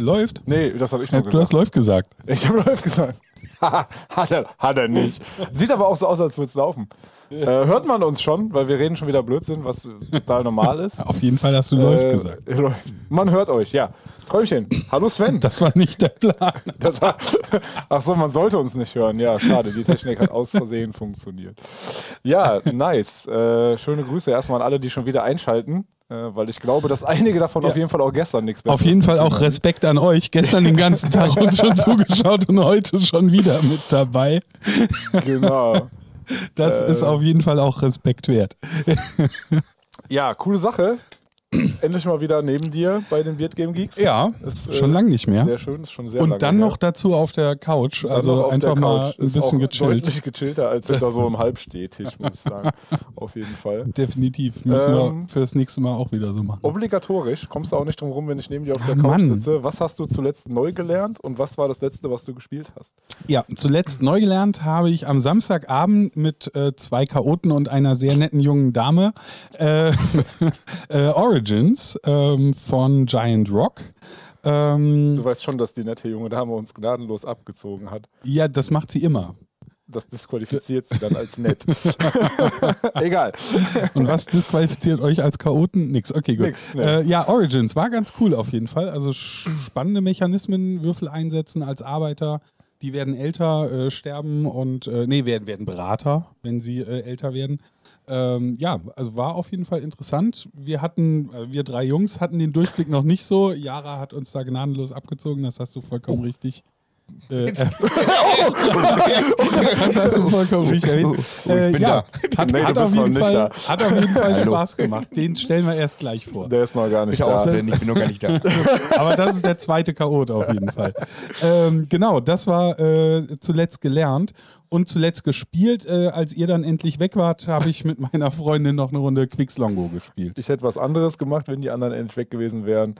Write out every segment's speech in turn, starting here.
Läuft? Nee, das habe ich nur Du hast gesagt. läuft gesagt. Ich habe läuft gesagt. hat, er, hat er nicht. Sieht aber auch so aus, als würde es laufen. Äh, hört man uns schon, weil wir reden schon wieder Blödsinn, was total normal ist. Auf jeden Fall hast du läuft Äh, gesagt. läuft. Man hört euch, ja. Träumchen. Hallo Sven. Das war nicht der Plan. Das war, ach so, man sollte uns nicht hören. Ja, schade. Die Technik hat aus Versehen funktioniert. Ja, nice. Äh, schöne Grüße erstmal an alle, die schon wieder einschalten, weil ich glaube, dass einige davon auf jeden Fall auch gestern nichts Besseres Auf jeden Fall auch. Respekt an euch. Gestern den ganzen Tag uns schon zugeschaut und heute schon wieder mit dabei. Genau. Das Äh. ist auf jeden Fall auch Respekt wert. Ja, coole Sache. Endlich mal wieder neben dir bei den Beard Game Geeks. Ja, Ist, äh, schon lange nicht mehr. Sehr schön, ist schon sehr lange Und dann her. noch dazu auf der Couch. Also einfach der mal Couch. ein Ist bisschen gechillt. Deutlich gechillter als hinter so einem Halbstehtisch, muss ich sagen. auf jeden Fall. Definitiv. Müssen Ähm, wir fürs nächste Mal auch wieder so machen. Obligatorisch, kommst du auch nicht drum rum, wenn ich neben dir auf der Couch Mann. sitze. Was hast du zuletzt neu gelernt und was war das letzte, was du gespielt hast? Ja, zuletzt neu gelernt habe ich am Samstagabend mit äh, zwei Chaoten und einer sehr netten jungen Dame äh, äh, Origins ähm, von Giant Rock. Ähm, Du weißt schon, dass die nette junge Dame uns gnadenlos abgezogen hat. ja, das macht sie immer. Das disqualifiziert sie dann als nett. Egal. Und was disqualifiziert euch als Chaoten? Nix. Okay, gut. Nix, nee. Äh, ja, Origins war ganz cool auf jeden Fall. Also spannende Mechanismen, Würfel einsetzen als Arbeiter. Die werden älter, äh, sterben und, äh, nee, werden, werden Berater, wenn sie äh, älter werden. Ähm, ja, also war auf jeden Fall interessant. Wir hatten, äh, wir drei Jungs hatten den Durchblick noch nicht so. Yara hat uns da gnadenlos abgezogen, das hast du vollkommen richtig. Äh, äh, das hast du vollkommen richtig erwähnt. Oh, Äh, ich ja, Hat, Nee, du hat, bist auf noch jeden nicht Fall, da. hat auf jeden Fall Hallo. Spaß gemacht. Den stellen wir erst gleich vor. Der ist noch gar nicht Bitte da. ausblenden, ich bin noch gar nicht da. Aber das ist der zweite Chaot auf jeden Fall. Ähm, genau, das war äh, zuletzt gelernt und zuletzt gespielt. Äh, als ihr dann endlich weg wart, habe ich mit meiner Freundin noch eine Runde Quixlongo gespielt. Ich hätte was anderes gemacht, wenn die anderen endlich weg gewesen wären.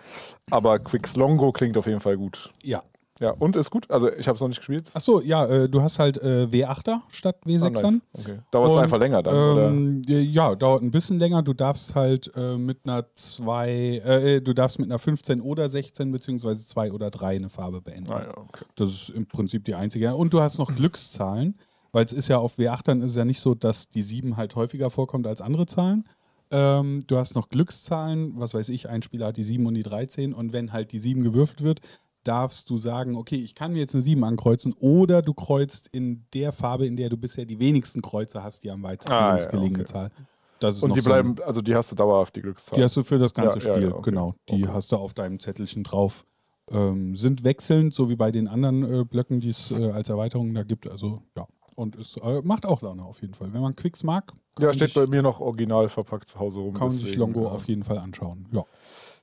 Aber Quixlongo klingt auf jeden Fall gut. Ja. Ja, und ist gut. Also ich habe es noch nicht gespielt. Achso, ja, äh, du hast halt äh, W8er statt Ah, W6ern. nice. okay. Dauert es einfach länger dann? Ähm, ja, dauert ein bisschen länger. Du darfst halt äh, mit einer 2, äh, du darfst mit einer 15 oder 16 beziehungsweise 2 oder 3 eine Farbe beenden. Ah, ja, okay. Das ist im Prinzip die einzige. Und du hast noch Glückszahlen, weil es ist ja auf W8ern ist es ja nicht so, dass die 7 halt häufiger vorkommt als andere Zahlen. Ähm, du hast noch Glückszahlen, was weiß ich, ein Spieler hat die 7 und die 13 und wenn halt die 7 gewürfelt wird, darfst du sagen, okay, ich kann mir jetzt eine 7 ankreuzen oder du kreuzt in der Farbe, in der du bisher die wenigsten Kreuze hast, die am weitesten Ah, ja, gelegene okay. Zahl. Das ist Und die so ein- bleiben, also die hast du dauerhaft, die Glückszahl. die hast du für das ganze Ja, Spiel, ja, okay. genau. Die Okay. hast du auf deinem Zettelchen drauf. Ähm, sind wechselnd, so wie bei den anderen äh, Blöcken, die es äh, als Erweiterung da gibt. Also ja. Und es äh, macht auch Laune auf jeden Fall. Wenn man Quicks mag, kann ja, steht sich, bei mir noch original verpackt zu Hause rum. kann man sich Longo auf jeden Fall anschauen. Ja.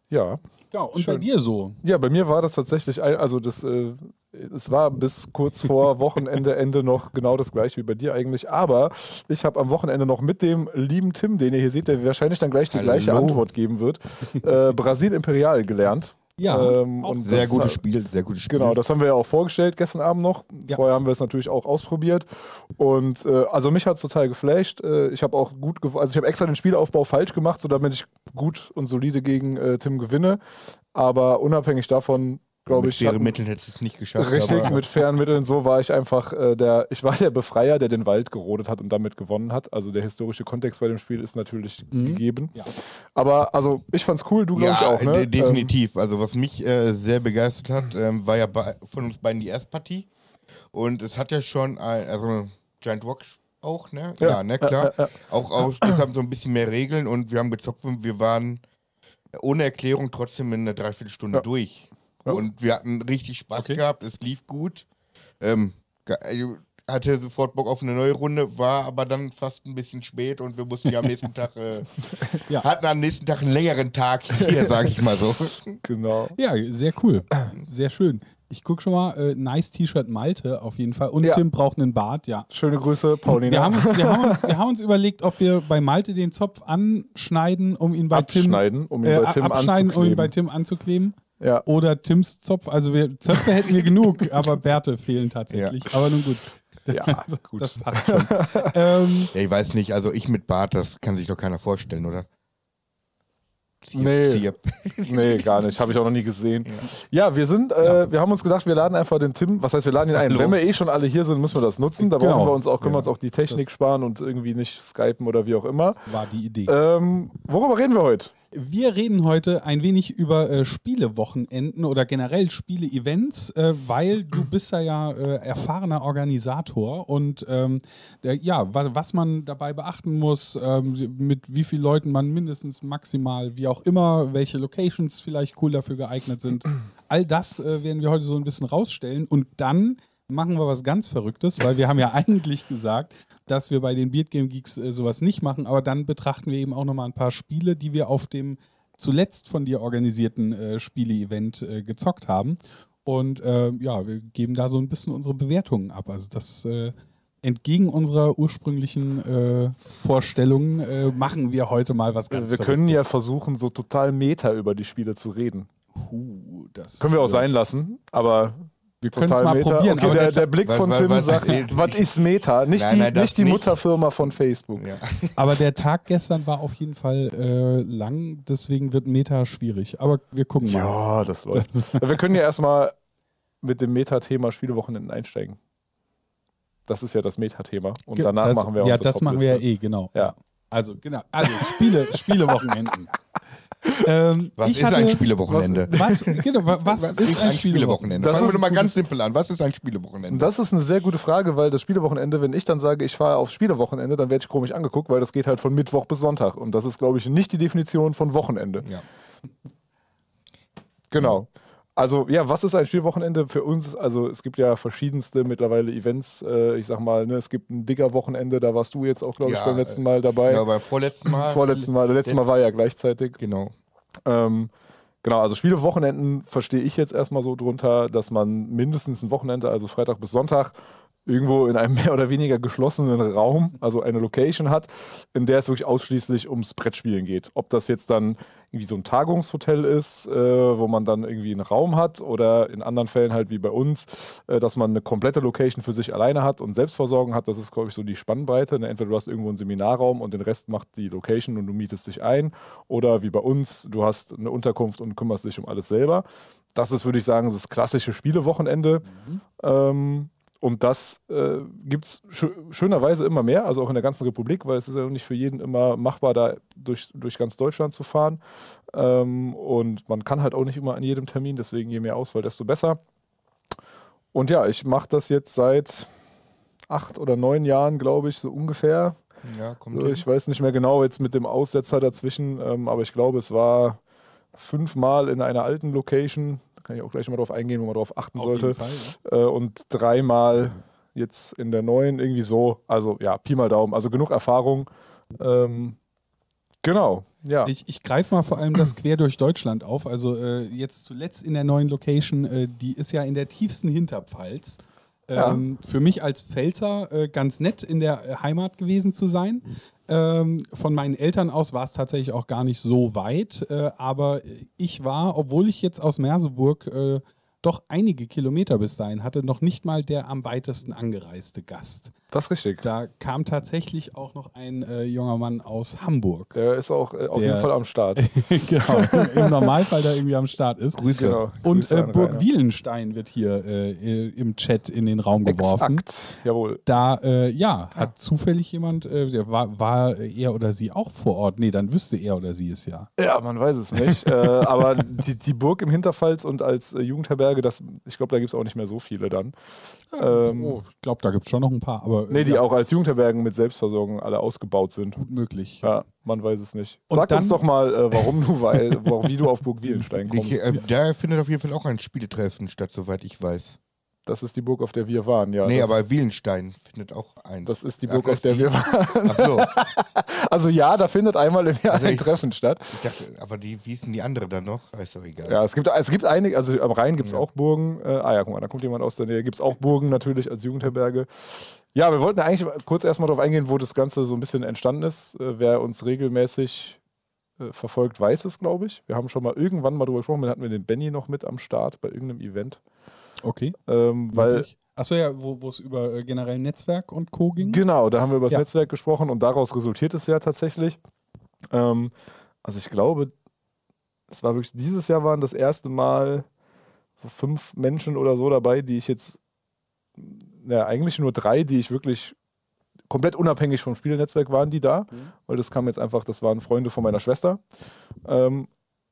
Ja. Ja, und bei Schön. dir so? Ja, bei mir war das tatsächlich, also das, äh, es war bis kurz vor Wochenende Ende noch genau das gleiche wie bei dir eigentlich, aber ich habe am Wochenende noch mit dem lieben Tim, den ihr hier seht, der wahrscheinlich dann gleich die Hallo. gleiche Antwort geben wird, äh, Brasil Imperial gelernt. Ja, Ähm, und Sehr gutes Spiel, sehr gutes Spiel. Genau, das haben wir ja auch vorgestellt gestern Abend noch. Ja. Vorher haben wir es natürlich auch ausprobiert. Und äh, also mich hat es total geflasht. Äh, ich habe auch gut, also ich habe extra den Spielaufbau falsch gemacht, so damit ich gut und solide gegen äh, Tim gewinne. Aber unabhängig davon, glaube Mit ich, schweren hat- Mitteln hättest du es nicht geschafft. richtig mit fairen Mitteln. So war ich einfach äh, der, ich war der Befreier, der den Wald gerodet hat und damit gewonnen hat. Also der historische Kontext bei dem Spiel ist natürlich gegeben. Ja. Aber also ich fand's cool, du glaube ja, ich auch, ne? de- definitiv. also was mich äh, sehr begeistert hat, ähm, war ja bei, von uns beiden die Erstpartie. Und es hat ja schon ein, also Giant Rock auch, ne? Ja. Ja, ne, klar. Ja, Auch, auch das haben so ein bisschen mehr Regeln und wir haben gezockt und wir waren ohne Erklärung trotzdem in einer Dreiviertelstunde Ja. durch. Ja. Und wir hatten richtig Spaß Okay. gehabt, es lief gut. Ähm, also hatte sofort Bock auf eine neue Runde, war aber dann fast ein bisschen spät und wir mussten ja am nächsten Tag, äh, Ja. hatten am nächsten Tag einen längeren Tag hier, sag ich mal so. Genau. Ja, sehr cool. Sehr schön. Ich gucke schon mal, äh, nice T-Shirt Malte auf jeden Fall. Und Ja. Tim braucht einen Bart, ja. Schöne Grüße, Paulina. Wir haben, uns, wir, haben uns, wir haben uns überlegt, ob wir bei Malte den Zopf anschneiden, um ihn bei Tim, abschneiden, um ihn äh, bei Tim abschneiden, um ihn bei anzukleben. Tim anzukleben. Ja. Oder Tims Zopf. Also wir, Zöpfe hätten wir genug, aber Bärte fehlen tatsächlich. Aber nun gut. Ja, gut. Das passt schon. ähm, Ja, ich weiß nicht, also ich mit Bart, das kann sich doch keiner vorstellen, oder? Zirp, Nee. Nee, gar nicht. Habe ich auch noch nie gesehen. Ja, wir sind, äh, wir haben uns gedacht, wir laden einfach den Tim, was heißt, wir laden ihn ein. Hallo. Wenn wir eh schon alle hier sind, müssen wir das nutzen. Da Genau. brauchen wir uns auch, können wir Ja. uns auch die Technik sparen und irgendwie nicht skypen oder wie auch immer. War die Idee. Ähm, worüber reden wir heute? Wir reden heute ein wenig über äh, Spielewochenenden oder generell Spiele-Events, äh, weil du bist ja, ja äh, erfahrener Organisator und ähm, der, ja, wa was man dabei beachten muss, ähm, mit wie vielen Leuten man mindestens maximal, wie auch immer, welche Locations vielleicht cool dafür geeignet sind. All das äh, werden wir heute so ein bisschen rausstellen und dann machen wir was ganz Verrücktes, weil wir haben ja eigentlich gesagt, dass wir bei den Beard Game Geeks äh, sowas nicht machen, aber dann betrachten wir eben auch nochmal ein paar Spiele, die wir auf dem zuletzt von dir organisierten äh, Spiele-Event äh, gezockt haben. Und äh, ja, wir geben da so ein bisschen unsere Bewertungen ab. Also das äh, entgegen unserer ursprünglichen äh, Vorstellungen äh, machen wir heute mal was ganz wir können ja versuchen, so total meta über die Spiele zu reden. Das Können wir auch sein lassen, aber Wir können es mal meta. probieren. Okay, aber der, der, Blick von was- Tim was- sagt, was ist Meta? Nicht Nein, die, nein, das nicht die nicht. Mutterfirma von Facebook. Ja. aber der Tag gestern war auf jeden Fall äh, lang, deswegen wird Meta schwierig. Aber wir gucken mal. Ja, das läuft. wir können ja erstmal mit dem Meta-Thema Spielewochenenden einsteigen. Das ist ja das Meta-Thema. Und danach das, machen wir Ja, unsere das machen wir ja eh, genau. Ja. Also, genau. Also, Spiele, Spielewochenenden. ähm, Was ich ist hatte- ein Spielewochenende? Was, genau, wa- was, ist ein Spielewochenende? Das Fangen wir ist doch mal ganz simpel an. Was ist ein Spielewochenende? Das ist eine sehr gute Frage, weil das Spielewochenende, wenn ich dann sage, ich fahre aufs Spielewochenende, dann werde ich komisch angeguckt, weil das geht halt von Mittwoch bis Sonntag. Und das ist, glaube ich, nicht die Definition von Wochenende. ja. Genau. Also ja, was ist ein Spielwochenende für uns? Also es gibt ja verschiedenste mittlerweile Events. Äh, ich sag mal, ne, es gibt ein Digger-Wochenende, da warst du jetzt auch, glaube ich, Ja, beim letzten Mal dabei. ja, beim vorletzten Mal. Vorletzten Mal, der letzte Mal war ja gleichzeitig. Genau. Ähm, genau, also Spielewochenenden verstehe ich jetzt erstmal so drunter, dass man mindestens ein Wochenende, also Freitag bis Sonntag, irgendwo in einem mehr oder weniger geschlossenen Raum, also eine Location hat, in der es wirklich ausschließlich ums Brettspielen geht. Ob das jetzt dann irgendwie so ein Tagungshotel ist, äh, wo man dann irgendwie einen Raum hat oder in anderen Fällen halt wie bei uns, äh, dass man eine komplette Location für sich alleine hat und Selbstversorgung hat. Das ist, glaube ich, so die Spannbreite. Ne? Entweder du hast irgendwo einen Seminarraum und den Rest macht die Location und du mietest dich ein oder wie bei uns, du hast eine Unterkunft und kümmerst dich um alles selber. Das ist, würde ich sagen, das klassische Spielewochenende. Ähm, und das äh, gibt es schö schönerweise immer mehr, also auch in der ganzen Republik, weil es ist ja nicht für jeden immer machbar, da durch, durch ganz Deutschland zu fahren. Ähm, und man kann halt auch nicht immer an jedem Termin, deswegen je mehr Auswahl, desto besser. Und ja, ich mache das jetzt seit acht oder neun Jahren, glaube ich, so ungefähr. Ja, kommt So. Ich weiß nicht mehr genau jetzt mit dem Aussetzer dazwischen, ähm, aber ich glaube, es war fünfmal in einer alten Location. Kann ich auch gleich mal drauf eingehen, wo man drauf achten Auf sollte. Fall, ja. Äh, und dreimal jetzt in der neuen irgendwie so. Also ja, Pi mal Daumen. Also genug Erfahrung. Ähm, genau, ja. Ich, ich greife mal vor allem das quer durch Deutschland auf. Also äh, jetzt zuletzt in der neuen Location, äh, die ist ja in der tiefsten Hinterpfalz. Ja. Ähm, Für mich als Pfälzer äh, ganz nett in der äh, Heimat gewesen zu sein. Ähm, von meinen Eltern aus war es tatsächlich auch gar nicht so weit. Äh, aber ich war, obwohl ich jetzt aus Merseburg äh, doch einige Kilometer bis dahin hatte, noch nicht mal der am weitesten angereiste Gast. Das ist richtig. Da kam tatsächlich auch noch ein äh, junger Mann aus Hamburg. Der ist auch äh, auf Der- jeden Fall am Start. genau, im Normalfall da irgendwie am Start ist. Grüße. Genau. Und Grüße äh, Burg Rainer. Wielenstein wird hier äh, im Chat in den Raum geworfen. Exakt, jawohl. Da, äh, ja, hat zufällig jemand, äh, der war, war er oder sie auch vor Ort? Nee, dann wüsste er oder sie es ja. Ja, man weiß es nicht. aber die, die Burg im Hinterpfalz und als Jugendherberge, das, ich glaube, da gibt es auch nicht mehr so viele dann. Ähm, oh, ich glaube, da gibt es schon noch ein paar, aber äh, Nee, die ja, auch als Jugendherbergen mit Selbstversorgung alle ausgebaut sind. gut möglich. Ja, man weiß es nicht. Und Sag uns doch mal, äh, warum du, weil, wie du auf Burg Wielenstein kommst. Ich, äh, da findet auf jeden Fall auch ein Spieletreffen statt, soweit ich weiß. Das ist die Burg, auf der wir waren, ja. nee, aber Wielenstein findet auch ein. das ist die Burg, auf der wir waren. Ach so. Also ja, da findet einmal im Jahr Also ein ich- Treffen statt. Ich dachte, aber die, wie hießen die andere dann noch? Ist doch egal. Ja, es gibt, es gibt einige, also am Rhein gibt es Ja. auch Burgen. Äh, ah ja, guck mal, da kommt jemand aus der Nähe. Gibt es auch Burgen natürlich als Jugendherberge. Ja, wir wollten eigentlich kurz erstmal darauf eingehen, wo das Ganze so ein bisschen entstanden ist. Äh, wer uns regelmäßig äh, verfolgt, weiß es, glaube ich. Wir haben schon mal irgendwann mal drüber gesprochen, dann hatten wir den Benny noch mit am Start bei irgendeinem Event. Okay. Ähm, weil, Achso, ja, wo es über äh, generell Netzwerk und Co. ging. genau, da haben wir über das Ja. Netzwerk gesprochen und daraus resultiert es ja tatsächlich. Ähm, also ich glaube, es war wirklich, dieses Jahr waren das erste Mal so fünf Menschen oder so dabei, die ich jetzt, ja, eigentlich nur drei, die ich wirklich komplett unabhängig vom Spielenetzwerk waren, die da, weil das kam jetzt einfach, das waren Freunde von meiner Schwester. Ähm,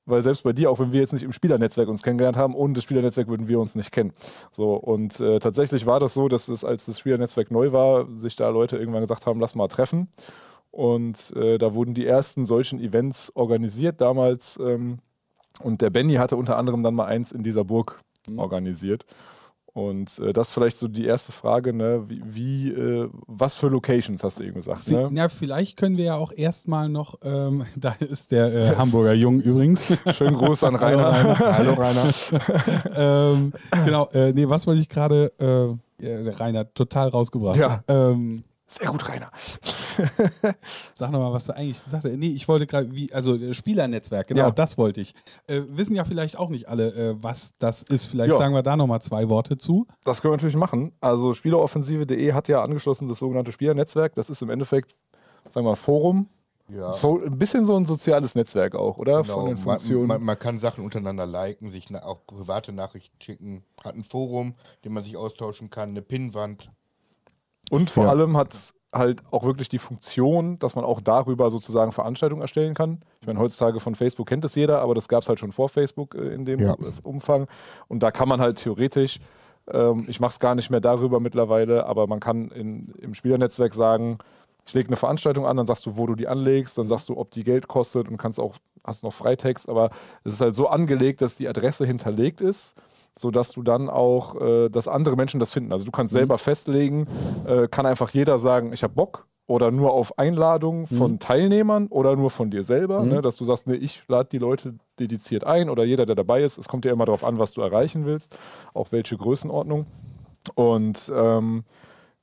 weil selbst bei dir, auch wenn wir jetzt nicht im Spielernetzwerk uns kennengelernt haben, ohne das Spielernetzwerk würden wir uns nicht kennen. So, und äh, tatsächlich war das so, dass es, als das Spielernetzwerk neu war, sich da Leute irgendwann gesagt haben, lass mal treffen. Und äh, da wurden die ersten solchen Events organisiert damals. Ähm, und der Benny hatte unter anderem dann mal eins in dieser Burg organisiert. Und äh, das ist vielleicht so die erste Frage, ne? Wie, wie äh, was für Locations hast du eben gesagt? Ne? Ja, vielleicht können wir ja auch erstmal noch, ähm, da ist der äh, Hamburger Jung übrigens. Schönen Gruß an Rainer. Hallo Rainer. ähm, genau, äh, nee, was wollte ich gerade, äh, der Rainer total rausgebracht. Ja. Ähm, Sehr gut, Rainer. sag nochmal, was du eigentlich gesagt hast. Nee, ich wollte gerade, wie, also äh, Spielernetzwerk, genau, Ja. das wollte ich. Äh, wissen ja vielleicht auch nicht alle, äh, was das ist. Vielleicht Ja. sagen wir da nochmal zwei Worte zu. Das können wir natürlich machen. Also Spieleroffensive.de hat ja angeschlossen das sogenannte Spielernetzwerk. Das ist im Endeffekt, sagen wir mal, Forum. Ja. So, ein bisschen so ein soziales Netzwerk auch, oder? Genau, Von den man, Funktionen. man, man kann Sachen untereinander liken, sich auch private Nachrichten schicken, hat ein Forum, dem man sich austauschen kann, eine Pinnwand. Und vor Ja. allem hat es halt auch wirklich die Funktion, dass man auch darüber sozusagen Veranstaltungen erstellen kann. Ich meine, heutzutage von Facebook kennt es jeder, aber das gab es halt schon vor Facebook äh, in dem Ja. Umfang. Und da kann man halt theoretisch, ähm, ich mache es gar nicht mehr darüber mittlerweile, aber man kann in, im Spielernetzwerk sagen, ich lege eine Veranstaltung an, dann sagst du, wo du die anlegst, dann sagst du, ob die Geld kostet und kannst auch, hast noch Freitext, aber es ist halt so angelegt, dass die Adresse hinterlegt ist, sodass du dann auch, äh, dass andere Menschen das finden. Also du kannst selber festlegen, äh, kann einfach jeder sagen, ich habe Bock oder nur auf Einladung von Teilnehmern oder nur von dir selber, ne, dass du sagst, nee, ich lade die Leute dediziert ein oder jeder, der dabei ist. Es kommt ja immer darauf an, was du erreichen willst, auch welche Größenordnung. Und ähm,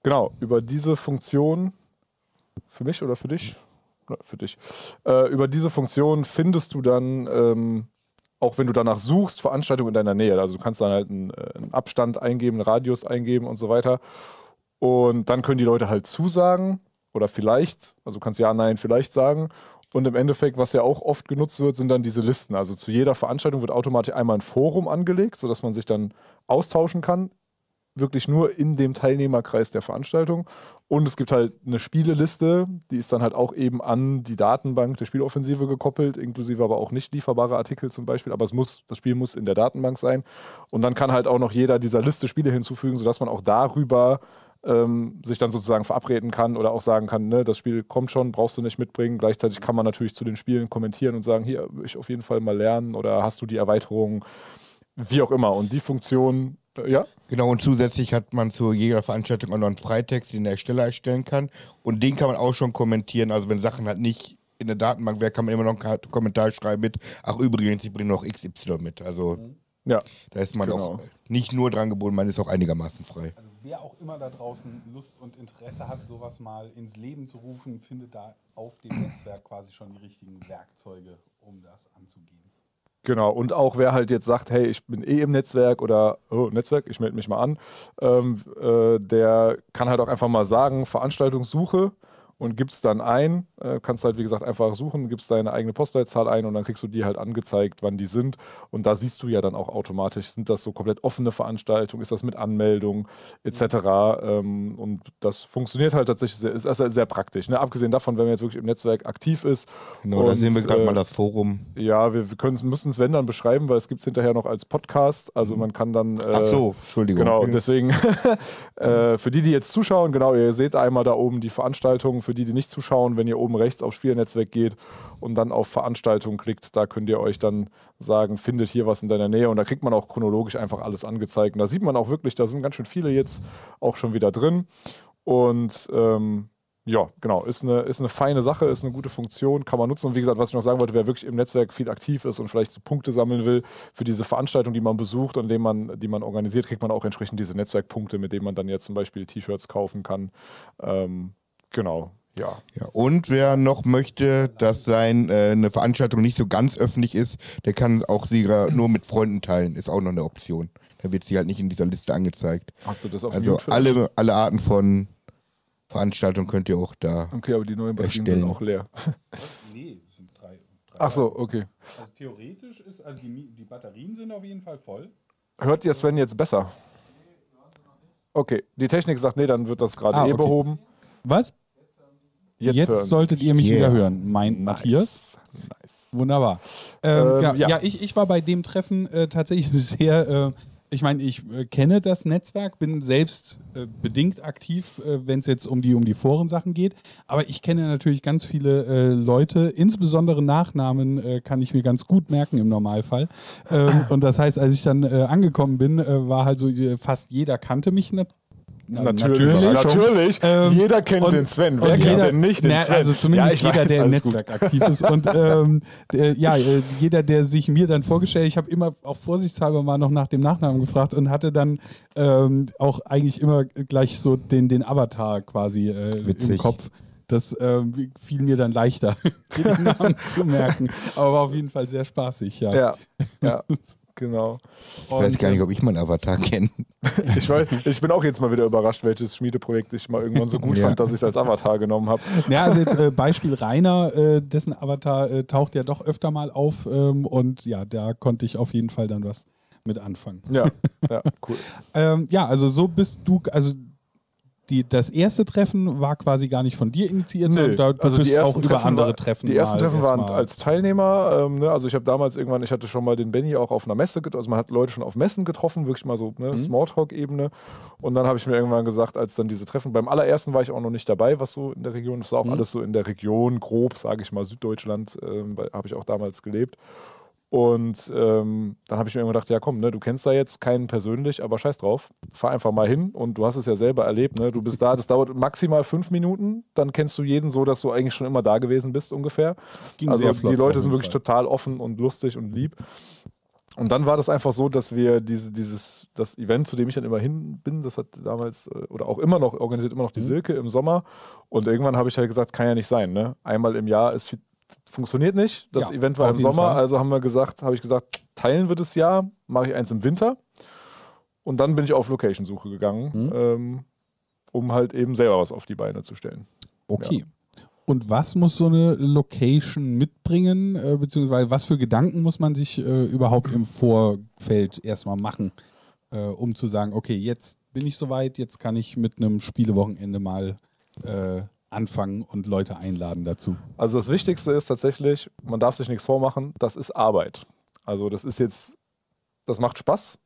genau, über diese Funktion, für mich oder für dich? Für dich. Äh, über diese Funktion findest du dann, ähm, auch wenn du danach suchst, Veranstaltungen in deiner Nähe. Also du kannst dann halt einen, äh, einen Abstand eingeben, einen Radius eingeben und so weiter. Und dann können die Leute halt zusagen oder vielleicht, also du kannst ja, nein, vielleicht sagen. Und im Endeffekt, was ja auch oft genutzt wird, sind dann diese Listen. Also zu jeder Veranstaltung wird automatisch einmal ein Forum angelegt, sodass man sich dann austauschen kann. Wirklich nur in dem Teilnehmerkreis der Veranstaltung. Und es gibt halt eine Spieleliste, die ist dann halt auch eben an die Datenbank der Spieloffensive gekoppelt, inklusive aber auch nicht lieferbare Artikel zum Beispiel. Aber es muss, das Spiel muss in der Datenbank sein. Und dann kann halt auch noch jeder dieser Liste Spiele hinzufügen, sodass man auch darüber ähm, sich dann sozusagen verabreden kann oder auch sagen kann, ne, das Spiel kommt schon, brauchst du nicht mitbringen. Gleichzeitig kann man natürlich zu den Spielen kommentieren und sagen, hier, ich auf jeden Fall mal lernen oder hast du die Erweiterung, wie auch immer. Und die Funktion, ja, Genau, und zusätzlich hat man zu jeder Veranstaltung auch noch einen Freitext, den der Ersteller erstellen kann. Und den kann man auch schon kommentieren. Also wenn Sachen halt nicht in der Datenbank wären, kann man immer noch einen Kommentar schreiben mit, ach übrigens, ich bringe noch XY mit. Also ja, da ist man Genau. auch nicht nur dran gebunden, man ist auch einigermaßen frei. Also wer auch immer da draußen Lust und Interesse hat, sowas mal ins Leben zu rufen, findet da auf dem Netzwerk quasi schon die richtigen Werkzeuge, um das anzugehen. Genau, und auch wer halt jetzt sagt, hey, ich bin eh im Netzwerk oder oh, Netzwerk, ich melde mich mal an, ähm, äh, der kann halt auch einfach mal sagen, Veranstaltungssuche und gibt's dann ein, äh, kannst halt wie gesagt einfach suchen, gibst deine eigene Postleitzahl ein und dann kriegst du die halt angezeigt, wann die sind und da siehst du ja dann auch automatisch, sind das so komplett offene Veranstaltungen, ist das mit Anmeldung etc. Ähm, und das funktioniert halt tatsächlich sehr, ist also sehr praktisch. Ne? Abgesehen davon, wenn man jetzt wirklich im Netzwerk aktiv ist. Genau, da und, sehen wir gerade äh, mal das Forum. ja, wir, wir müssen es, wenn dann, beschreiben, weil es gibt es hinterher noch als Podcast. Also man kann dann. Äh, Ach so, Entschuldigung. Genau, deswegen äh, für die, die jetzt zuschauen, genau, ihr seht einmal da oben die Veranstaltungen. Für die, die nicht zuschauen, wenn ihr oben rechts auf Spielnetzwerk geht und dann auf Veranstaltungen klickt, da könnt ihr euch dann sagen, findet hier was in deiner Nähe und da kriegt man auch chronologisch einfach alles angezeigt. Und da sieht man auch wirklich, da sind ganz schön viele jetzt auch schon wieder drin. Und ähm, ja, genau, ist eine, ist eine feine Sache, ist eine gute Funktion, kann man nutzen. Und wie gesagt, was ich noch sagen wollte, wer wirklich im Netzwerk viel aktiv ist und vielleicht so Punkte sammeln will für diese Veranstaltung, die man besucht und man, die man organisiert, kriegt man auch entsprechend diese Netzwerkpunkte, mit denen man dann jetzt zum Beispiel T-Shirts kaufen kann. Ähm, genau, ja. Ja, und wer noch möchte, dass sein, äh, eine Veranstaltung nicht so ganz öffentlich ist, der kann auch sie nur mit Freunden teilen. Ist auch noch eine Option. Da wird sie halt nicht in dieser Liste angezeigt. Hast du das auf Also alle, alle Arten von Veranstaltungen könnt ihr auch da. Okay, aber die neuen Batterien erstellen. sind auch leer. Nee, es sind drei, Ach so, okay. Also theoretisch ist, also die, die Batterien sind auf jeden Fall voll. Hört ihr Sven jetzt besser? Okay, die Technik sagt, nee, dann wird das gerade Ah, eh okay. behoben. Was? Jetzt, Sie. solltet ihr mich Yeah. wieder hören, meint Matthias. Nice. nice. Wunderbar. Ähm, Ähm, ja, ja. ja. ich, ich war bei dem Treffen äh, tatsächlich sehr, äh, ich meine, ich äh, kenne das Netzwerk, bin selbst äh, bedingt aktiv, äh, wenn es jetzt um die, um die Forensachen geht. Aber ich kenne natürlich ganz viele äh, Leute, insbesondere Nachnamen äh, kann ich mir ganz gut merken im Normalfall. Ähm, und das heißt, als ich dann äh, angekommen bin, war halt so, fast jeder kannte mich nat na- Natürlich, natürlich. Ähm, jeder kennt den Sven. Wer kennt jeder- denn nicht den na, Sven? Also zumindest Ja, jeder, weiß, der im alles gut. Netzwerk aktiv ist. Und ähm, der, ja, äh, jeder, der sich mir dann vorgestellt, ich habe immer auch vorsichtshalber mal noch nach dem Nachnamen gefragt und hatte dann ähm, auch eigentlich immer gleich so den, den Avatar quasi äh, im. Kopf. Das ähm, fiel mir dann leichter, den Namen zu merken. Aber war auf jeden Fall sehr spaßig, ja. Ja, ja, genau. Ich weiß gar nicht, ob ich meinen Avatar kenne. Ich, weiß, ich bin auch jetzt mal wieder überrascht, welches Schmiedeprojekt ich mal irgendwann so gut Ja. fand, dass ich es als Avatar genommen habe. Ja, also jetzt äh, Beispiel Rainer, äh, dessen Avatar äh, taucht ja doch öfter mal auf ähm, und ja, da konnte ich auf jeden Fall dann was mit anfangen. Ja, ja, cool. Ähm, ja, also so bist du, also die, das erste Treffen war quasi gar nicht von dir initiiert, sondern da, also bist die ersten auch über Treffen andere war- Treffen. Die ersten mal Treffen waren erstmal- als Teilnehmer. Ähm, ne? Also ich habe damals irgendwann, ich hatte schon mal den Benny auch auf einer Messe getroffen. Also man hat Leute schon auf Messen getroffen, wirklich mal so Mhm. ne, Smalltalk-Ebene. Und dann habe ich mir irgendwann gesagt, als dann diese Treffen, beim allerersten war ich auch noch nicht dabei, was so in der Region, das war auch Mhm. alles so in der Region, grob, sage ich mal, Süddeutschland, weil habe ich auch damals gelebt. Und ähm, dann habe ich mir immer gedacht, ja komm, ne, du kennst da jetzt keinen persönlich, aber scheiß drauf, fahr einfach mal hin und du hast es ja selber erlebt, ne? du bist da, das dauert maximal fünf Minuten, dann kennst du jeden so, dass du eigentlich schon immer da gewesen bist ungefähr. Ging also flott die Leute sind wirklich total offen und lustig und lieb. Und dann war das einfach so, dass wir diese, dieses, das Event, zu dem ich dann immer hin bin, das hat damals äh, oder auch immer noch organisiert, immer noch die Mhm. Silke im Sommer. Und irgendwann habe ich halt gesagt, kann ja nicht sein. Ne? Einmal im Jahr ist viel, funktioniert nicht. Das Ja, Event war im Sommer, Fall. also haben wir gesagt, habe ich gesagt, teilen wir das Jahr, mache ich eins im Winter. Und dann bin ich auf Location-Suche gegangen, Mhm. ähm, um halt eben selber was auf die Beine zu stellen. Okay. Und was muss so eine Location mitbringen, äh, beziehungsweise was für Gedanken muss man sich äh, überhaupt im Vorfeld erstmal machen, äh, um zu sagen, okay, jetzt bin ich soweit, jetzt kann ich mit einem Spielewochenende mal äh, anfangen und Leute einladen dazu. Also das Wichtigste ist tatsächlich, man darf sich nichts vormachen, das ist Arbeit. Also das ist jetzt, das macht Spaß,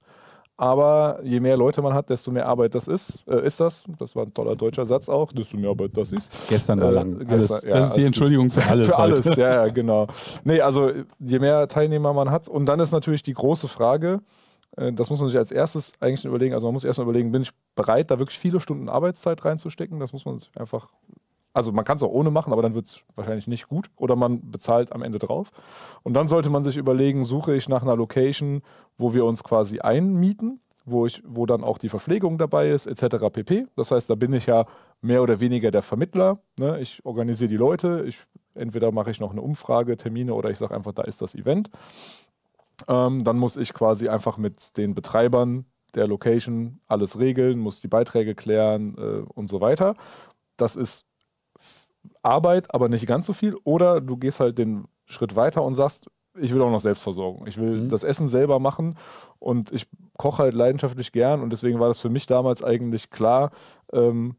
aber je mehr Leute man hat, desto mehr Arbeit das ist, äh, ist das. Das war ein toller deutscher Satz auch, desto mehr Arbeit das ist. Gestern war Äh, lang. gestern, alles, ja, das ist die. Entschuldigung für alles. Für alles, heute. ja, ja, genau. Nee, also je mehr Teilnehmer man hat. Und dann ist natürlich die große Frage, äh, das muss man sich als erstes eigentlich überlegen. Also man muss erstmal überlegen, bin ich bereit, da wirklich viele Stunden Arbeitszeit reinzustecken? Das muss man sich einfach. Also man kann es auch ohne machen, aber dann wird es wahrscheinlich nicht gut. Oder man bezahlt am Ende drauf. Und dann sollte man sich überlegen, suche ich nach einer Location, wo wir uns quasi einmieten, wo, ich, wo dann auch die Verpflegung dabei ist, etc. pp. Das heißt, da bin ich ja mehr oder weniger der Vermittler. Ne? Ich organisiere die Leute. Ich, entweder mache ich noch eine Umfrage, Termine oder ich sage einfach, da ist das Event. Ähm, dann muss ich quasi einfach mit den Betreibern der Location alles regeln, muss die Beiträge klären äh, und so weiter. Das ist Arbeit, aber nicht ganz so viel. Oder du gehst halt den Schritt weiter und sagst, ich will auch noch Selbstversorgung. Ich will Mhm. das Essen selber machen und ich koche halt leidenschaftlich gern und deswegen war das für mich damals eigentlich klar, ähm,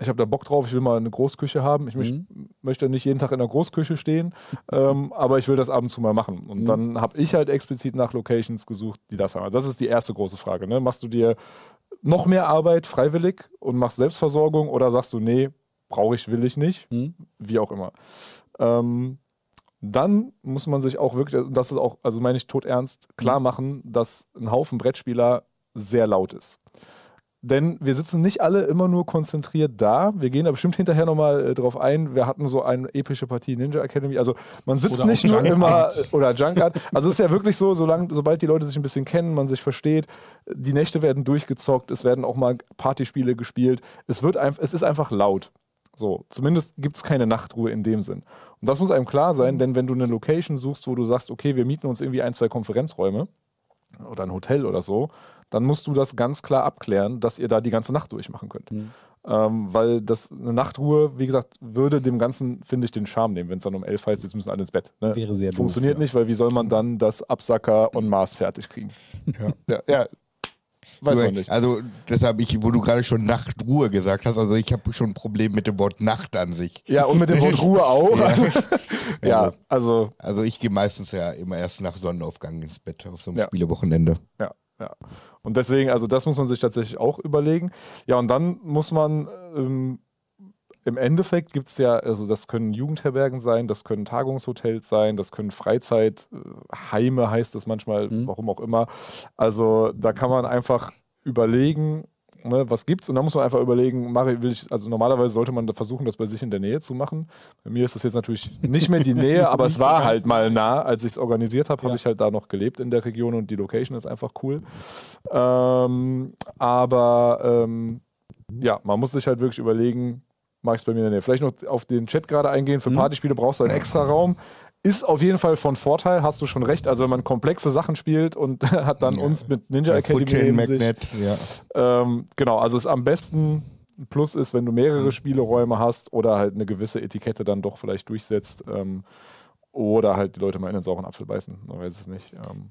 ich habe da Bock drauf, ich will mal eine Großküche haben. Ich Mhm. möchte nicht jeden Tag in der Großküche stehen, ähm, aber ich will das ab und zu mal machen. Und Mhm. dann habe ich halt explizit nach Locations gesucht, die das haben. Also das ist die erste große Frage. Ne? Machst du dir noch mehr Arbeit freiwillig und machst Selbstversorgung oder sagst du, nee, brauche ich, will ich nicht, Hm? wie auch immer. Ähm, dann muss man sich auch wirklich, und das ist auch, also meine ich todernst, klar machen, dass ein Haufen Brettspieler sehr laut ist. Denn wir sitzen nicht alle immer nur konzentriert da. Wir gehen da bestimmt hinterher nochmal äh, drauf ein. Wir hatten so eine epische Partie Ninja Academy. Also man sitzt Oder nicht nur Junk immer Art. äh, oder Junkart. Also es ist ja wirklich so, solange, sobald die Leute sich ein bisschen kennen, man sich versteht, die Nächte werden durchgezockt, es werden auch mal Partyspiele gespielt. Es wird einfach, es ist einfach laut. So, zumindest gibt es keine Nachtruhe in dem Sinn. Und das muss einem klar sein, denn wenn du eine Location suchst, wo du sagst, okay, wir mieten uns irgendwie ein, zwei Konferenzräume, oder ein Hotel oder so, dann musst du das ganz klar abklären, dass ihr da die ganze Nacht durchmachen könnt. Mhm. Ähm, weil das eine Nachtruhe, wie gesagt, würde dem Ganzen, finde ich, den Charme nehmen, wenn es dann um elf heißt, jetzt müssen alle ins Bett. Ne? Wäre sehr doof, Funktioniert ja. nicht, weil wie soll man dann das Absacker und Mars fertig kriegen? Ja. Ja, ja. Weiß man nicht. Also deshalb, ich, wo du gerade schon Nachtruhe gesagt hast, also ich habe schon ein Problem mit dem Wort Nacht an sich. Ja, und mit dem Wort Ruhe auch. Ja. Ja, Ja. also Also ich gehe meistens ja immer erst nach Sonnenaufgang ins Bett auf so einem Ja. Spielewochenende. Ja, ja. Und deswegen, also das muss man sich tatsächlich auch überlegen. Ja, und dann muss man ähm, im Endeffekt gibt es ja, also das können Jugendherbergen sein, das können Tagungshotels sein, das können Freizeitheime, heißt es manchmal, Mhm. warum auch immer. Also da kann man einfach überlegen, ne, was gibt's und dann muss man einfach überlegen, mache will ich, also normalerweise sollte man versuchen, das bei sich in der Nähe zu machen. Bei mir ist das jetzt natürlich nicht mehr die Nähe, aber es war halt mal nah. Als ich es organisiert habe, habe Ja. ich halt da noch gelebt in der Region und die Location ist einfach cool. Ähm, aber ähm, ja, man muss sich halt wirklich überlegen, es bei mir in der Nähe. Vielleicht noch auf den Chat gerade eingehen. Für Mhm. Partyspiele brauchst du einen extra Raum. Ist auf jeden Fall von Vorteil, hast du schon recht. Also wenn man komplexe Sachen spielt und hat dann Ja. uns mit Ninja Ja, Academy Foodchain, neben sich, Magnet, ja. ähm, genau, also es ist am besten ein Plus ist, wenn du mehrere Spieleräume hast oder halt eine gewisse Etikette dann doch vielleicht durchsetzt. Ähm, oder halt die Leute mal in den sauren Apfel beißen. Man weiß es nicht. Ähm,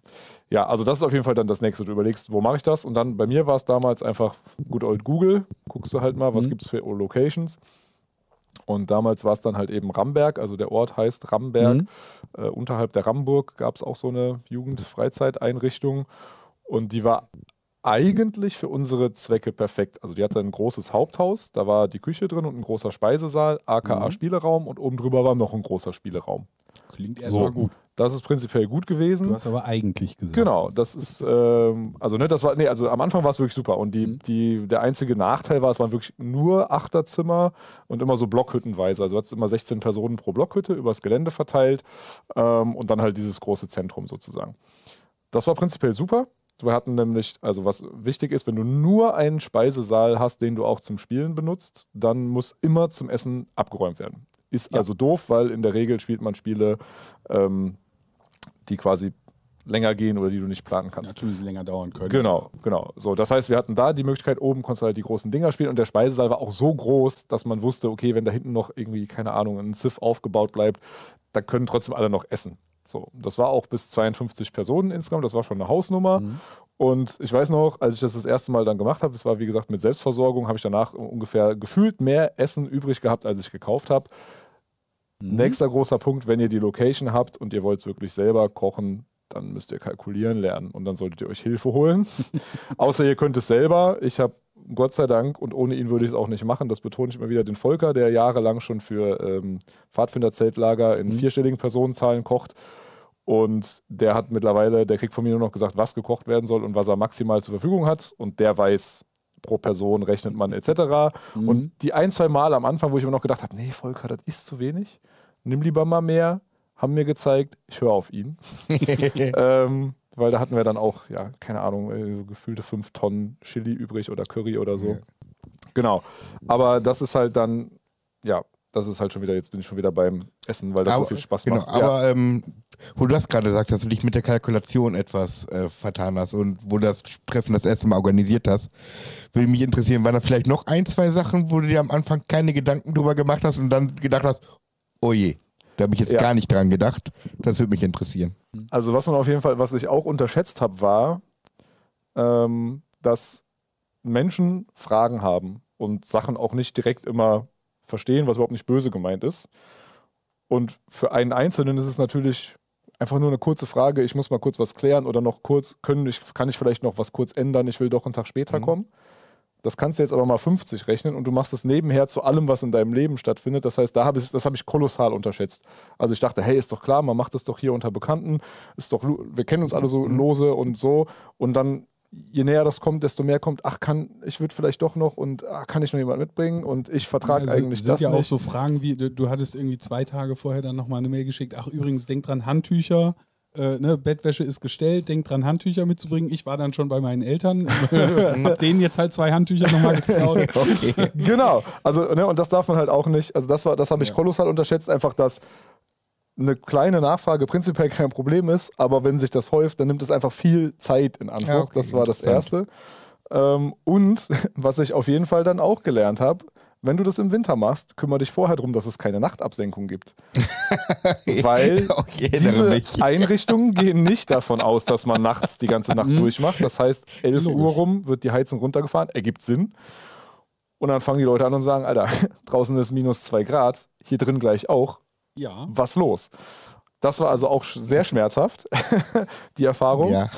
ja, also das ist auf jeden Fall dann das nächste. Du überlegst, wo mache ich das? Und dann bei mir war es damals einfach good old Google. Guckst du halt mal, was Mhm. gibt es für Locations. Und damals war es dann halt eben Ramberg, also der Ort heißt Ramberg. Mhm. Äh, unterhalb der Ramburg gab es auch so eine Jugendfreizeiteinrichtung. Und die war eigentlich für unsere Zwecke perfekt. Also die hatte ein großes Haupthaus, da war die Küche drin und ein großer Speisesaal, aka Mhm. Spieleraum und oben drüber war noch ein großer Spieleraum. Klingt So. erstmal gut. Das ist prinzipiell gut gewesen. Du hast aber eigentlich gesagt. Genau, das ist, ähm, also ne, das war, nee, also am Anfang war es wirklich super. Und die, Mhm. die, der einzige Nachteil war, es waren wirklich nur Achterzimmer und immer so Blockhüttenweise. Also du hattest immer 16 Personen pro Blockhütte übers Gelände verteilt ähm, und dann halt dieses große Zentrum sozusagen. Das war prinzipiell super. Wir hatten nämlich, also was wichtig ist, wenn du nur einen Speisesaal hast, den du auch zum Spielen benutzt, dann muss immer zum Essen abgeräumt werden. Ist Ja. also doof, weil in der Regel spielt man Spiele, ähm, die quasi länger gehen oder die du nicht planen kannst. Natürlich länger dauern können. Genau, genau. So, das heißt, wir hatten da die Möglichkeit, oben konntest du halt die großen Dinger spielen und der Speisesaal war auch so groß, dass man wusste, okay, wenn da hinten noch irgendwie, keine Ahnung, ein Ziff aufgebaut bleibt, da können trotzdem alle noch essen. So, das war auch bis 52 Personen insgesamt, das war schon eine Hausnummer. Mhm. Und ich weiß noch, als ich das das erste Mal dann gemacht habe, das war wie gesagt mit Selbstversorgung, habe ich danach ungefähr gefühlt mehr Essen übrig gehabt, als ich gekauft habe. Mhm. Nächster großer Punkt, wenn ihr die Location habt und ihr wollt es wirklich selber kochen, dann müsst ihr kalkulieren lernen und dann solltet ihr euch Hilfe holen. Außer ihr könnt es selber. Ich habe Gott sei Dank und ohne ihn würde ich es auch nicht machen. Das betone ich immer wieder den Volker, der jahrelang schon für ähm, Pfadfinderzeltlager in Mhm. vierstelligen Personenzahlen kocht. Und der hat mittlerweile, der kriegt von mir nur noch gesagt, was gekocht werden soll und was er maximal zur Verfügung hat. Und der weiß, pro Person rechnet man etc. Mhm. Und die ein, zwei Mal am Anfang, wo ich immer noch gedacht habe, nee, Volker, das ist zu wenig, nimm lieber mal mehr, haben mir gezeigt, ich höre auf ihn. ähm, weil da hatten wir dann auch, ja, keine Ahnung, äh, so gefühlte fünf Tonnen Chili übrig oder Curry oder so. Ja. Genau. Aber das ist halt dann, ja, das ist halt schon wieder, jetzt bin ich schon wieder beim Essen, weil das so viel Spaß genau, macht. Aber ähm, wo du das gerade sagst, dass du dich mit der Kalkulation etwas äh, vertan hast und wo du das Treffen das erste Mal organisiert hast, würde mich interessieren, waren da vielleicht noch ein, zwei Sachen, wo du dir am Anfang keine Gedanken drüber gemacht hast und dann gedacht hast, oh je, da habe ich jetzt Ja. gar nicht dran gedacht. Das würde mich interessieren. Also was man auf jeden Fall, was ich auch unterschätzt habe, war, ähm, dass Menschen Fragen haben und Sachen auch nicht direkt immer verstehen, was überhaupt nicht böse gemeint ist. Und für einen Einzelnen ist es natürlich einfach nur eine kurze Frage, ich muss mal kurz was klären oder noch kurz, können ich, kann ich vielleicht noch was kurz ändern, ich will doch einen Tag später Mhm. kommen. Das kannst du jetzt aber mal 50 rechnen und du machst es nebenher zu allem, was in deinem Leben stattfindet. Das heißt, da habe ich, das habe ich kolossal unterschätzt. Also ich dachte, hey, ist doch klar, man macht das doch hier unter Bekannten, ist doch, wir kennen uns alle so Mhm. lose und so. Und dann, je näher das kommt, desto mehr kommt, ach, kann, ich würde vielleicht doch noch und ach, kann ich noch jemand mitbringen und ich vertrage Ja, eigentlich sind das ja auch nicht. so Fragen wie, du, du hattest irgendwie zwei Tage vorher dann nochmal eine Mail geschickt, ach übrigens, denk dran, Handtücher, äh, ne, Bettwäsche ist gestellt, denk dran, Handtücher mitzubringen. Ich war dann schon bei meinen Eltern, hab denen jetzt halt zwei Handtücher nochmal geklaut. Genau, also ne, und das darf man halt auch nicht, also das war, das habe ich Ja. kolossal unterschätzt, einfach dass eine kleine Nachfrage prinzipiell kein Problem ist, aber wenn sich das häuft, dann nimmt es einfach viel Zeit in Anspruch. Ja, okay, das war das. Erste. Ähm, und was ich auf jeden Fall dann auch gelernt habe, wenn du das im Winter machst, kümmere dich vorher darum, dass es keine Nachtabsenkung gibt. Weil erinnere diese. Einrichtungen gehen nicht davon aus, dass man nachts die ganze Nacht Mhm. durchmacht. Das heißt, 11 Logisch. Uhr rum wird die Heizung runtergefahren, ergibt Sinn. Und dann fangen die Leute an und sagen, Alter, draußen ist minus 2 Grad, hier drin gleich auch, Ja. was los? Das war also auch sehr schmerzhaft, die Erfahrung. Ja.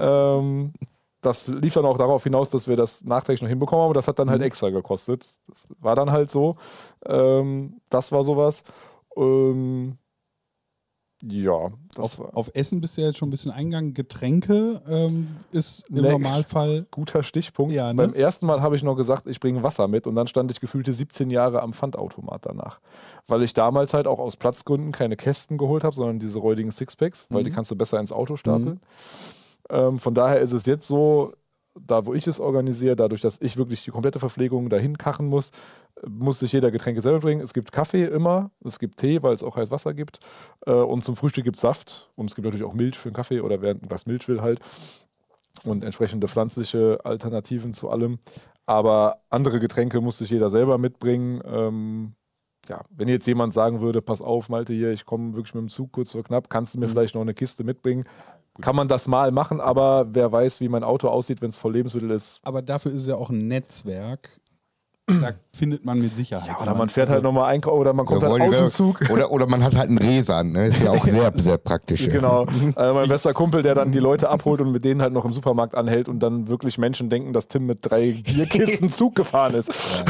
Ähm, das lief dann auch darauf hinaus, dass wir das nachträglich noch hinbekommen haben, aber das hat dann halt extra gekostet. Das war dann halt so. Ähm, das war sowas. Ähm, ja, Auf, auf Essen bist du ja jetzt schon ein bisschen eingegangen. Getränke ähm, ist im Nee. Normalfall. guter Stichpunkt. Ja, ne? Beim ersten Mal habe ich noch gesagt, ich bringe Wasser mit und dann stand ich gefühlte 17 Jahre am Pfandautomat danach. Weil ich damals halt auch aus Platzgründen keine Kästen geholt habe, sondern diese räudigen Sixpacks, weil Mhm. die kannst du besser ins Auto stapeln. Ähm, von daher ist es jetzt so, da wo ich es organisiere, dadurch, dass ich wirklich die komplette Verpflegung dahin kachen muss, muss sich jeder Getränke selber bringen. Es gibt Kaffee immer, es gibt Tee, weil es auch heiß Wasser gibt. Äh, und zum Frühstück gibt es Saft und es gibt natürlich auch Milch für den Kaffee oder wer ein Glas Milch will halt. Und entsprechende pflanzliche Alternativen zu allem. Aber andere Getränke muss sich jeder selber mitbringen. Ähm, ja, wenn jetzt jemand sagen würde, pass auf, Malte, hier, ich komme wirklich mit dem Zug kurz vor knapp, kannst du mir vielleicht noch eine Kiste mitbringen? Kann man das mal machen, aber wer weiß, wie mein Auto aussieht, wenn es voll Lebensmittel ist. Aber dafür ist es ja auch ein Netzwerk. Da findet man mit Sicherheit. Ja, oder man fährt halt Also, nochmal einkaufen oder man kommt Ja, halt aus dem Zug. Oder, oder man hat halt einen Resan, ne? Ist ja auch sehr, sehr praktisch. ja. Genau. Also mein bester Kumpel, der dann die Leute abholt und mit denen halt noch im Supermarkt anhält und dann wirklich Menschen denken, dass Tim mit drei Bierkisten Zug gefahren ist.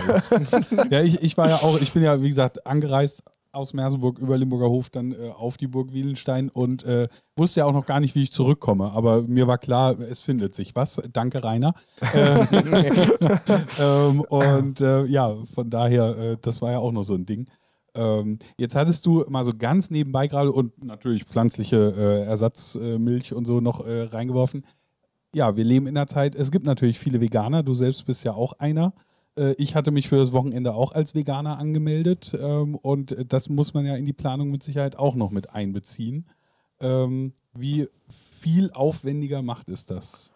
Ja, ich, ich war ja auch, ich bin ja, wie gesagt, angereist aus Merseburg über Limburger Hof dann äh, auf die Burg Wielenstein und äh, wusste ja auch noch gar nicht, wie ich zurückkomme. Aber mir war klar, es findet sich was. Danke, Rainer. Äh, ähm, und äh, ja, von daher, äh, das war ja auch noch so ein Ding. Ähm, jetzt hattest du mal so ganz nebenbei gerade und natürlich pflanzliche äh, Ersatzmilch und so noch äh, reingeworfen. Ja, wir leben in einer Zeit, es gibt natürlich viele Veganer, du selbst bist ja auch einer. Äh, Ich hatte mich für das Wochenende auch als Veganer angemeldet ähm, und das muss man ja in die Planung mit Sicherheit auch noch mit einbeziehen. Ähm, Wie viel aufwendiger macht es das?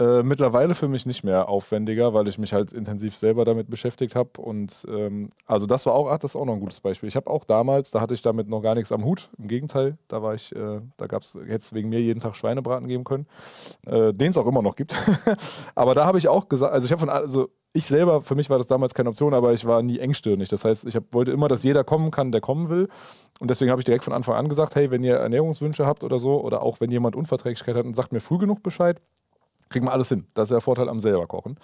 Äh, mittlerweile für mich nicht mehr aufwendiger, weil ich mich halt intensiv selber damit beschäftigt habe. Und ähm, also das war auch, ach, das ist auch noch ein gutes Beispiel. Ich habe auch damals, da hatte ich damit noch gar nichts am Hut. Im Gegenteil, da war ich, äh, da gab es, es wegen mir jeden Tag Schweinebraten geben können, äh, den es auch immer noch gibt. aber da habe ich auch gesagt, also ich habe von, also ich selber, für mich war das damals keine Option, aber ich war nie engstirnig. Das heißt, ich hab, wollte immer, dass jeder kommen kann, der kommen will. Und deswegen habe ich direkt von Anfang an gesagt, hey, wenn ihr Ernährungswünsche habt oder so, oder auch wenn jemand Unverträglichkeit hat und sagt mir früh genug Bescheid, kriegen wir alles hin. Das ist der Vorteil am selber kochen.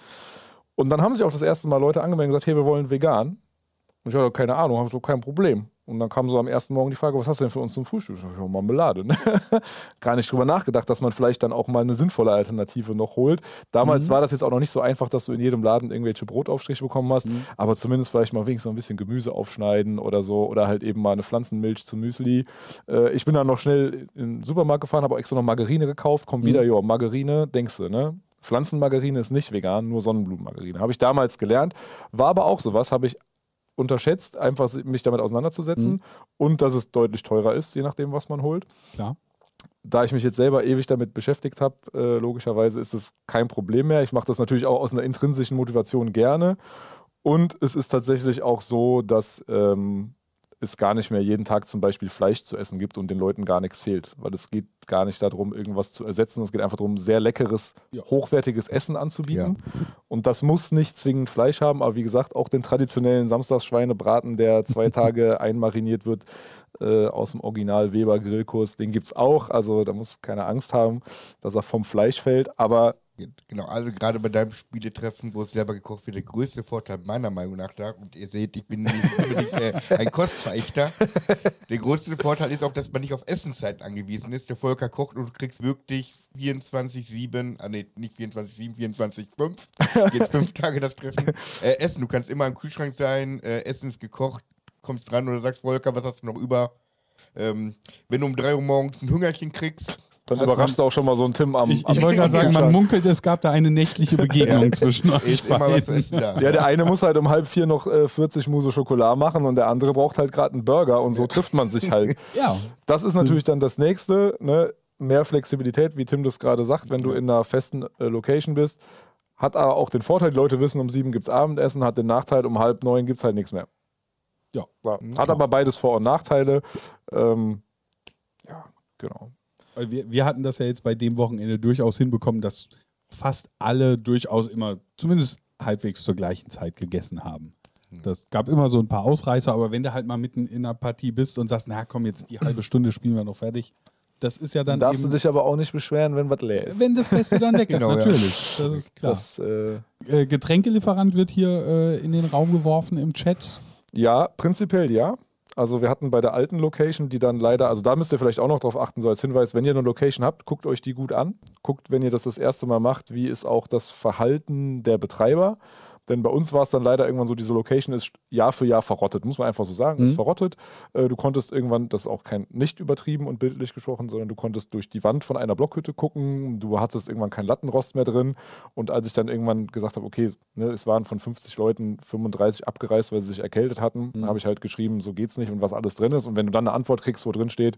Und dann haben sich auch das erste Mal Leute angemeldet und gesagt, hey, wir wollen vegan. Und ich hatte keine Ahnung, habe so kein Problem. Und dann kam so am ersten Morgen die Frage, was hast du denn für uns zum Frühstück? Ich ja, Marmelade. Ne? Gar nicht drüber nachgedacht, dass man vielleicht dann auch mal eine sinnvolle Alternative noch holt. Damals war das jetzt auch noch nicht so einfach, dass du in jedem Laden irgendwelche Brotaufstriche bekommen hast, aber zumindest vielleicht mal wenigstens ein bisschen Gemüse aufschneiden oder so oder halt eben mal eine Pflanzenmilch zum Müsli. Äh, ich bin dann noch schnell in den Supermarkt gefahren, habe auch extra noch Margarine gekauft, komm wieder, ja, Margarine, denkst du, ne? Pflanzenmargarine ist nicht vegan, nur Sonnenblumenmargarine. Habe ich damals gelernt, war aber auch sowas, habe ich unterschätzt, einfach mich damit auseinanderzusetzen und dass es deutlich teurer ist, je nachdem, was man holt. Klar. Da ich mich jetzt selber ewig damit beschäftigt habe, äh, logischerweise ist es kein Problem mehr. Ich mache das natürlich auch aus einer intrinsischen Motivation gerne. Und es ist tatsächlich auch so, dass ähm, es gar nicht mehr jeden Tag zum Beispiel Fleisch zu essen gibt und den Leuten gar nichts fehlt. Weil es geht gar nicht darum, irgendwas zu ersetzen. Es geht einfach darum, sehr leckeres, Ja. hochwertiges Essen anzubieten. Und das muss nicht zwingend Fleisch haben, aber wie gesagt, auch den traditionellen Samstagsschweinebraten, der zwei Tage einmariniert wird äh, aus dem Original Weber Grillkurs, den gibt es auch. Also da muss keine Angst haben, dass er vom Fleisch fällt. Aber Genau, also gerade bei deinem Spieletreffen, wo es selber gekocht wird, der größte Vorteil meiner Meinung nach da, und ihr seht, ich bin nicht äh, ein Kostverächter, der größte Vorteil ist auch, dass man nicht auf Essenszeiten angewiesen ist. Der Volker kocht und du kriegst wirklich 24-7, ah nee, nicht 24-7, 24-5, jetzt fünf Tage das Treffen, äh, Essen. Du kannst immer im Kühlschrank sein, äh, Essen ist gekocht, kommst dran oder sagst, Volker, was hast du noch über? Ähm, wenn du um 3 Uhr morgens ein Hungerchen kriegst, Dann Also überrascht auch schon mal so ein Tim am. Ich, am ich wollte gerade sagen, man munkelt, es gab da eine nächtliche Begegnung zwischen euch beiden. Ja, der eine muss halt um halb vier noch äh, 40 Mousse Schokolade machen und der andere braucht halt gerade einen Burger und so trifft man sich halt. Ja, Das ist natürlich dann das nächste, ne? mehr Flexibilität, wie Tim das gerade sagt, wenn du in einer festen äh, Location bist. Hat aber auch den Vorteil, die Leute wissen, um sieben gibt es Abendessen, hat den Nachteil, um halb neun gibt es halt nichts mehr. Ja. Hat aber beides Vor- und Nachteile. Ähm, ja, genau. Weil wir, wir hatten das ja jetzt bei dem Wochenende durchaus hinbekommen, dass fast alle durchaus immer zumindest halbwegs zur gleichen Zeit gegessen haben. Das gab immer so ein paar Ausreißer, aber wenn du halt mal mitten in einer Partie bist und sagst, na komm, jetzt die halbe Stunde spielen wir noch fertig, das ist ja dann darfst eben, du dich aber auch nicht beschweren, wenn was leer ist. wenn das Beste dann weg ist, Genau, ja. natürlich. Das ist klar. Das, äh, äh, Getränkelieferant wird hier äh, in den Raum geworfen im Chat. Ja, prinzipiell ja. Also wir hatten bei der alten Location, die dann leider, also da müsst ihr vielleicht auch noch drauf achten, so als Hinweis, wenn ihr eine Location habt, guckt euch die gut an. Guckt, wenn ihr das das erste Mal macht, wie ist auch das Verhalten der Betreiber. Denn bei uns war es dann leider irgendwann so, diese Location ist Jahr für Jahr verrottet, muss man einfach so sagen, ist Mhm. verrottet. Äh, Du konntest irgendwann, das ist auch kein, nicht übertrieben und bildlich gesprochen, sondern du konntest durch die Wand von einer Blockhütte gucken, du hattest irgendwann keinen Lattenrost mehr drin und als ich dann irgendwann gesagt habe, okay, ne, es waren von 50 Leuten 35 abgereist, weil sie sich erkältet hatten, Mhm. habe ich halt geschrieben, so geht's nicht und was alles drin ist und wenn du dann eine Antwort kriegst, wo drin steht,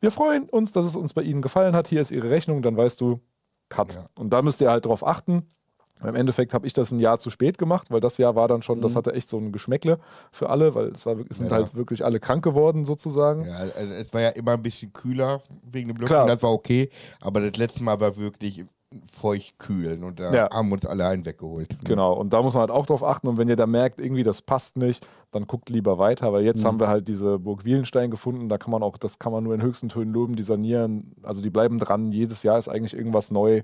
wir freuen uns, dass es uns bei Ihnen gefallen hat, hier ist Ihre Rechnung, dann weißt du, Cut. Ja. Und da müsst ihr halt drauf achten. Im Endeffekt habe ich das ein Jahr zu spät gemacht, weil das Jahr war dann schon, das hatte echt so ein Geschmäckle für alle, weil es, war, es sind Ja, halt wirklich alle krank geworden sozusagen. Ja, also es war ja immer ein bisschen kühler wegen dem. Blödsinn, das war okay, aber das letzte Mal war wirklich feucht kühlen und da Ja. haben uns alle einen weggeholt. Genau, und da muss man halt auch drauf achten. Und wenn ihr da merkt, irgendwie das passt nicht, dann guckt lieber weiter, weil jetzt Mhm. haben wir halt diese Burg Wielenstein gefunden. Da kann man auch, das kann man nur in höchsten Tönen loben, die sanieren. Also die bleiben dran. Jedes Jahr ist eigentlich irgendwas neu.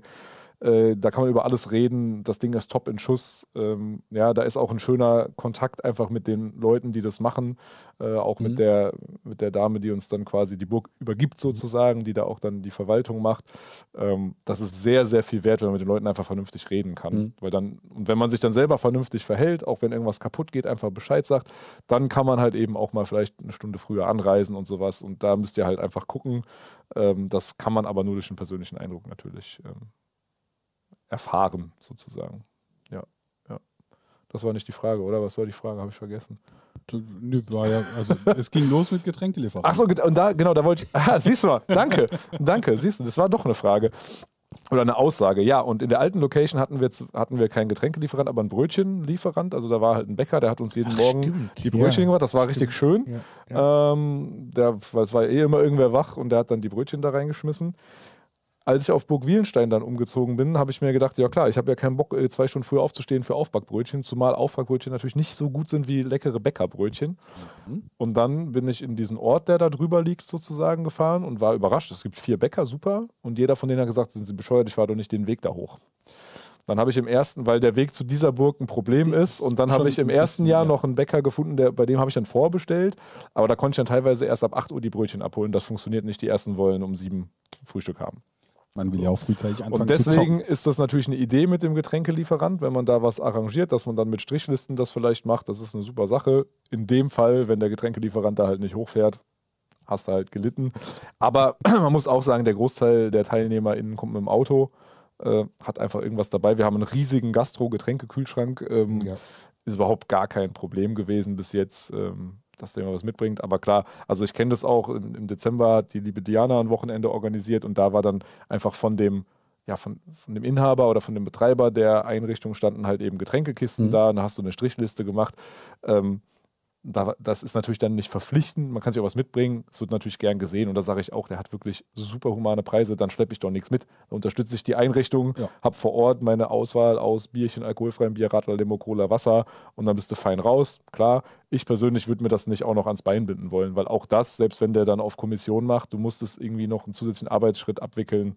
Äh, da kann man über alles reden. Das Ding ist top in Schuss. Ähm, ja, da ist auch ein schöner Kontakt einfach mit den Leuten, die das machen. Äh, auch Mhm. mit, der, mit der Dame, die uns dann quasi die Burg übergibt, sozusagen, die da auch dann die Verwaltung macht. Ähm, das ist sehr, sehr viel wert, wenn man mit den Leuten einfach vernünftig reden kann. Mhm. Weil dann, und wenn man sich dann selber vernünftig verhält, auch wenn irgendwas kaputt geht, einfach Bescheid sagt, dann kann man halt eben auch mal vielleicht eine Stunde früher anreisen und sowas. Und da müsst ihr halt einfach gucken. Ähm, das kann man aber nur durch den persönlichen Eindruck natürlich ähm, erfahren, sozusagen. Ja, ja. Das war nicht die Frage, oder? Was war die Frage? Habe ich vergessen. Nö, war ja, also es ging los mit Getränkelieferant. Ach so, get- und da, genau, da wollte ich. Ah, siehst du mal, danke, danke, siehst du, das war doch eine Frage. Oder eine Aussage, ja. Und in der alten Location hatten wir, hatten wir keinen Getränkelieferant, aber einen Brötchenlieferant. Also da war halt ein Bäcker, der hat uns jeden Ach, Morgen stimmt, die Brötchen ja. gemacht. Das war richtig schön. Ja, Ähm, der, weil es war eh immer irgendwer wach und der hat dann die Brötchen da reingeschmissen. Als ich auf Burg Wielenstein dann umgezogen bin, habe ich mir gedacht, ja klar, ich habe ja keinen Bock, äh, zwei Stunden früher aufzustehen für Aufbackbrötchen, zumal Aufbackbrötchen natürlich nicht so gut sind wie leckere Bäckerbrötchen. Und dann bin ich in diesen Ort, der da drüber liegt, sozusagen gefahren und war überrascht. Es gibt vier Bäcker, super. Und jeder von denen hat gesagt, sind sie bescheuert, ich fahre doch nicht den Weg da hoch. Dann habe ich im ersten, weil der Weg zu dieser Burg ein Problem ist, und dann habe ich im ersten Jahr ja. noch einen Bäcker gefunden, der, bei dem habe ich dann vorbestellt. Aber da konnte ich dann teilweise erst ab 8 Uhr die Brötchen abholen. Das funktioniert nicht. Die ersten wollen um 7 Frühstück haben. Man will ja auch frühzeitig anfangen Und deswegen ist das natürlich eine Idee mit dem Getränkelieferant, wenn man da was arrangiert, dass man dann mit Strichlisten das vielleicht macht. Das ist eine super Sache. In dem Fall, wenn der Getränkelieferant da halt nicht hochfährt, hast du halt gelitten. Aber man muss auch sagen, der Großteil der TeilnehmerInnen kommt mit dem Auto, äh, hat einfach irgendwas dabei. Wir haben einen riesigen Gastro-Getränkekühlschrank. Ähm, Ja. Ist überhaupt gar kein Problem gewesen bis jetzt, ähm, dass der immer was mitbringt. Aber klar, also ich kenne das auch. Im, Im Dezember hat die liebe Diana ein Wochenende organisiert und da war dann einfach von dem ja, von, von dem Inhaber oder von dem Betreiber der Einrichtung standen halt eben Getränkekisten Mhm. da und da hast du eine Strichliste gemacht. Ähm, das ist natürlich dann nicht verpflichtend, man kann sich auch was mitbringen, es wird natürlich gern gesehen und da sage ich auch, der hat wirklich super humane Preise, dann schleppe ich doch nichts mit. Da unterstütze ich die Einrichtung, Ja. habe vor Ort meine Auswahl aus Bierchen, alkoholfreiem Bier, Radler, Limo, Cola, Wasser und dann bist du fein raus. Klar, ich persönlich würde mir das nicht auch noch ans Bein binden wollen, weil auch das, selbst wenn der dann auf Kommission macht, du musst es irgendwie noch einen zusätzlichen Arbeitsschritt abwickeln.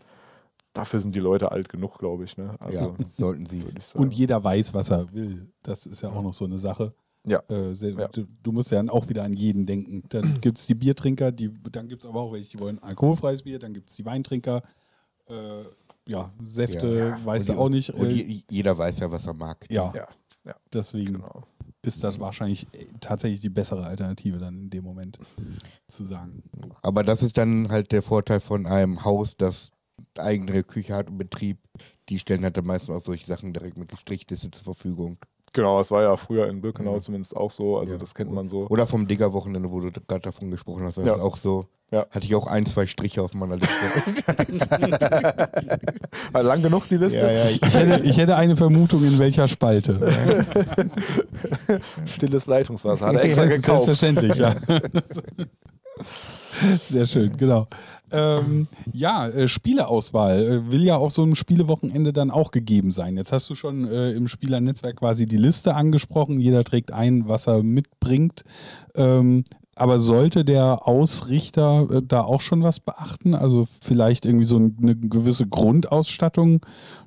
Dafür sind die Leute alt genug, glaube ich. Ne? Also, ja, sollten sie. Und jeder weiß, was er will. Das ist ja auch noch so eine Sache. Ja. Äh, Ja. du, du musst ja dann auch wieder an jeden denken. Dann gibt es die Biertrinker, die, dann gibt es aber auch welche, die wollen alkoholfreies Bier, dann gibt es die Weintrinker. Äh, ja, Säfte, Ja. Und du auch nicht. Und Äh, je, jeder weiß ja, was er mag. ja, ja, deswegen genau. ist das wahrscheinlich äh, tatsächlich die bessere Alternative dann in dem Moment zu sagen. Aber das ist dann halt der Vorteil von einem Haus, das eigene Küche hat und Betrieb, die stellen halt dann meistens auch solche Sachen direkt mit Strichliste zur Verfügung. Genau, das war ja früher in Birkenau zumindest auch so. Also Ja. das kennt man so. Oder vom Digger-Wochenende, wo du gerade davon gesprochen hast, war Ja. das auch so. Ja. Hatte ich auch ein, zwei Striche auf meiner Liste. War lang genug die Liste? ja, ja, ich, Ich hätte, ich hätte eine Vermutung, in welcher Spalte. Stilles Leitungswasser. Hat er extra gekauft. Selbstverständlich, ja. Sehr schön, genau. Ähm, ja, äh, Spieleauswahl äh, will ja auf so einem Spielewochenende dann auch gegeben sein. Jetzt hast du schon äh, im Spielernetzwerk quasi die Liste angesprochen. Jeder trägt ein, was er mitbringt. Ähm, aber sollte der Ausrichter äh, da auch schon was beachten? Also vielleicht irgendwie so ein- eine gewisse Grundausstattung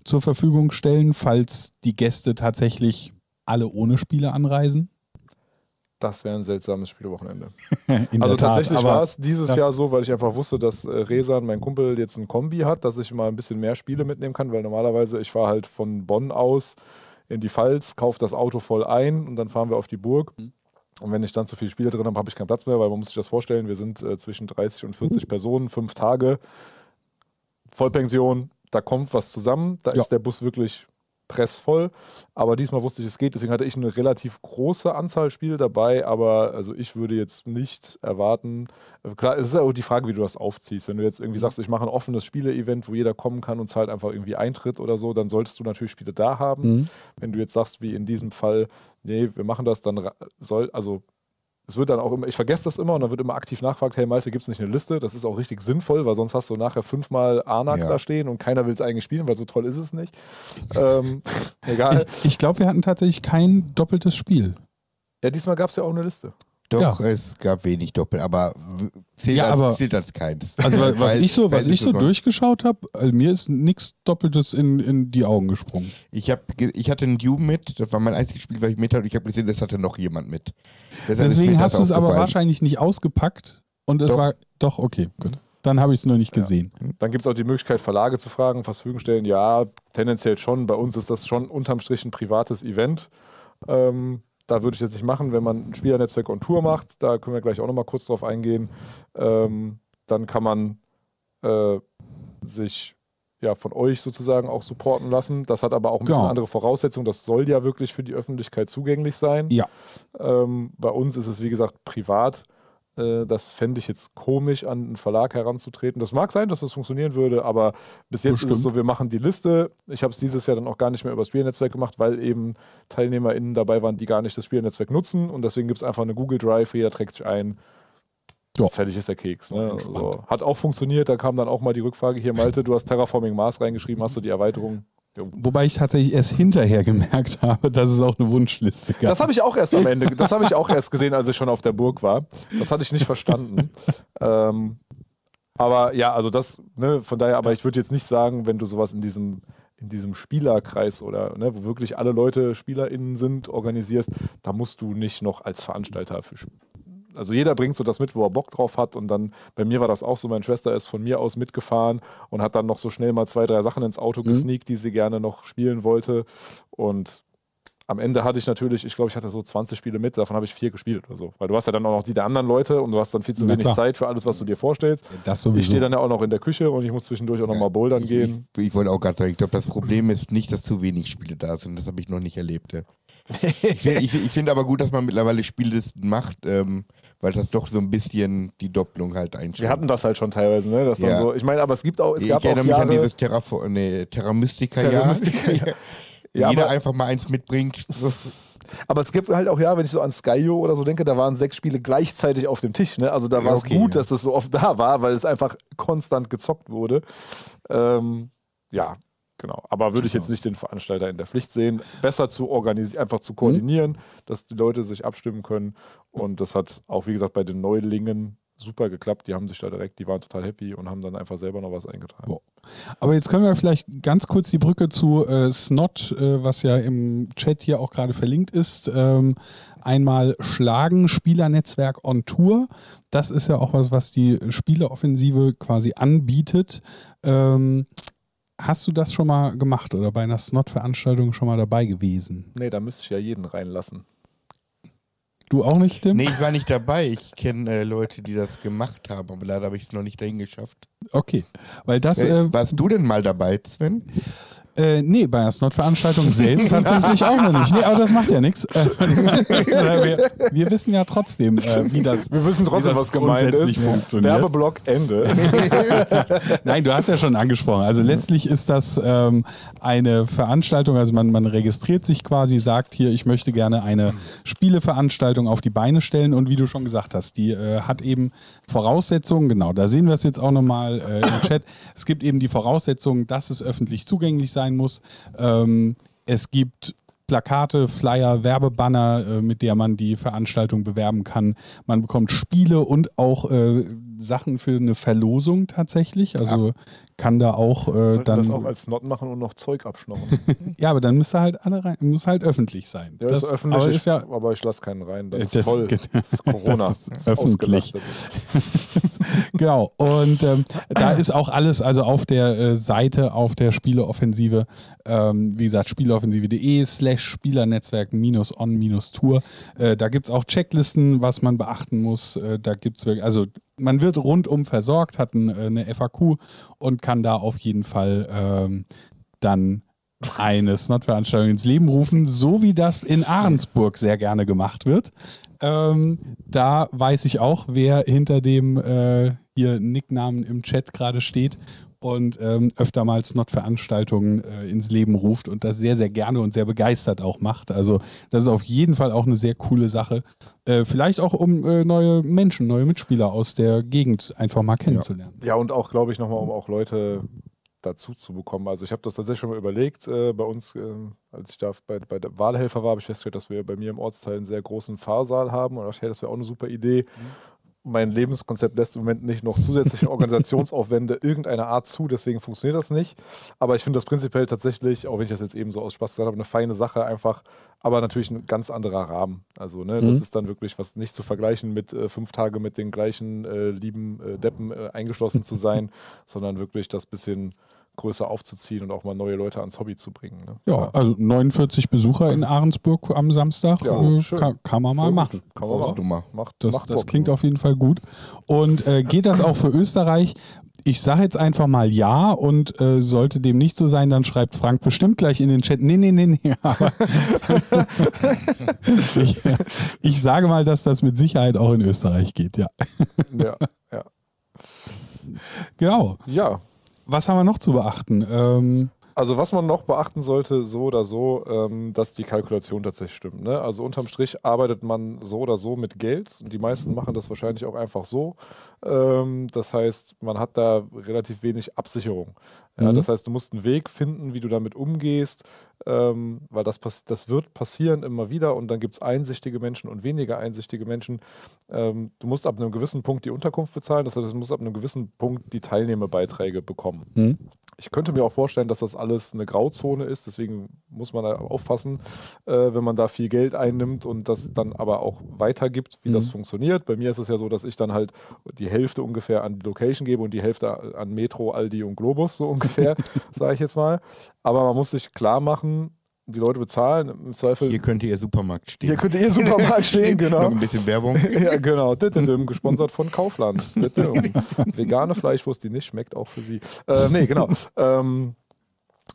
zur Verfügung stellen, falls die Gäste tatsächlich alle ohne Spiele anreisen? Das wäre ein seltsames Spielewochenende. In also Tat, tatsächlich war es dieses ja. Jahr so, weil ich einfach wusste, dass äh, Resan, mein Kumpel, jetzt ein Kombi hat, dass ich mal ein bisschen mehr Spiele mitnehmen kann, weil normalerweise ich fahre halt von Bonn aus in die Pfalz, kaufe das Auto voll ein und dann fahren wir auf die Burg. Mhm. Und wenn ich dann zu viele Spiele drin habe, habe ich keinen Platz mehr, weil man muss sich das vorstellen, wir sind äh, zwischen 30 und 40 Personen, fünf Tage, Vollpension, da kommt was zusammen, da Ja. ist der Bus wirklich pressvoll. Aber diesmal wusste ich, es geht. Deswegen hatte ich eine relativ große Anzahl Spiele dabei. Aber also ich würde jetzt nicht erwarten. äh, Klar, es ist ja auch die Frage, wie du das aufziehst. Wenn du jetzt irgendwie sagst, ich mache ein offenes Spiele-Event, wo jeder kommen kann und zahlt einfach irgendwie Eintritt oder so, dann solltest du natürlich Spiele da haben. Mhm. Wenn du jetzt sagst, wie in diesem Fall, nee, wir machen das, dann soll, also es wird dann auch immer, ich vergesse das immer und dann wird immer aktiv nachgefragt, hey Malte, gibt es nicht eine Liste? Das ist auch richtig sinnvoll, weil sonst hast du nachher fünfmal Arnak Ja. da stehen und keiner will es eigentlich spielen, weil so toll ist es nicht. ähm, egal. Ich, ich glaube, wir hatten tatsächlich kein doppeltes Spiel. Ja, diesmal gab es ja auch eine Liste. Doch, es gab wenig Doppel, aber zählt, Ja, als, aber- zählt als keins. Also wa- was Weil- ich so, was ich so es- durchgeschaut habe, also mir ist nichts Doppeltes in, in die Augen gesprungen. Ich, hab, ich hatte einen Dune mit, das war mein einziges Spiel, was ich mit hatte, und ich habe gesehen, das hatte noch jemand mit. Deshalb Deswegen hast du es aber wahrscheinlich nicht ausgepackt und es Doch. war doch okay, gut. Dann habe ich es nur nicht Ja. gesehen. Dann gibt es auch die Möglichkeit, Verlage zu fragen, Verfügung stellen. Ja, tendenziell schon. Bei uns ist das schon unterm Strich ein privates Event. Ähm, da würde ich jetzt nicht machen, wenn man ein Spielernetzwerk on Tour macht. Da können wir gleich auch nochmal kurz drauf eingehen. Ähm, dann kann man äh, sich ja, von euch sozusagen auch supporten lassen. Das hat aber auch ein bisschen Genau. andere Voraussetzungen. Das soll ja wirklich für die Öffentlichkeit zugänglich sein. Ja. Ähm, bei uns ist es, wie gesagt, privat. Äh, Das fände ich jetzt komisch, an einen Verlag heranzutreten. Das mag sein, dass das funktionieren würde, aber bis jetzt ist es Bestimmt. so, wir machen die Liste. Ich habe es dieses Jahr dann auch gar nicht mehr über das Spielnetzwerk gemacht, weil eben TeilnehmerInnen dabei waren, die gar nicht das Spielnetzwerk nutzen. Und deswegen gibt es einfach eine Google Drive, jeder trägt sich ein. Ja. Fertig ist der Keks. Ne? Entspannt. So. Hat auch funktioniert. Da kam dann auch mal die Rückfrage: Hier, Malte, du hast Terraforming Mars reingeschrieben, hast du die Erweiterung? Wobei ich tatsächlich erst hinterher gemerkt habe, dass es auch eine Wunschliste gab. Das habe ich auch erst am Ende, das habe ich auch erst gesehen, als ich schon auf der Burg war. Das hatte ich nicht verstanden. ähm, aber ja, also das, ne, von daher, aber ich würde jetzt nicht sagen, wenn du sowas in diesem, in diesem Spielerkreis oder ne, wo wirklich alle Leute SpielerInnen sind, organisierst, da musst du nicht noch als Veranstalter für also jeder bringt so das mit, wo er Bock drauf hat. Und dann, bei mir war das auch so, meine Schwester ist von mir aus mitgefahren und hat dann noch so schnell mal zwei, drei Sachen ins Auto Mhm. gesneakt, die sie gerne noch spielen wollte. Und am Ende hatte ich natürlich, ich glaube, ich hatte so 20 Spiele mit, davon habe ich vier gespielt oder so. Weil du hast ja dann auch noch die der anderen Leute und du hast dann viel zu Na wenig klar. Zeit für alles, was du dir vorstellst. das Ich stehe dann ja auch noch in der Küche und ich muss zwischendurch auch noch mal bouldern ich, gehen. Ich, ich wollte auch gerade sagen, ich glaube, das Problem ist nicht, dass zu wenig Spiele da sind. Das habe ich noch nicht erlebt. Ja. Ich finde find aber gut, dass man mittlerweile Spiellisten macht, ähm, weil das doch so ein bisschen die Doppelung halt einschränkt. Wir hatten das halt schon teilweise, ne? Das Ja. so, ich meine, aber es gibt auch, es ich gab auch erinnere mich Jahre, an dieses Terra, nee, Terra Mystica, Terra. Mystica, ja. Ja, Jeder einfach mal eins mitbringt. Aber es gibt halt auch ja, wenn ich so an Skyo oder so denke, da waren sechs Spiele gleichzeitig auf dem Tisch. Ne? Also da war es okay, gut, ja. dass es so oft da war, weil es einfach konstant gezockt wurde. Ähm, ja, genau. Aber würde ich jetzt nicht den Veranstalter in der Pflicht sehen. Besser zu organisieren, einfach zu koordinieren, dass die Leute sich abstimmen können. Und das hat auch, wie gesagt, bei den Neulingen super geklappt. Die haben sich da direkt, die waren total happy und haben dann einfach selber noch was eingetragen. Boah. Aber jetzt können wir vielleicht ganz kurz die Brücke zu äh, Snot, äh, was ja im Chat hier auch gerade verlinkt ist, ähm, einmal schlagen. Spielernetzwerk on Tour. Das ist ja auch was, was die Spieleoffensive quasi anbietet. Ähm, hast du das schon mal gemacht oder bei einer Snot-Veranstaltung schon mal dabei gewesen? Nee, da müsste ich ja jeden reinlassen. Du auch nicht, Tim? Nee, ich war nicht dabei. Ich kenne äh, Leute, die das gemacht haben, aber leider habe ich es noch nicht dahin geschafft. Okay. Weil das. Äh, Äh, warst du denn mal dabei, Sven? Äh, nee, bei der Snot-Veranstaltung selbst tatsächlich auch noch nicht. Nee, aber das macht ja nichts. Äh, wir, wir wissen ja trotzdem, äh, wie das. Wir wissen trotzdem, was gemeint ist. funktioniert. Werbeblock Ende. Nein, du hast ja schon angesprochen. Also letztlich ist das ähm, eine Veranstaltung, also man, man registriert sich quasi, sagt hier, ich möchte gerne eine Spieleveranstaltung auf die Beine stellen und wie du schon gesagt hast, die äh, hat eben Voraussetzungen, genau, da sehen wir es jetzt auch nochmal äh, im Chat. Es gibt eben die Voraussetzungen, dass es öffentlich zugänglich sein muss. Ähm, es gibt Plakate, Flyer, Werbebanner, äh, mit der man die Veranstaltung bewerben kann. Man bekommt Spiele und auch äh, Sachen für eine Verlosung tatsächlich. Also kann da auch äh, Sollten dann. das auch als Snot machen und noch Zeug abschnorren. ja, aber dann müsste halt alle rein, muss halt öffentlich sein. Ja, das ist öffentlich, aber ist ja aber ich lasse keinen rein. Das, Das- ist voll. Das ist Corona. das ist öffentlich. genau. Und ähm, da ist auch alles, also auf der äh, Seite, auf der Spieleoffensive, ähm, wie gesagt, spieleoffensive.de slash Spielernetzwerk minus on minus Tour. Äh, da gibt es auch Checklisten, was man beachten muss. Äh, da gibt es wirklich, also man wird rundum versorgt, hat äh, eine FAQ und kann da auf jeden Fall ähm, dann eine Snot-Veranstaltung ins Leben rufen, so wie das in Ahrensburg sehr gerne gemacht wird. Ähm, da weiß ich auch, wer hinter dem äh, hier Nicknamen im Chat gerade steht und ähm, öfter mal Snot-Veranstaltungen äh, ins Leben ruft und das sehr, sehr gerne und sehr begeistert auch macht. Also das ist auf jeden Fall auch eine sehr coole Sache. Äh, vielleicht auch, um äh, neue Menschen, neue Mitspieler aus der Gegend einfach mal kennenzulernen. Ja, und auch, glaube ich, nochmal, um auch Leute dazu zu bekommen. Also ich habe das tatsächlich schon mal überlegt, äh, bei uns, äh, als ich da bei, bei der Wahlhelfer war, habe ich festgestellt, dass wir bei mir im Ortsteil einen sehr großen Fahrsaal haben und dachte, hey, das wäre auch eine super Idee. Mein Lebenskonzept lässt im Moment nicht noch zusätzliche Organisationsaufwände irgendeiner Art zu, deswegen funktioniert das nicht. Aber ich finde das prinzipiell tatsächlich, auch wenn ich das jetzt eben so aus Spaß gesagt habe, eine feine Sache einfach, aber natürlich ein ganz anderer Rahmen. Also, ne, das Mhm. ist dann wirklich was nicht zu vergleichen mit äh, fünf Tage mit den gleichen äh, lieben äh, Deppen äh, eingeschlossen zu sein, sondern wirklich das bisschen größer aufzuziehen und auch mal neue Leute ans Hobby zu bringen. Ne? Ja, also 49 Besucher in Ahrensburg am Samstag Ja, äh, kann, kann man mal machen. Kann man machen. Nummer. Macht, Das, macht das klingt auf jeden Fall gut. Und äh, geht das auch für Österreich? Ich sage jetzt einfach mal ja und äh, sollte dem nicht so sein, dann schreibt Frank bestimmt gleich in den Chat. Nee, nee, nee, nee. Ich, ich sage mal, dass das mit Sicherheit auch in Österreich geht, ja. Ja, ja. Genau. ja, Was haben wir noch zu beachten? Ähm, Also was man noch beachten sollte, so oder so, ähm, dass die Kalkulation tatsächlich stimmt. Ne? Also unterm Strich arbeitet man so oder so mit Geld. Und die meisten machen das wahrscheinlich auch einfach so. Ähm, das heißt, man hat da relativ wenig Absicherung. Ja, Mhm. Das heißt, du musst einen Weg finden, wie du damit umgehst, ähm, weil das, das wird passieren immer wieder und dann gibt es einsichtige Menschen und weniger einsichtige Menschen. Ähm, du musst ab einem gewissen Punkt die Unterkunft bezahlen, das heißt, du musst ab einem gewissen Punkt die Teilnehmerbeiträge bekommen. hm? Ich könnte mir auch vorstellen, dass das alles eine Grauzone ist, deswegen muss man da aufpassen, äh, wenn man da viel Geld einnimmt und das dann aber auch weitergibt, wie das Mhm. funktioniert. Bei mir ist es ja so, dass ich dann halt die Hälfte ungefähr an die Location gebe und die Hälfte an Metro, Aldi und Globus, so ungefähr, sage ich jetzt mal. Aber man muss sich klar machen, die Leute bezahlen, im Zweifel. Hier könnte ihr Supermarkt stehen. Hier könnte ihr Supermarkt stehen, genau. Noch ein bisschen Werbung. Ja, genau. Dittedüm, gesponsert von Kaufland. Dittedüm. Vegane Fleischwurst, die nicht schmeckt, auch für Sie. Äh, nee, genau. Ähm,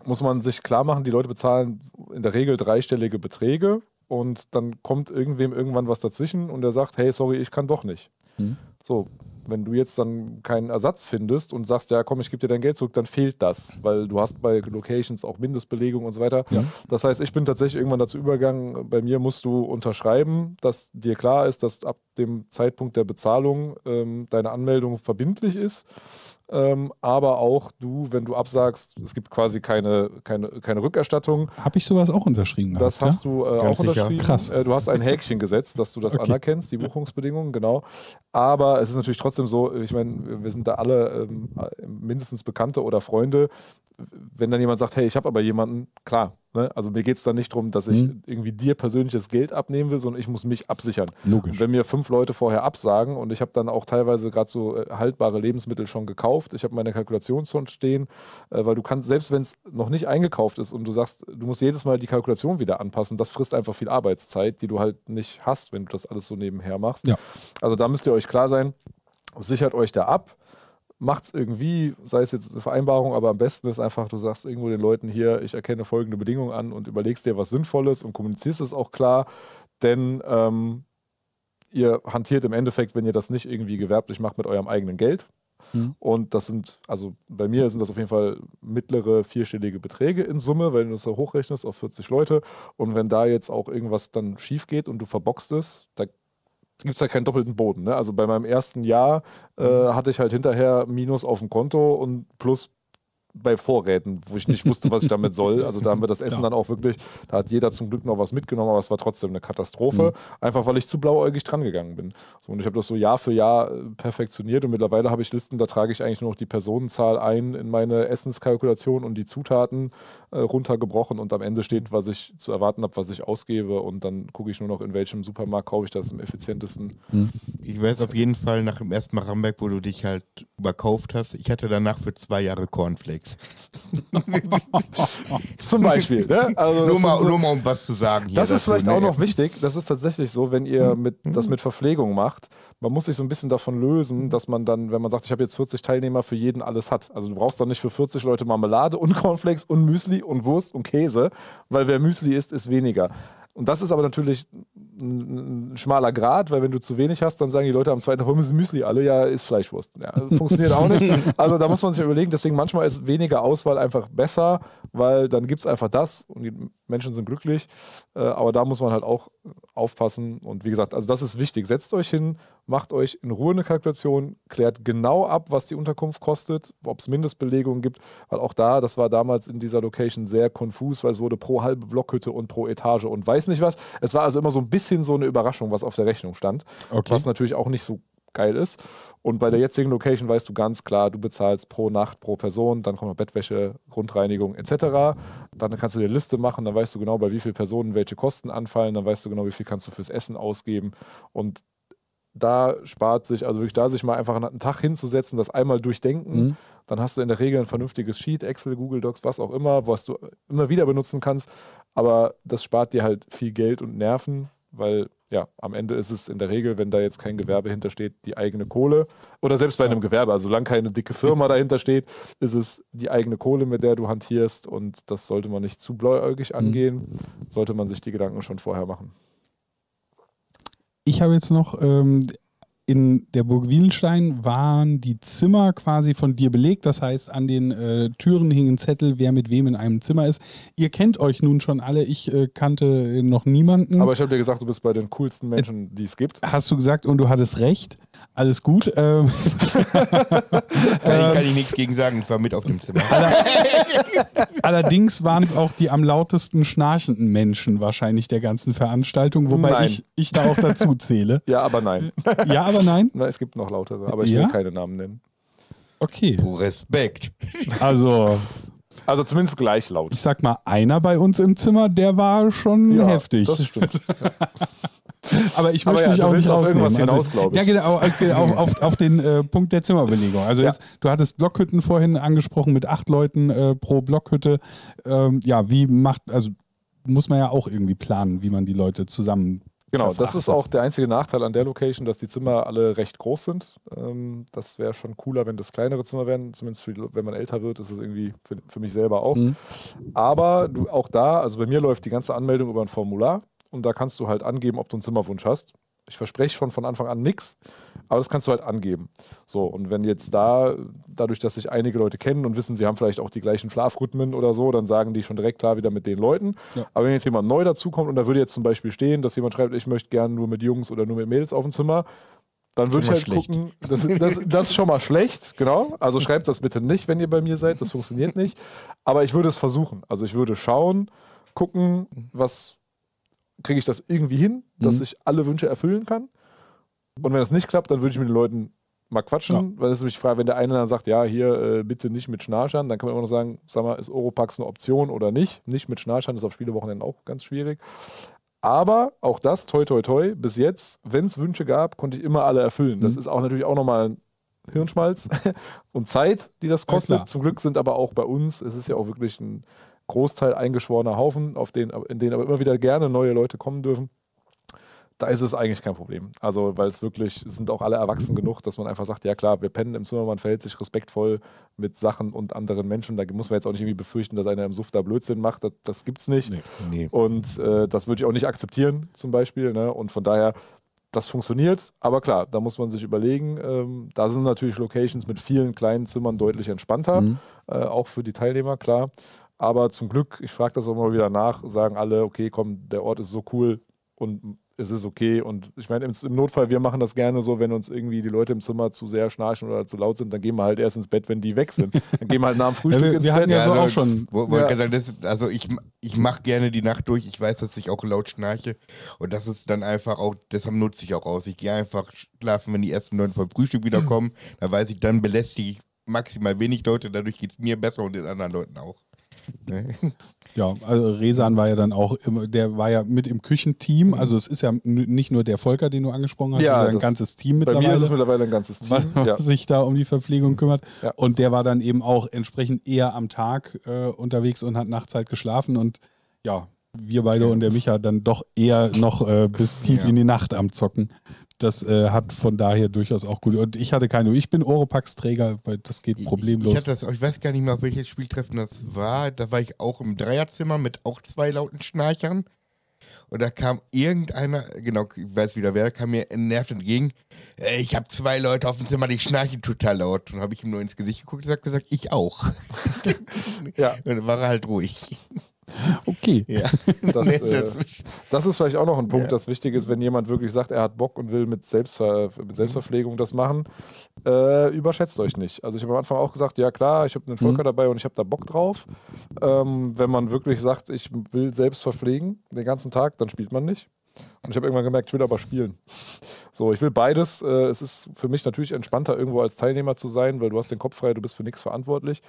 muss man sich klar machen, die Leute bezahlen in der Regel dreistellige Beträge und dann kommt irgendwem irgendwann was dazwischen und der sagt, hey, sorry, ich kann doch nicht. Mhm. So, wenn du jetzt dann keinen Ersatz findest und sagst, ja komm, ich gebe dir dein Geld zurück, dann fehlt das, weil du hast bei Locations auch Mindestbelegung und so weiter. Ja. Das heißt, ich bin tatsächlich irgendwann dazu übergegangen, bei mir musst du unterschreiben, dass dir klar ist, dass ab dem Zeitpunkt der Bezahlung ähm, deine Anmeldung verbindlich ist. Ähm, aber auch du, wenn du absagst, es gibt quasi keine, keine, keine Rückerstattung. Habe ich sowas auch unterschrieben? Das gehabt, hast du äh, auch sicher. unterschrieben. Krass. Äh, du hast ein Häkchen gesetzt, dass du das Okay. anerkennst, die Buchungsbedingungen, genau. Aber es ist natürlich trotzdem so, ich meine, wir sind da alle ähm, mindestens Bekannte oder Freunde. Wenn dann jemand sagt, hey, ich habe aber jemanden, klar, ne? also mir geht es dann nicht darum, dass ich Mhm. irgendwie dir persönliches Geld abnehmen will, sondern ich muss mich absichern. Logisch. Und wenn mir fünf Leute vorher absagen und ich habe dann auch teilweise gerade so äh, haltbare Lebensmittel schon gekauft, ich habe meine Kalkulation schon stehen, äh, weil du kannst, selbst wenn es noch nicht eingekauft ist und du sagst, du musst jedes Mal die Kalkulation wieder anpassen, das frisst einfach viel Arbeitszeit, die du halt nicht hast, wenn du das alles so nebenher machst. Ja. Also da müsst ihr euch klar sein, sichert euch da ab. Macht es irgendwie, sei es jetzt eine Vereinbarung, aber am besten ist einfach, du sagst irgendwo den Leuten hier, ich erkenne folgende Bedingungen an und überlegst dir was Sinnvolles und kommunizierst es auch klar, denn ähm, ihr hantiert im Endeffekt, wenn ihr das nicht irgendwie gewerblich macht, mit eurem eigenen Geld. Mhm. Und das sind, also bei mir sind das auf jeden Fall mittlere vierstellige Beträge in Summe, wenn du es hochrechnest auf 40 Leute. Und wenn da jetzt auch irgendwas dann schief geht und du verboxt es, da gibt es ja keinen doppelten Boden. Ne? Also bei meinem ersten Jahr äh, hatte ich halt hinterher Minus auf dem Konto und plus bei Vorräten, wo ich nicht wusste, was ich damit soll. Also da haben wir das Essen Klar. dann auch wirklich, da hat jeder zum Glück noch was mitgenommen, aber es war trotzdem eine Katastrophe, einfach weil ich zu blauäugig dran gegangen bin. So, und ich habe das so Jahr für Jahr äh, perfektioniert und mittlerweile habe ich Listen, da trage ich eigentlich nur noch die Personenzahl ein in meine Essenskalkulation und die Zutaten äh, runtergebrochen und am Ende steht, was ich zu erwarten habe, was ich ausgebe und dann gucke ich nur noch, in welchem Supermarkt kaufe ich das am effizientesten. Ich weiß auf jeden Fall nach dem ersten Mal Ramberg, wo du dich halt überkauft hast. Ich hatte danach für zwei Jahre Cornflakes. Zum Beispiel. Ne? Also das Nur mal, so- nur mal um was zu sagen. Hier Das ist vielleicht auch noch wichtig. Das ist tatsächlich so, wenn ihr mit, das mit Verpflegung macht. Man muss sich so ein bisschen davon lösen, dass man dann, wenn man sagt, ich habe jetzt 40 Teilnehmer, für jeden alles hat. Also du brauchst dann nicht für 40 Leute Marmelade und Cornflakes und Müsli und Wurst und Käse, weil wer Müsli isst, ist weniger. Und das ist aber natürlich ein, ein schmaler Grad, weil wenn du zu wenig hast, dann sagen die Leute am zweiten Tag, warum ist Müsli alle? Ja, ist Fleischwurst. Ja, funktioniert auch nicht. Also da muss man sich überlegen, deswegen manchmal ist weniger Auswahl einfach besser, weil dann gibt es einfach das und die Menschen sind glücklich. Äh, aber da muss man halt auch aufpassen. Und wie gesagt, also das ist wichtig. Setzt euch hin, macht euch in Ruhe eine Kalkulation, klärt genau ab, was die Unterkunft kostet, ob es Mindestbelegungen gibt, weil auch da, das war damals in dieser Location sehr konfus, weil es wurde pro halbe Blockhütte und pro Etage und weiß nicht was. Es war also immer so ein bisschen so eine Überraschung, was auf der Rechnung stand, Okay. was natürlich auch nicht so geil ist. Und bei der jetzigen Location weißt du ganz klar, du bezahlst pro Nacht, pro Person, dann kommt noch Bettwäsche, Grundreinigung etc. Dann kannst du dir eine Liste machen, dann weißt du genau, bei wie vielen Personen welche Kosten anfallen, dann weißt du genau, wie viel kannst du fürs Essen ausgeben. Und da spart sich, also wirklich da sich mal einfach einen Tag hinzusetzen, das einmal durchdenken, Mhm. dann hast du in der Regel ein vernünftiges Sheet, Excel, Google Docs, was auch immer, was du immer wieder benutzen kannst. Aber das spart dir halt viel Geld und Nerven, weil ja, am Ende ist es in der Regel, wenn da jetzt kein Gewerbe hintersteht, die eigene Kohle. Oder selbst bei einem Gewerbe, also solange keine dicke Firma dahinter steht, ist es die eigene Kohle, mit der du hantierst. Und das sollte man nicht zu blauäugig angehen, sollte man sich die Gedanken schon vorher machen. Ich habe jetzt noch, ähm, in der Burg Wiedenstein waren die Zimmer quasi von dir belegt. Das heißt, an den äh, Türen hingen Zettel, wer mit wem in einem Zimmer ist. Ihr kennt euch nun schon alle. Ich äh, kannte noch niemanden. Aber ich habe dir gesagt, du bist bei den coolsten Menschen, die es gibt. Hast du gesagt und du hattest recht. Alles gut. Ähm, Kann, ich, kann ich nichts gegen sagen. Ich war mit auf dem Zimmer. allerdings waren es auch die am lautesten schnarchenden Menschen wahrscheinlich der ganzen Veranstaltung, wobei Nein. ich, ich da auch dazu zähle. Ja, aber nein. Ja, aber nein. Na, es gibt noch lautere, aber ich Ja? will keine Namen nennen. Okay. Oh, Respekt. Also, Also zumindest gleich laut. ich sag mal, einer bei uns im Zimmer, der war schon Ja, heftig. Das stimmt. Aber ich Aber möchte ja, mich auch nicht auf irgendwas ausnehmen. hinaus, glaub ich. Ja, genau, auf, auf, auf, auf den äh, Punkt der Zimmerbelegung. Also Ja. jetzt, du hattest Blockhütten vorhin angesprochen mit acht Leuten äh, pro Blockhütte. Ähm, ja, wie macht, also muss man ja auch irgendwie planen, wie man die Leute zusammen. Genau, das ist auch der einzige Nachteil an der Location, dass die Zimmer alle recht groß sind. Ähm, das wäre schon cooler, wenn das kleinere Zimmer wären. Zumindest für wenn man älter wird, ist es irgendwie für, für mich selber auch. Mhm. Aber du, auch da, also bei mir läuft die ganze Anmeldung über ein Formular und da kannst du halt angeben, ob du einen Zimmerwunsch hast. Ich verspreche schon von Anfang an nichts, aber das kannst du halt angeben. So, und wenn jetzt da, dadurch, dass sich einige Leute kennen und wissen, sie haben vielleicht auch die gleichen Schlafrhythmen oder so, dann sagen die schon direkt klar wieder mit den Leuten. Ja. Aber wenn jetzt jemand neu dazukommt und da würde jetzt zum Beispiel stehen, dass jemand schreibt, ich möchte gerne nur mit Jungs oder nur mit Mädels auf dem Zimmer, dann würde ich halt schlecht. gucken, das, das, das ist schon mal schlecht, genau. Also schreibt das bitte nicht, wenn ihr bei mir seid, das funktioniert nicht. Aber ich würde es versuchen. Also ich würde schauen, gucken, was kriege ich das irgendwie hin, dass Mhm. ich alle Wünsche erfüllen kann. Und wenn das nicht klappt, dann würde ich mit den Leuten mal quatschen, weil es ist nämlich frei, wenn der eine dann sagt, ja, hier äh, bitte nicht mit Schnarchern, dann kann man immer noch sagen, sag mal, ist Oropax eine Option oder nicht? Nicht mit Schnarchern ist auf Spielewochenenden auch ganz schwierig. Aber auch das, toi toi toi, bis jetzt, wenn es Wünsche gab, konnte ich immer alle erfüllen. Das Mhm. ist auch natürlich auch nochmal ein Hirnschmalz und Zeit, die das Ja, kostet. klar. Zum Glück sind aber auch bei uns, es ist ja auch wirklich ein Großteil eingeschworener Haufen, auf den, in denen aber immer wieder gerne neue Leute kommen dürfen. Da ist es eigentlich kein Problem. Also, weil es wirklich, es sind auch alle erwachsen genug, dass man einfach sagt, ja klar, wir pennen im Zimmer, man verhält sich respektvoll mit Sachen und anderen Menschen. Da muss man jetzt auch nicht irgendwie befürchten, dass einer im Suff da Blödsinn macht. Das, das gibt's nicht. Nee. Nee. Und äh, das würde ich auch nicht akzeptieren, zum Beispiel. Ne? Und von daher, das funktioniert. Aber klar, da muss man sich überlegen. Ähm, da sind natürlich Locations mit vielen kleinen Zimmern deutlich entspannter, Mhm. äh, auch für die Teilnehmer, klar. Aber zum Glück, ich frage das auch mal wieder nach, sagen alle, okay, komm, der Ort ist so cool und es ist okay. Und ich meine, im, im Notfall, wir machen das gerne so, wenn uns irgendwie die Leute im Zimmer zu sehr schnarchen oder zu laut sind, dann gehen wir halt erst ins Bett, wenn die weg sind. Dann gehen wir halt nach dem Frühstück Ja, wir- ins wir Bett. ja so also, auch schon- Wo, wollte Ja. sagen, ist, also ich, ich mache gerne die Nacht durch. Ich weiß, dass ich auch laut schnarche. Und das ist dann einfach auch, deshalb nutze ich auch aus. Ich gehe einfach schlafen, wenn die ersten Leute vom Frühstück wiederkommen. Da weiß ich, dann belästige ich maximal wenig Leute. Dadurch geht es mir besser und den anderen Leuten auch. Ja, also Resan war ja dann auch, immer, der war ja mit im Küchenteam. Also es ist ja nicht nur der Volker, den du angesprochen hast, Ja, es ist ja ein ganzes Team Bei mittlerweile. mir ist es mittlerweile ein ganzes Team. was ja. sich da um die Verpflegung kümmert. Ja. Und der war dann eben auch entsprechend eher am Tag äh, unterwegs und hat nachts halt geschlafen. Und ja, wir beide und der Micha dann doch eher noch äh, bis tief in die Nacht am Zocken. Das äh, hat von daher durchaus auch gut. Und ich hatte keine, ich bin Oropax-Träger, weil das geht Ich, problemlos. ich, hatte das, ich weiß gar nicht mehr, auf welches Spieltreffen das war. Da war ich auch im Dreierzimmer mit auch zwei lauten Schnarchern. Und da kam irgendeiner, genau, ich weiß wieder wer, kam mir nervt entgegen. "Äh, Ich habe zwei Leute auf dem Zimmer, die schnarchen total laut. Und habe ich ihm nur ins Gesicht geguckt und gesagt, ich auch. Ja. Und dann war er halt ruhig. Okay. Ja. Das, äh, das- ist vielleicht auch noch ein Punkt, Ja. das wichtig ist, wenn jemand wirklich sagt, er hat Bock und will mit, Selbstver mit Selbstverpflegung das machen, äh, überschätzt euch nicht. Also ich habe am Anfang auch gesagt, ja klar, ich habe einen Volker dabei und ich habe da Bock drauf. Ähm, wenn man wirklich sagt, ich will selbst verpflegen den ganzen Tag, dann spielt man nicht. Und ich habe irgendwann gemerkt, ich will aber spielen. So, ich will beides. Äh, es ist für mich natürlich entspannter, irgendwo als Teilnehmer zu sein, weil du hast den Kopf frei, du bist für nichts verantwortlich.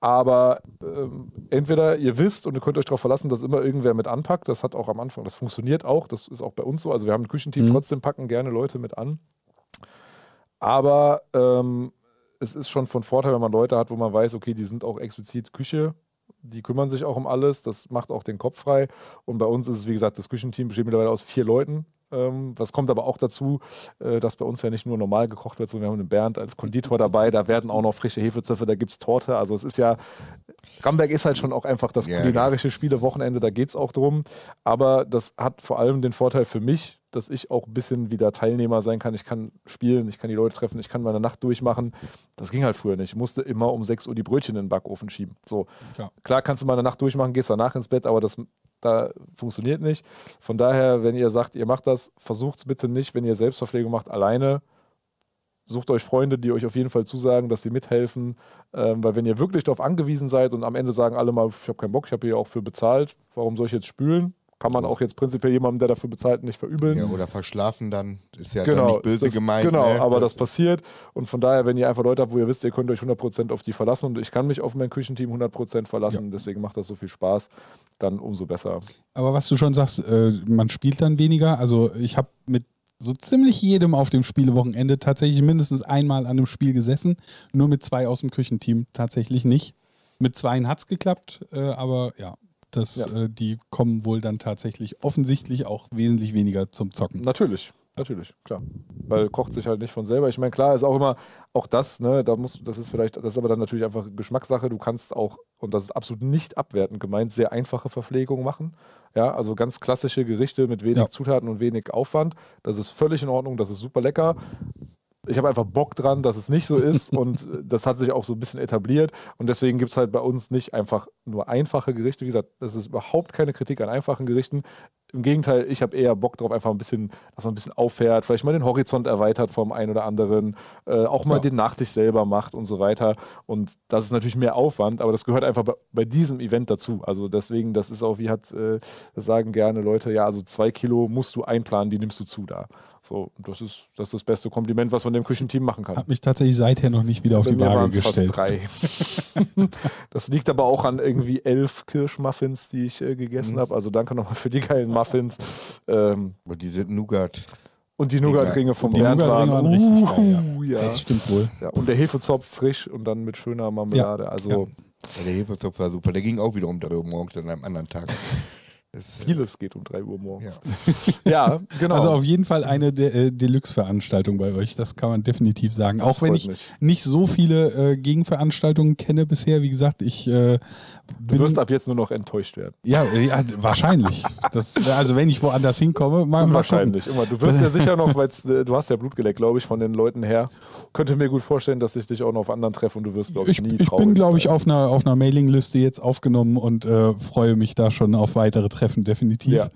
Aber ähm, entweder ihr wisst und ihr könnt euch darauf verlassen, dass immer irgendwer mit anpackt. Das hat auch am Anfang, das funktioniert auch. Das ist auch bei uns so. Also wir haben ein Küchenteam, Mhm. trotzdem packen gerne Leute mit an. Aber ähm, es ist schon von Vorteil, wenn man Leute hat, wo man weiß, okay, die sind auch explizit Küche. Die kümmern sich auch um alles. Das macht auch den Kopf frei. Und bei uns ist es, wie gesagt, das Küchenteam besteht mittlerweile aus vier Leuten. Ähm, das kommt aber auch dazu, äh, dass bei uns ja nicht nur normal gekocht wird, sondern wir haben den Bernd als Konditor dabei. Da werden auch noch frische Hefezöpfe, da gibt es Torte. Also es ist ja, Ramberg ist halt schon auch einfach das kulinarische Spielewochenende, da geht es auch drum. Aber das hat vor allem den Vorteil für mich, dass ich auch ein bisschen wieder Teilnehmer sein kann. Ich kann spielen, ich kann die Leute treffen, ich kann meine Nacht durchmachen. Das ging halt früher nicht. Ich musste immer um 6 Uhr die Brötchen in den Backofen schieben. So. Klar. Klar kannst du mal eine Nacht durchmachen, gehst danach ins Bett, aber das da funktioniert nicht. Von daher, wenn ihr sagt, ihr macht das, versucht es bitte nicht, wenn ihr Selbstverpflegung macht, alleine. Sucht euch Freunde, die euch auf jeden Fall zusagen, dass sie mithelfen. Ähm, weil wenn ihr wirklich darauf angewiesen seid und am Ende sagen alle mal, ich habe keinen Bock, ich habe hier auch für bezahlt, warum soll ich jetzt spülen? Kann man auch jetzt prinzipiell jemandem, der dafür bezahlt, nicht verübeln. ja, oder verschlafen dann. Ist ja Genau, dann nicht böse das, gemeint. Genau, ne? aber das passiert. Und von daher, wenn ihr einfach Leute habt, wo ihr wisst, ihr könnt euch 100% auf die verlassen und ich kann mich auf mein Küchenteam 100% verlassen, deswegen macht das so viel Spaß, dann umso besser. Aber was du schon sagst, äh, man spielt dann weniger. Also ich habe mit so ziemlich jedem auf dem Spielewochenende tatsächlich mindestens einmal an einem Spiel gesessen. Nur mit zwei aus dem Küchenteam tatsächlich nicht. Mit zweien hat es geklappt, äh, aber ja, das, Ja. Äh, die kommen wohl dann tatsächlich offensichtlich auch wesentlich weniger zum Zocken. Natürlich, natürlich, klar. Weil kocht sich halt nicht von selber. Ich meine, klar ist auch immer, auch das, ne, da muss, das ist vielleicht, das ist aber dann natürlich einfach Geschmackssache. Du kannst auch, und das ist absolut nicht abwertend gemeint, sehr einfache Verpflegung machen. Ja, also ganz klassische Gerichte mit wenig Ja. Zutaten und wenig Aufwand. Das ist völlig in Ordnung, das ist super lecker. Ich habe einfach Bock dran, dass es nicht so ist und äh, das hat sich auch so ein bisschen etabliert und deswegen gibt es halt bei uns nicht einfach nur einfache Gerichte. Wie gesagt, das ist überhaupt keine Kritik an einfachen Gerichten. Im Gegenteil, ich habe eher Bock drauf, einfach ein bisschen, dass man ein bisschen auffährt, vielleicht mal den Horizont erweitert vom einen oder anderen, äh, auch mal Ja. den Nachtisch selber macht und so weiter. Und das ist natürlich mehr Aufwand, aber das gehört einfach bei, bei diesem Event dazu. Also deswegen, das ist auch, wie hat, äh, das sagen gerne Leute, ja, also zwei Kilo musst du einplanen, die nimmst du zu da. So, das ist, das ist das beste Kompliment, was man dem Küchenteam machen kann. Hab mich tatsächlich seither noch nicht wieder auf Bei die Waage gestellt. fast drei. das liegt aber auch an irgendwie elf Kirschmuffins, die ich äh, gegessen Mhm. habe. Also danke nochmal für die geilen Muffins. Ähm, Aber diese Nougat. und die Nougat-Ringe vom Die Bernd waren, waren richtig geil, uh, ja. Das stimmt wohl. ja. Und der Hefezopf frisch und dann mit schöner Marmelade. Also der Hefezopf war super. Der ging auch wieder um 3 Uhr morgens an einem anderen Tag. Das, äh, vieles geht um 3 Uhr morgens. Ja, genau. Also auf jeden Fall eine De äh, Deluxe-Veranstaltung bei euch, das kann man definitiv sagen. Auch wenn ich mich. nicht so viele äh, Gegenveranstaltungen kenne bisher, wie gesagt, ich äh, du wirst ab jetzt nur noch enttäuscht werden. ja, äh, ja, wahrscheinlich. Das, also wenn ich woanders hinkomme, mal. Unwahrscheinlich, immer. Du wirst ja sicher noch, weil äh, du hast ja Blut geleckt, glaube ich, von den Leuten her. Könnte mir gut vorstellen, dass ich dich auch noch auf anderen treffe und du wirst, glaube ich, Ich, nie ich traurig bin, glaube ich, auf einer, auf einer Mailingliste jetzt aufgenommen und freue mich da schon auf weitere Treffen, definitiv. Ja,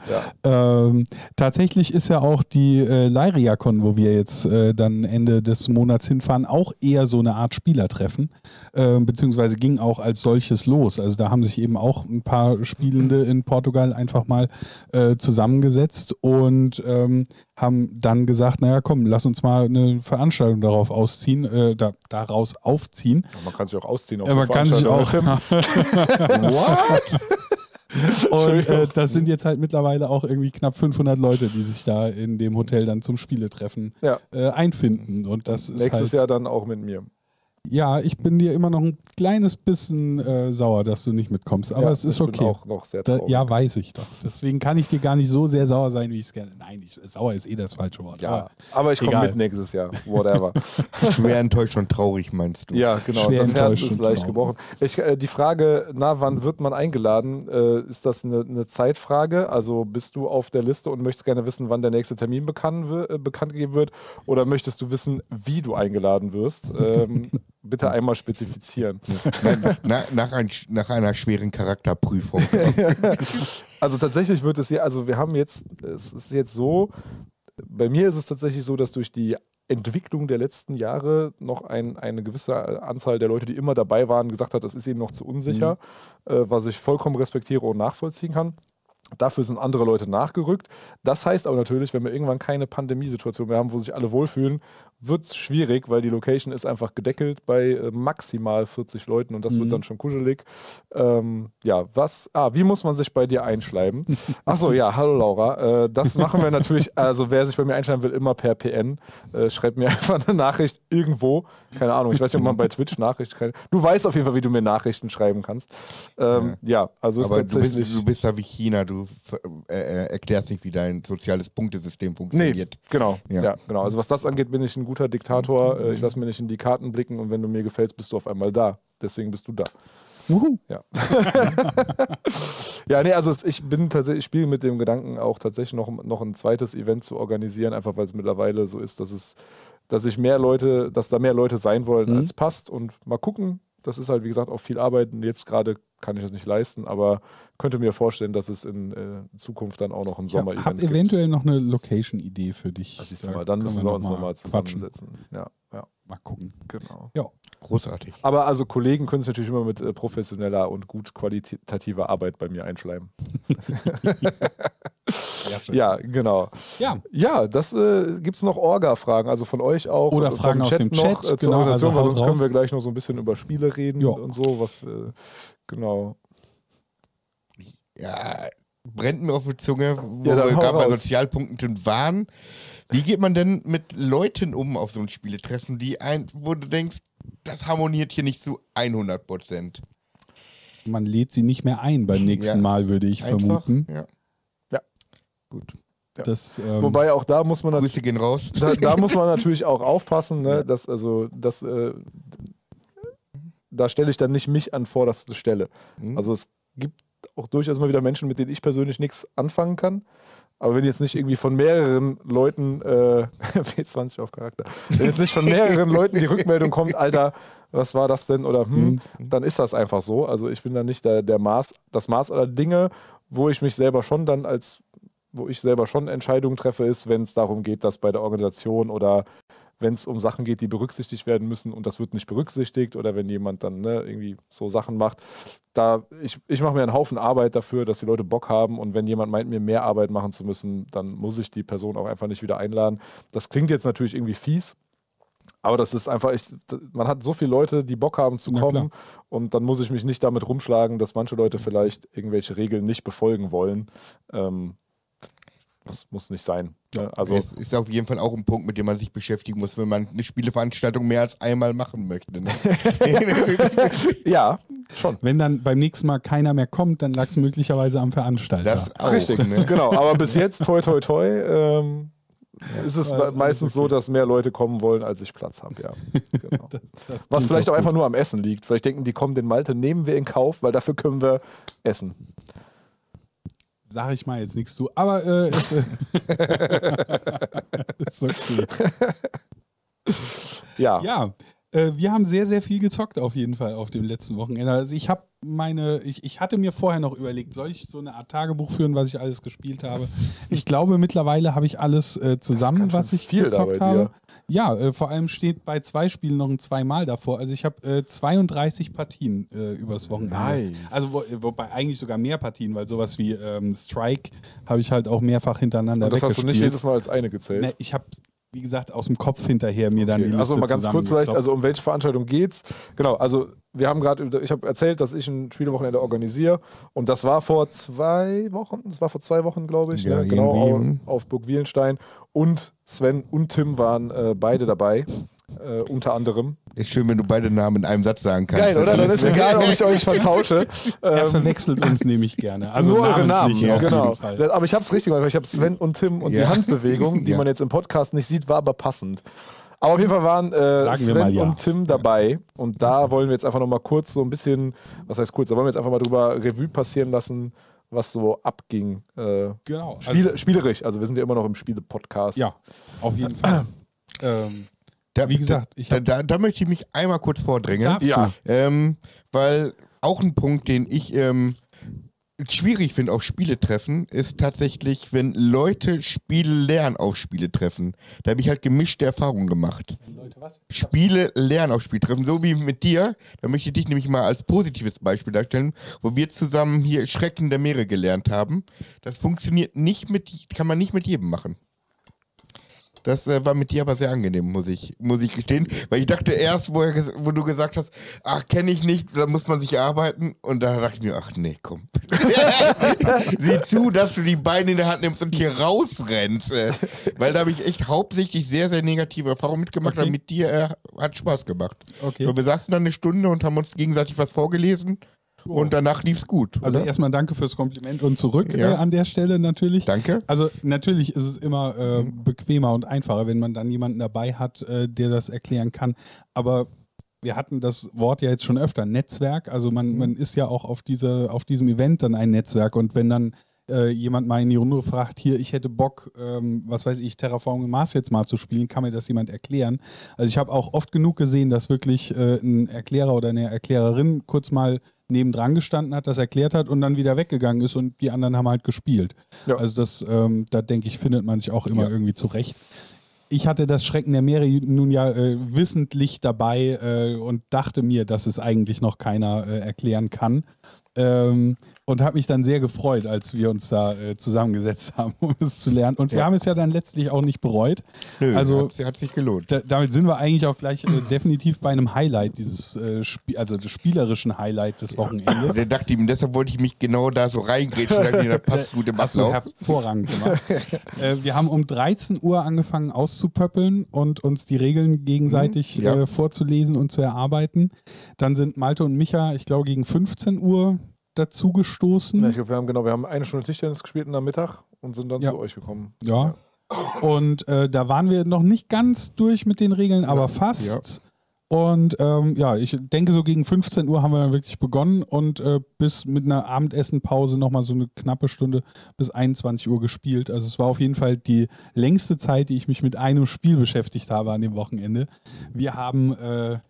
ja. Ähm, tatsächlich ist ja auch die äh, Lyriacon, wo wir jetzt äh, dann Ende des Monats hinfahren, auch eher so eine Art Spielertreffen, äh, beziehungsweise ging auch als solches los. Also da haben sich eben auch ein paar Spielende in Portugal einfach mal äh, zusammengesetzt und ähm, haben dann gesagt, naja komm, lass uns mal eine Veranstaltung darauf ausziehen, äh, da, daraus aufziehen. Man kann sich auch ausziehen auf Ja, man kann sich auch. Veranstaltungen. Und äh, das sind jetzt halt mittlerweile auch irgendwie knapp 500 Leute, die sich da in dem Hotel dann zum Spieletreffen Ja. äh, einfinden. Und das ist Nächstes halt, Jahr dann auch mit mir. Ja, ich bin dir immer noch ein kleines bisschen äh, sauer, dass du nicht mitkommst. Aber ja, es ist ich okay. Bin auch noch sehr Da, traurig. ja, weiß ich doch. Deswegen kann ich dir gar nicht so sehr sauer sein, wie ich es gerne. Nein, ich, sauer ist eh das falsche Wort. Ja, Aber aber ich komme mit nächstes Jahr. Whatever. schwer enttäuscht und traurig, meinst du? ja, genau. Schwer das Herz ist leicht gebrochen. Ich, äh, die Frage, na, wann wird man eingeladen? Äh, ist das eine, eine Zeitfrage? Also bist du auf der Liste und möchtest gerne wissen, wann der nächste Termin bekannt, äh, bekannt gegeben wird? Oder möchtest du wissen, wie du eingeladen wirst? Ähm, bitte einmal spezifizieren. Na, nach, ein, nach einer schweren Charakterprüfung. Also tatsächlich wird es hier, also wir haben jetzt, es ist jetzt so, bei mir ist es tatsächlich so, dass durch die Entwicklung der letzten Jahre noch ein, eine gewisse Anzahl der Leute, die immer dabei waren, gesagt hat, das ist ihnen noch zu unsicher, äh, was ich vollkommen respektiere und nachvollziehen kann. Dafür sind andere Leute nachgerückt. Das heißt aber natürlich, wenn wir irgendwann keine Pandemiesituation mehr haben, wo sich alle wohlfühlen, wird es schwierig, weil die Location ist einfach gedeckelt bei äh, maximal 40 Leuten und das Mhm. wird dann schon kuschelig. Ähm, ja, was? Ah, wie muss man sich bei dir einschreiben? Achso, ja, hallo Laura. Äh, das machen wir natürlich, also wer sich bei mir einschreiben will, immer per PN. Äh, schreibt mir einfach eine Nachricht irgendwo. Keine Ahnung, ich weiß nicht, ob man bei Twitch Nachrichten kann. Du weißt auf jeden Fall, wie du mir Nachrichten schreiben kannst. Ähm, ja. also ist Aber du bist, tatsächlich. du bist da wie China, du äh, äh, erklärst nicht, wie dein soziales Punktesystem Nee, funktioniert. genau. Ja. Ja. genau. Also was das angeht, bin ich ein guter Diktator. Äh, Ich lasse mir nicht in die Karten blicken und wenn du mir gefällst, bist du auf einmal da. Deswegen bist du da. Wuhu. Ja. ja, nee, also ich bin tatsächlich, ich spiele mit dem Gedanken auch tatsächlich noch, noch ein zweites Event zu organisieren, einfach weil es mittlerweile so ist, dass es, dass ich mehr Leute, dass da mehr Leute sein wollen, Mhm. als passt. Und mal gucken. Das ist halt, wie gesagt, auch viel Arbeit. Und Jetzt gerade kann ich das nicht leisten, aber könnte mir vorstellen, dass es in äh, Zukunft dann auch noch ein Ich habe Sommer-Event gibt. eventuell noch eine Location-Idee für dich. Das siehst du Da mal, dann müssen wir uns noch nochmal quatschen. zusammensetzen. Ja, ja, Mal gucken. genau. Großartig. Aber also Kollegen können es natürlich immer mit äh, professioneller und gut qualitativer Arbeit bei mir einschleimen. Ja, genau. Ja. Ja, das äh, gibt es noch Orga-Fragen, also von euch auch. Oder äh, Fragen aus dem noch, Chat, äh, zur genau, also weil sonst können wir raus. gleich noch so ein bisschen über Spiele reden Ja. und so, was äh, genau. Ja, brennt mir auf die Zunge, wo Ja, wir gerade bei raus. Sozialpunkten waren. Wie geht man denn mit Leuten um auf so ein Spieletreffen, die ein, wo du denkst, das harmoniert hier nicht zu 100 Prozent? Man lädt sie nicht mehr ein beim nächsten Ja. Mal, würde ich Einfach? vermuten. Ja. Ja. Gut. Ja. Das, ähm, Wobei auch da muss man natürlich. Grüße gehen raus. da, da muss man natürlich auch aufpassen, ne, dass also das äh, da stelle ich dann nicht mich an vorderste Stelle. Hm? Also es gibt auch durchaus mal wieder Menschen, mit denen ich persönlich nichts anfangen kann. Aber wenn jetzt nicht irgendwie von mehreren Leuten, äh, W20 auf Charakter, wenn jetzt nicht von mehreren Leuten die Rückmeldung kommt, Alter, was war das denn? Oder hm, dann ist das einfach so. Also ich bin dann nicht der, der Maß, das Maß aller Dinge, wo ich mich selber schon dann als wo ich selber schon Entscheidungen treffe, ist, wenn es darum geht, dass bei der Organisation oder wenn es um Sachen geht, die berücksichtigt werden müssen und das wird nicht berücksichtigt oder wenn jemand dann ne, irgendwie so Sachen macht. Da, ich, ich mache mir einen Haufen Arbeit dafür, dass die Leute Bock haben und wenn jemand meint, mir mehr Arbeit machen zu müssen, dann muss ich die Person auch einfach nicht wieder einladen. Das klingt jetzt natürlich irgendwie fies, aber das ist einfach, ich, man hat so viele Leute, die Bock haben zu kommen und dann muss ich mich nicht damit rumschlagen, dass manche Leute vielleicht irgendwelche Regeln nicht befolgen wollen. Ähm, das muss nicht sein. Ja, also es ist auf jeden Fall auch ein Punkt, mit dem man sich beschäftigen muss, wenn man eine Spieleveranstaltung mehr als einmal machen möchte. Ne? ja, schon. Wenn dann beim nächsten Mal keiner mehr kommt, dann lag es möglicherweise am Veranstalter. Das auch, Richtig, ne? genau. Aber bis jetzt, toi, toi, toi, ähm, ja, ist es meistens okay. so, dass mehr Leute kommen wollen, als ich Platz habe. Ja. Genau. das, das Was vielleicht auch gut. einfach nur am Essen liegt. Vielleicht denken die, kommen den Malte, nehmen wir in Kauf, weil dafür können wir essen. Sage ich mal jetzt nichts zu, aber äh, ist, äh, ist okay. Ja. Ja, äh, wir haben sehr, sehr viel gezockt auf jeden Fall auf dem letzten Wochenende. Also ich habe meine, ich, ich hatte mir vorher noch überlegt, soll ich so eine Art Tagebuch führen, was ich alles gespielt habe? Ich glaube, mittlerweile habe ich alles äh, zusammen, was ich gezockt habe. Ja, äh, vor allem steht bei zwei Spielen noch ein zweimal davor. Also ich habe äh, 32 Partien äh, übers Wochenende. Nice. Also wo, wobei eigentlich sogar mehr Partien, weil sowas wie ähm, Strike habe ich halt auch mehrfach hintereinander Und das hast du nicht jedes Mal als eine gezählt? Ne, ich habe wie gesagt, aus dem Kopf hinterher mir dann okay. die Liste Also mal ganz kurz vielleicht, also um welche Veranstaltung geht's? Genau, also wir haben gerade, ich habe erzählt, dass ich ein Spielewochenende organisiere und das war vor zwei Wochen, das war vor zwei Wochen, glaube ich, ja, ne? genau auf, auf Burg Wielenstein und Sven und Tim waren äh, beide dabei äh, unter anderem. Ist schön, wenn du beide Namen in einem Satz sagen kannst. Geil, oder? Dann ist egal, ob ich euch vertausche. er ähm, verwechselt uns nämlich gerne. Also nur eure Namen, ja, genau. Aber ich habe es richtig gemacht. Ich habe Sven und Tim und ja. die Handbewegung, die ja. man jetzt im Podcast nicht sieht, war aber passend. Aber auf jeden Fall waren äh, Sven ja. und Tim dabei. Und da wollen wir jetzt einfach nochmal kurz so ein bisschen, was heißt kurz, da wollen wir jetzt einfach mal drüber Revue passieren lassen, was so abging. Äh, genau. Spiele, also, spielerisch. Also wir sind ja immer noch im Spiele-Podcast. Ja, auf jeden Fall. ähm, da, Wie gesagt, da, da, da, möchte ich mich einmal kurz vordrängen. Ja. Ähm, weil auch ein Punkt, den ich ähm, schwierig finde auf Spiele treffen, ist tatsächlich, wenn Leute Spiele lernen auf Spiele treffen. Da habe ich halt gemischte Erfahrungen gemacht. Leute, Spiele lernen auf Spiele treffen, so wie mit dir. Da möchte ich dich nämlich mal als positives Beispiel darstellen, wo wir zusammen hier Schrecken der Meere gelernt haben. Das funktioniert nicht mit, kann man nicht mit jedem machen. Das äh, war mit dir aber sehr angenehm, muss ich, muss ich gestehen. Weil ich dachte erst, wo, er, wo du gesagt hast, ach, kenne ich nicht, da muss man sich arbeiten. Und da dachte ich mir, ach nee, komm. Sieh zu, dass du die Beine in der Hand nimmst und hier rausrennst. Äh. Weil da habe ich echt hauptsächlich sehr, sehr negative Erfahrungen mitgemacht. Okay. Aber mit dir äh, hat Spaß gemacht. Okay. So, wir saßen dann eine Stunde und haben uns gegenseitig was vorgelesen. Und danach lief es gut. Also oder? erstmal danke fürs Kompliment und zurück ja. äh, an der Stelle natürlich. Danke. Also natürlich ist es immer äh, bequemer und einfacher, wenn man dann jemanden dabei hat, äh, der das erklären kann. Aber wir hatten das Wort ja jetzt schon öfter, Netzwerk. Also man, mhm. man ist ja auch auf, diese, auf diesem Event dann ein Netzwerk. Und wenn dann äh, jemand mal in die Runde fragt, hier, ich hätte Bock, ähm, was weiß ich, Terraforming Mars jetzt mal zu spielen, kann mir das jemand erklären? Also ich habe auch oft genug gesehen, dass wirklich äh, ein Erklärer oder eine Erklärerin kurz mal nebendran gestanden hat, das erklärt hat und dann wieder weggegangen ist und die anderen haben halt gespielt. Ja. Also das, ähm, da denke ich, findet man sich auch immer ja. irgendwie zurecht. Ich hatte das Schrecken der Meere nun ja äh, wissentlich dabei äh, und dachte mir, dass es eigentlich noch keiner äh, erklären kann. Ähm, und habe mich dann sehr gefreut, als wir uns da äh, zusammengesetzt haben, um es zu lernen. Und wir ja. haben es ja dann letztlich auch nicht bereut. Nö, also hat, hat sich gelohnt. Da, damit sind wir eigentlich auch gleich äh, definitiv bei einem Highlight dieses äh, Sp also des spielerischen Highlight des Wochenendes. Der dachte ihm, deshalb wollte ich mich genau da so reingrätschen, das passt gut im Hast du hervorragend gemacht. Äh, wir haben um 13 Uhr angefangen auszupöppeln und uns die Regeln gegenseitig mhm, ja. Äh, vorzulesen und zu erarbeiten. Dann sind Malte und Micha, ich glaube, gegen 15 Uhr dazu gestoßen. Ja, ich glaube, wir haben genau, wir haben eine Stunde Tischtennis gespielt am Mittag und sind dann ja. zu euch gekommen. Ja. Und äh, da waren wir noch nicht ganz durch mit den Regeln, aber fast. Und ähm, ja, ich denke, so gegen 15 Uhr haben wir dann wirklich begonnen und äh, bis mit einer Abendessenpause nochmal so eine knappe Stunde bis 21 Uhr gespielt. Also es war auf jeden Fall die längste Zeit, die ich mich mit einem Spiel beschäftigt habe an dem Wochenende. Wir haben äh,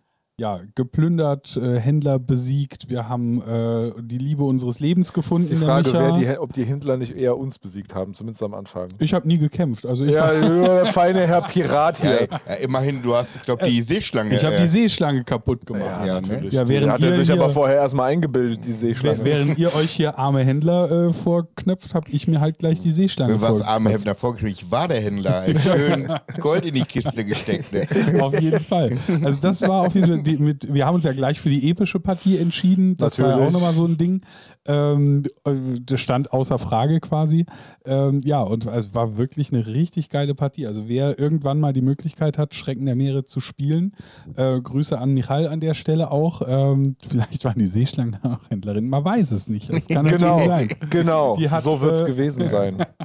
ja, geplündert, äh, Händler besiegt. Wir haben äh, die Liebe unseres Lebens gefunden. ist die Frage, Micha. wer die, ob die Händler nicht eher uns besiegt haben, zumindest am Anfang. ich habe nie gekämpft. Also ich, Ja, der feine Herr Pirat Ja, hier. ja, immerhin, du hast, ich glaube, die Seeschlange. ich habe äh, die Seeschlange kaputt gemacht. Ja, ne? natürlich. Ja, während die hat er ihr sich hier- aber vorher erstmal eingebildet, die Seeschlange. Wäh- Während ihr euch hier arme Händler äh, vorknöpft, habe ich mir halt gleich die Seeschlange was vorgeknöpft. arme Händler vorgeschrieben. Ich war der Händler. Schön Gold in die Kiste gesteckt. Ne? Auf jeden Fall. Also das war auf jeden Fall, die, mit, wir haben uns ja gleich für die epische Partie entschieden. Das war ja auch Natürlich. nochmal so ein Ding. Ähm, äh, das stand außer Frage quasi. Ähm, ja, und es war wirklich eine richtig geile Partie. Also wer irgendwann mal die Möglichkeit hat, Schrecken der Meere zu spielen, äh, Grüße an Michal an der Stelle auch. Ähm, vielleicht waren die Seeschlangen auch Händlerin. Man weiß es nicht. Das kann Genau, natürlich sein. genau. Hat, so wird es äh, gewesen sein.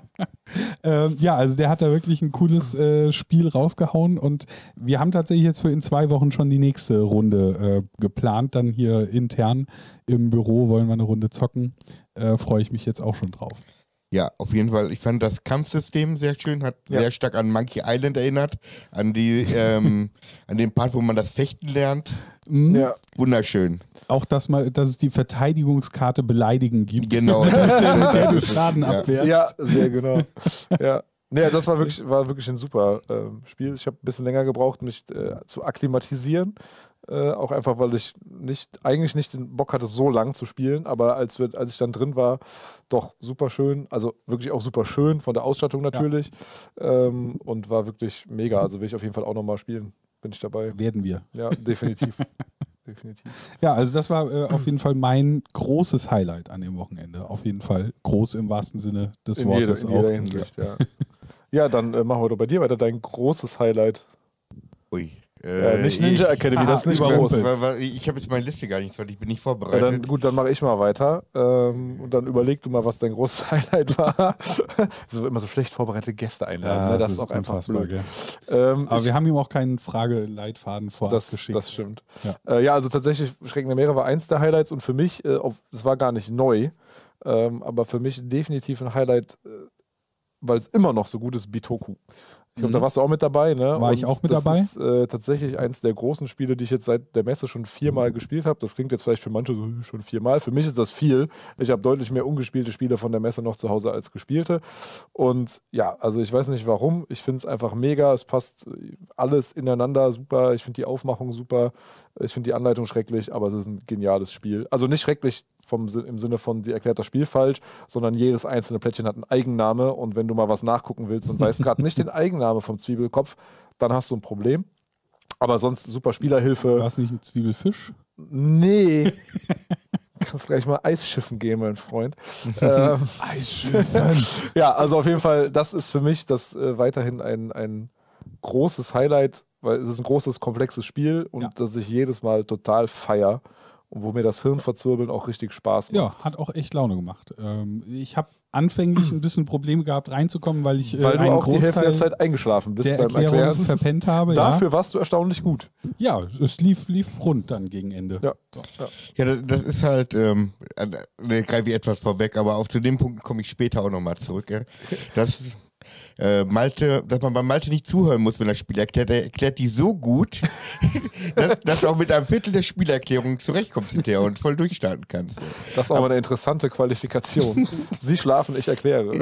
Ähm, ja, also der hat da wirklich ein cooles äh, Spiel rausgehauen und wir haben tatsächlich jetzt für in zwei Wochen schon die nächste Runde äh, geplant. Dann hier intern im Büro wollen wir eine Runde zocken. Äh, Freue ich mich jetzt auch schon drauf. Ja, auf jeden Fall. Ich fand das Kampfsystem sehr schön, hat Ja. sehr stark an Monkey Island erinnert, an die, ähm, an den Part, wo man das Fechten lernt. Mhm. Ja, Wunderschön. Auch, dass, mal, dass es die Verteidigungskarte Beleidigen gibt. Genau. mit der, du Schaden Ja. abwehrst. ja sehr genau. Ja. Nee, das war wirklich, war wirklich ein super ähm, Spiel. Ich habe ein bisschen länger gebraucht, mich äh, zu akklimatisieren. Äh, auch einfach, weil ich nicht, eigentlich nicht den Bock hatte, so lang zu spielen. Aber als, wir, als ich dann drin war, doch super schön. Also wirklich auch super schön von der Ausstattung natürlich. Ähm, und war wirklich mega. Also will ich auf jeden Fall auch nochmal spielen. Bin ich dabei. Werden wir. Ja, definitiv. definitiv. Ja, also das war äh, auf jeden Fall mein großes Highlight an dem Wochenende. Auf jeden Fall groß im wahrsten Sinne des In, jeder, Wortes in auch. jeder Hinsicht, ja. Ja, dann äh, machen wir doch bei dir weiter dein großes Highlight. Ui. Äh, nicht Ninja ich- Academy, das ist nicht groß. Ich habe jetzt meine Liste gar nicht, weil ich bin nicht Ja, dann, vorbereitet. gut, dann mache ich mal weiter. Ähm, und dann überleg du mal, was dein großes Highlight war. so immer so schlecht vorbereitete Gäste einladen. ne? Das, ist auch einfach blöd. Ähm, Aber ich, wir haben ihm auch keinen Frageleitfaden vorab das, geschickt. das stimmt. Ja. Ja. Äh, ja, also tatsächlich, Schrecken der Meere war eins der Highlights und für mich, äh, es war gar nicht neu, ähm, aber für mich definitiv ein Highlight, äh, weil es immer noch so gut ist, Bitoku. Ich glaube, da warst du auch mit dabei, ne? War ich auch mit das dabei? ist äh, tatsächlich eins der großen Spiele, die ich jetzt seit der Messe schon viermal gespielt habe. Das klingt jetzt vielleicht für manche so "Hm, schon viermal. Für mich ist das viel. Ich habe deutlich mehr ungespielte Spiele von der Messe noch zu Hause als gespielte. Und ja, also ich weiß nicht warum. Ich finde es einfach mega. Es passt äh, alles ineinander super. Ich finde die Aufmachung super. Ich finde die Anleitung schrecklich, aber es ist ein geniales Spiel. Also nicht schrecklich vom, im Sinne von, sie erklärt das Spiel falsch, sondern jedes einzelne Plättchen hat einen Eigenname und wenn du mal was nachgucken willst und weißt gerade nicht den Eigenname vom Zwiebelkopf, dann hast du ein Problem. Aber sonst super Spielerhilfe. War es nicht ein Zwiebelfisch? Nee. Kannst gleich mal Eisschiffen gehen, mein Freund. ähm, Eisschiffen. ja, also auf jeden Fall, das ist für mich das äh, weiterhin ein, ein großes Highlight, weil es ist ein großes, komplexes Spiel und Ja. das ich jedes Mal total feier und wo mir das Hirnverzwirbeln auch richtig Spaß macht. Ja, hat auch echt Laune gemacht. Ähm, ich habe anfänglich ein bisschen Probleme gehabt, reinzukommen, weil ich äh, Weil du einen auch die Hälfte Großteil der Zeit eingeschlafen bist der beim Erklärung Erklären. verpennt habe. Dafür warst du erstaunlich gut. Ja. ja, es lief, lief rund dann gegen Ende. Ja. ja. Ja, das, das ist halt, ähm, äh, ne, greife ich etwas vorweg, aber auch zu dem Punkt komme ich später auch nochmal zurück. Ja. Das, äh, Malte, dass man bei Malte nicht zuhören muss, wenn er Spiel erklärt. Er erklärt die so gut, dass, dass du auch mit einem Viertel der Spielerklärung zurechtkommst hinterher und voll durchstarten kannst. Das ist auch mal eine interessante Qualifikation. Sie schlafen, ich erkläre.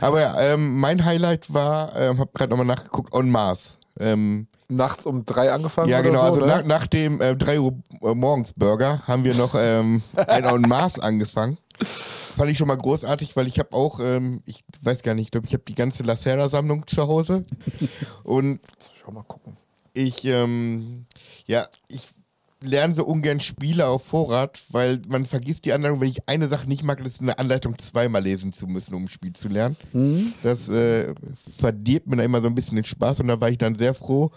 Aber ja, ähm, mein Highlight war, ähm, habe gerade nochmal nachgeguckt, On Mars. Ähm, Nachts um drei angefangen ja, genau. so, also nach, nach dem äh, 3 Uhr äh, morgens Burger haben wir noch ähm, ein On Mars angefangen. Fand ich schon mal großartig, weil ich habe auch, ähm, ich weiß gar nicht, ich glaube, ich habe die ganze Lacerda-Sammlung zu Hause. Und Schau mal gucken. ich, ähm, ja, ich lerne so ungern Spiele auf Vorrat, weil man vergisst die Anleitung. Wenn ich eine Sache nicht mag, das ist eine Anleitung zweimal lesen zu müssen, um ein Spiel zu lernen. Das äh, verdirbt mir da immer so ein bisschen den Spaß und da war ich dann sehr froh,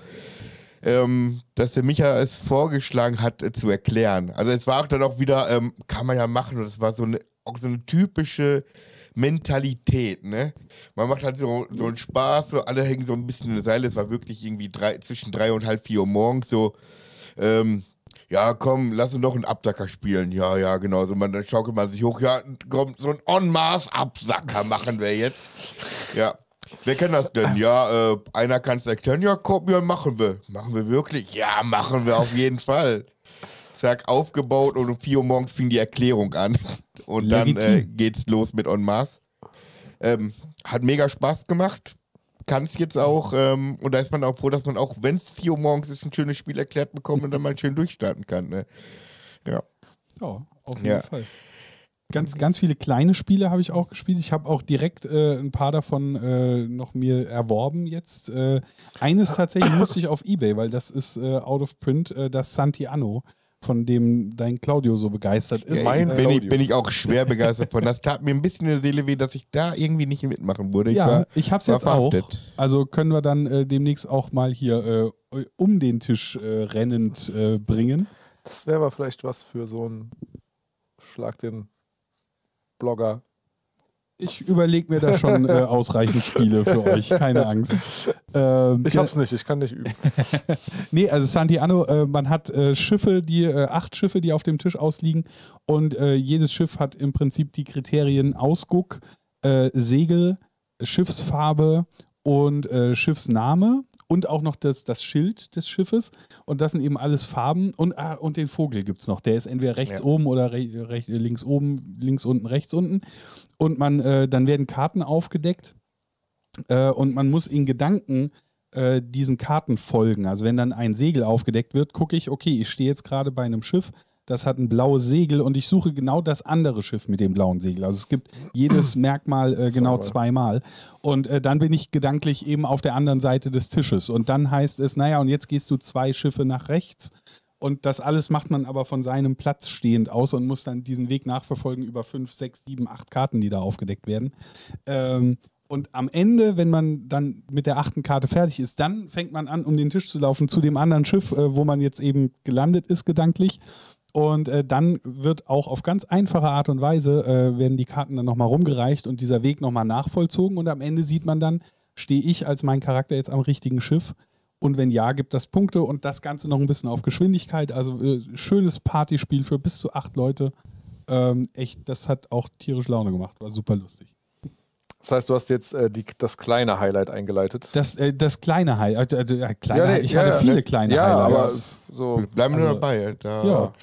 ähm, dass der Micha es vorgeschlagen hat, äh, zu erklären. Also es war auch dann auch wieder, ähm, kann man ja machen und es war so eine, auch so eine typische Mentalität, ne? Man macht halt so, so einen Spaß, so alle hängen so ein bisschen in der Seile. Es war wirklich irgendwie drei, zwischen drei und halb vier Uhr morgens so, ähm, ja, komm, lass uns noch einen Absacker spielen. Ja, ja, genau. So, man, dann schaukelt man sich hoch. Ja, komm, so einen En-Masse-Absacker machen wir jetzt. Ja. Wer kann das denn? Ja, äh, einer kann es erklären. Ja, komm, ja, machen wir. Machen wir wirklich? Ja, machen wir auf jeden Fall. Zack, aufgebaut und um 4 Uhr morgens fing die Erklärung an. Und dann äh, geht's los mit En masse. Ähm, hat mega Spaß gemacht. Kann es jetzt auch. Ähm, und da ist man auch froh, dass man auch, wenn es 4 Uhr morgens ist, ein schönes Spiel erklärt bekommt und dann mal schön durchstarten kann. Ne? Ja. Ja, auf jeden Ja. Fall. Ganz, ganz viele kleine Spiele habe ich auch gespielt. Ich habe auch direkt äh, ein paar davon äh, noch mir erworben jetzt. Äh, eines tatsächlich musste ich auf Ebay, weil das ist äh, out of print, äh, das Santi Anno, von dem dein Claudio so begeistert ist. Mein bin, ich, bin ich auch schwer begeistert von. Das tat mir ein bisschen in der Seele weh, dass ich da irgendwie nicht mitmachen wurde. Ich ja, war, ich habe es jetzt auch. verhaftet. Also können wir dann äh, demnächst auch mal hier äh, um den Tisch äh, rennend äh, bringen. Das wäre aber vielleicht was für so einen Schlag den Blogger. Ich überlege mir da schon äh, ausreichend Spiele für euch, keine Angst. Ähm, Ich hab's nicht, ich kann nicht üben. Nee, also Santiano, äh, man hat äh, Schiffe, die äh, acht Schiffe, die auf dem Tisch ausliegen und äh, jedes Schiff hat im Prinzip die Kriterien Ausguck, äh, Segel, Schiffsfarbe und Schiffsname und auch noch das, das Schild des Schiffes. Und das sind eben alles Farben. Und, ah, und den Vogel gibt es noch, der ist entweder rechts Ja. oben oder re recht, links oben, links unten, rechts unten. Und man, äh, dann werden Karten aufgedeckt. Äh, und man muss in Gedanken äh, diesen Karten folgen. Also wenn dann ein Segel aufgedeckt wird, gucke ich, okay, ich stehe jetzt gerade bei einem Schiff, das hat ein blaues Segel und ich suche genau das andere Schiff mit dem blauen Segel. Also es gibt jedes Merkmal äh, genau zweimal. Und äh, dann bin ich gedanklich eben auf der anderen Seite des Tisches. Und dann heißt es, naja, und jetzt gehst du zwei Schiffe nach rechts. Und das alles macht man aber von seinem Platz stehend aus und muss dann diesen Weg nachverfolgen über fünf, sechs, sieben, acht Karten, die da aufgedeckt werden. Ähm, und am Ende, wenn man dann mit der achten Karte fertig ist, dann fängt man an, um den Tisch zu laufen zu dem anderen Schiff, äh, wo man jetzt eben gelandet ist, gedanklich. Und äh, dann wird auch auf ganz einfache Art und Weise, äh, werden die Karten dann nochmal rumgereicht und dieser Weg nochmal nachvollzogen. Und am Ende sieht man dann, stehe ich als mein Charakter jetzt am richtigen Schiff? Und wenn ja, gibt das Punkte und das Ganze noch ein bisschen auf Geschwindigkeit. Also äh, schönes Partyspiel für bis zu acht Leute. Ähm, echt, das hat auch tierisch Laune gemacht. War super lustig. Das heißt, du hast jetzt äh, die, das kleine Highlight eingeleitet. Das, äh, das kleine Highlight, also, äh, kleine, Ja, nee, ich ja, hatte ja, viele ne, kleine ja, aber Highlights. so. Bleiben wir nur Also, dabei. Da, ja.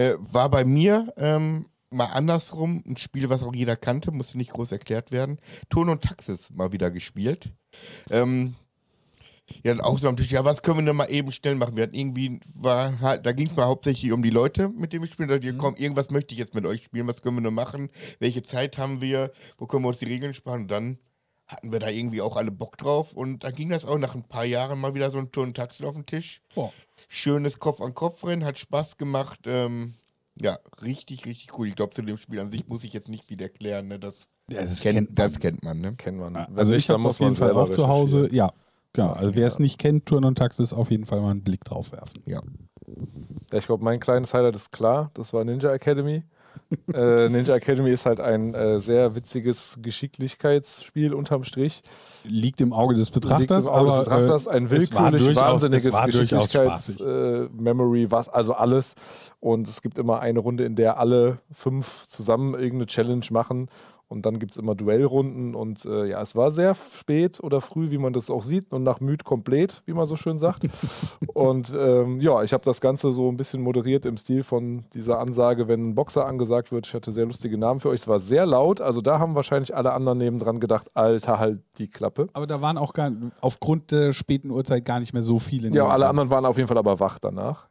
Äh, war bei mir ähm, mal andersrum ein Spiel, was auch jeder kannte, musste nicht groß erklärt werden. Ton und Taxis mal wieder gespielt. Ähm, ja, dann auch so am Tisch, ja, was können wir denn mal eben schnell machen? Wir hatten irgendwie, war halt, da ging es mal hauptsächlich um die Leute, mit denen wir spielen. Da dachte ich, komm, irgendwas möchte ich jetzt mit euch spielen, was können wir denn machen? Welche Zeit haben wir? Wo können wir uns die Regeln sparen? Und dann hatten wir da irgendwie auch alle Bock drauf. Und dann ging das auch nach ein paar Jahren mal wieder so ein und Taxi auf den Tisch Boah. schönes Kopf an Kopf rennen, hat Spaß gemacht. Ähm, ja, richtig, richtig cool. Ich glaube, zu dem Spiel an sich muss ich jetzt nicht viel erklären. Ne? Das, Ja, das kennt, kennt man. das kennt man. Ne? Kennt man. Also nicht, ich dann habe auf jeden man Fall auch zu Hause. Ja, genau. Also wer es Ja. nicht kennt, Turn und Taxis, auf jeden Fall mal einen Blick drauf werfen. Ja. Ja, ich glaube, mein kleines Highlight ist klar. Das war Ninja Academy. Äh, Ninja Academy ist halt ein äh, sehr witziges Geschicklichkeitsspiel unterm Strich. Liegt im Auge des Betrachters. Liegt im Auge des Betrachters äh, ein war willkürlich durchaus- wahnsinniges Geschicklichkeits-Memory, was also alles. Und es gibt immer eine Runde, in der alle fünf zusammen irgendeine Challenge machen. Und dann gibt es immer Duellrunden. Und äh, ja, es war sehr spät oder früh, wie man das auch sieht, und nach müd komplett, wie man so schön sagt. und ähm, ja, ich habe das Ganze so ein bisschen moderiert im Stil von dieser Ansage, wenn ein Boxer angesagt wird. Ich hatte sehr lustige Namen für euch. Es war sehr laut. Also da haben wahrscheinlich alle anderen nebendran gedacht, Alter, halt die Klappe. aber da waren auch gar, aufgrund der späten Uhrzeit gar nicht mehr so viele. Ja, alle anderen waren auf jeden Fall aber wach danach.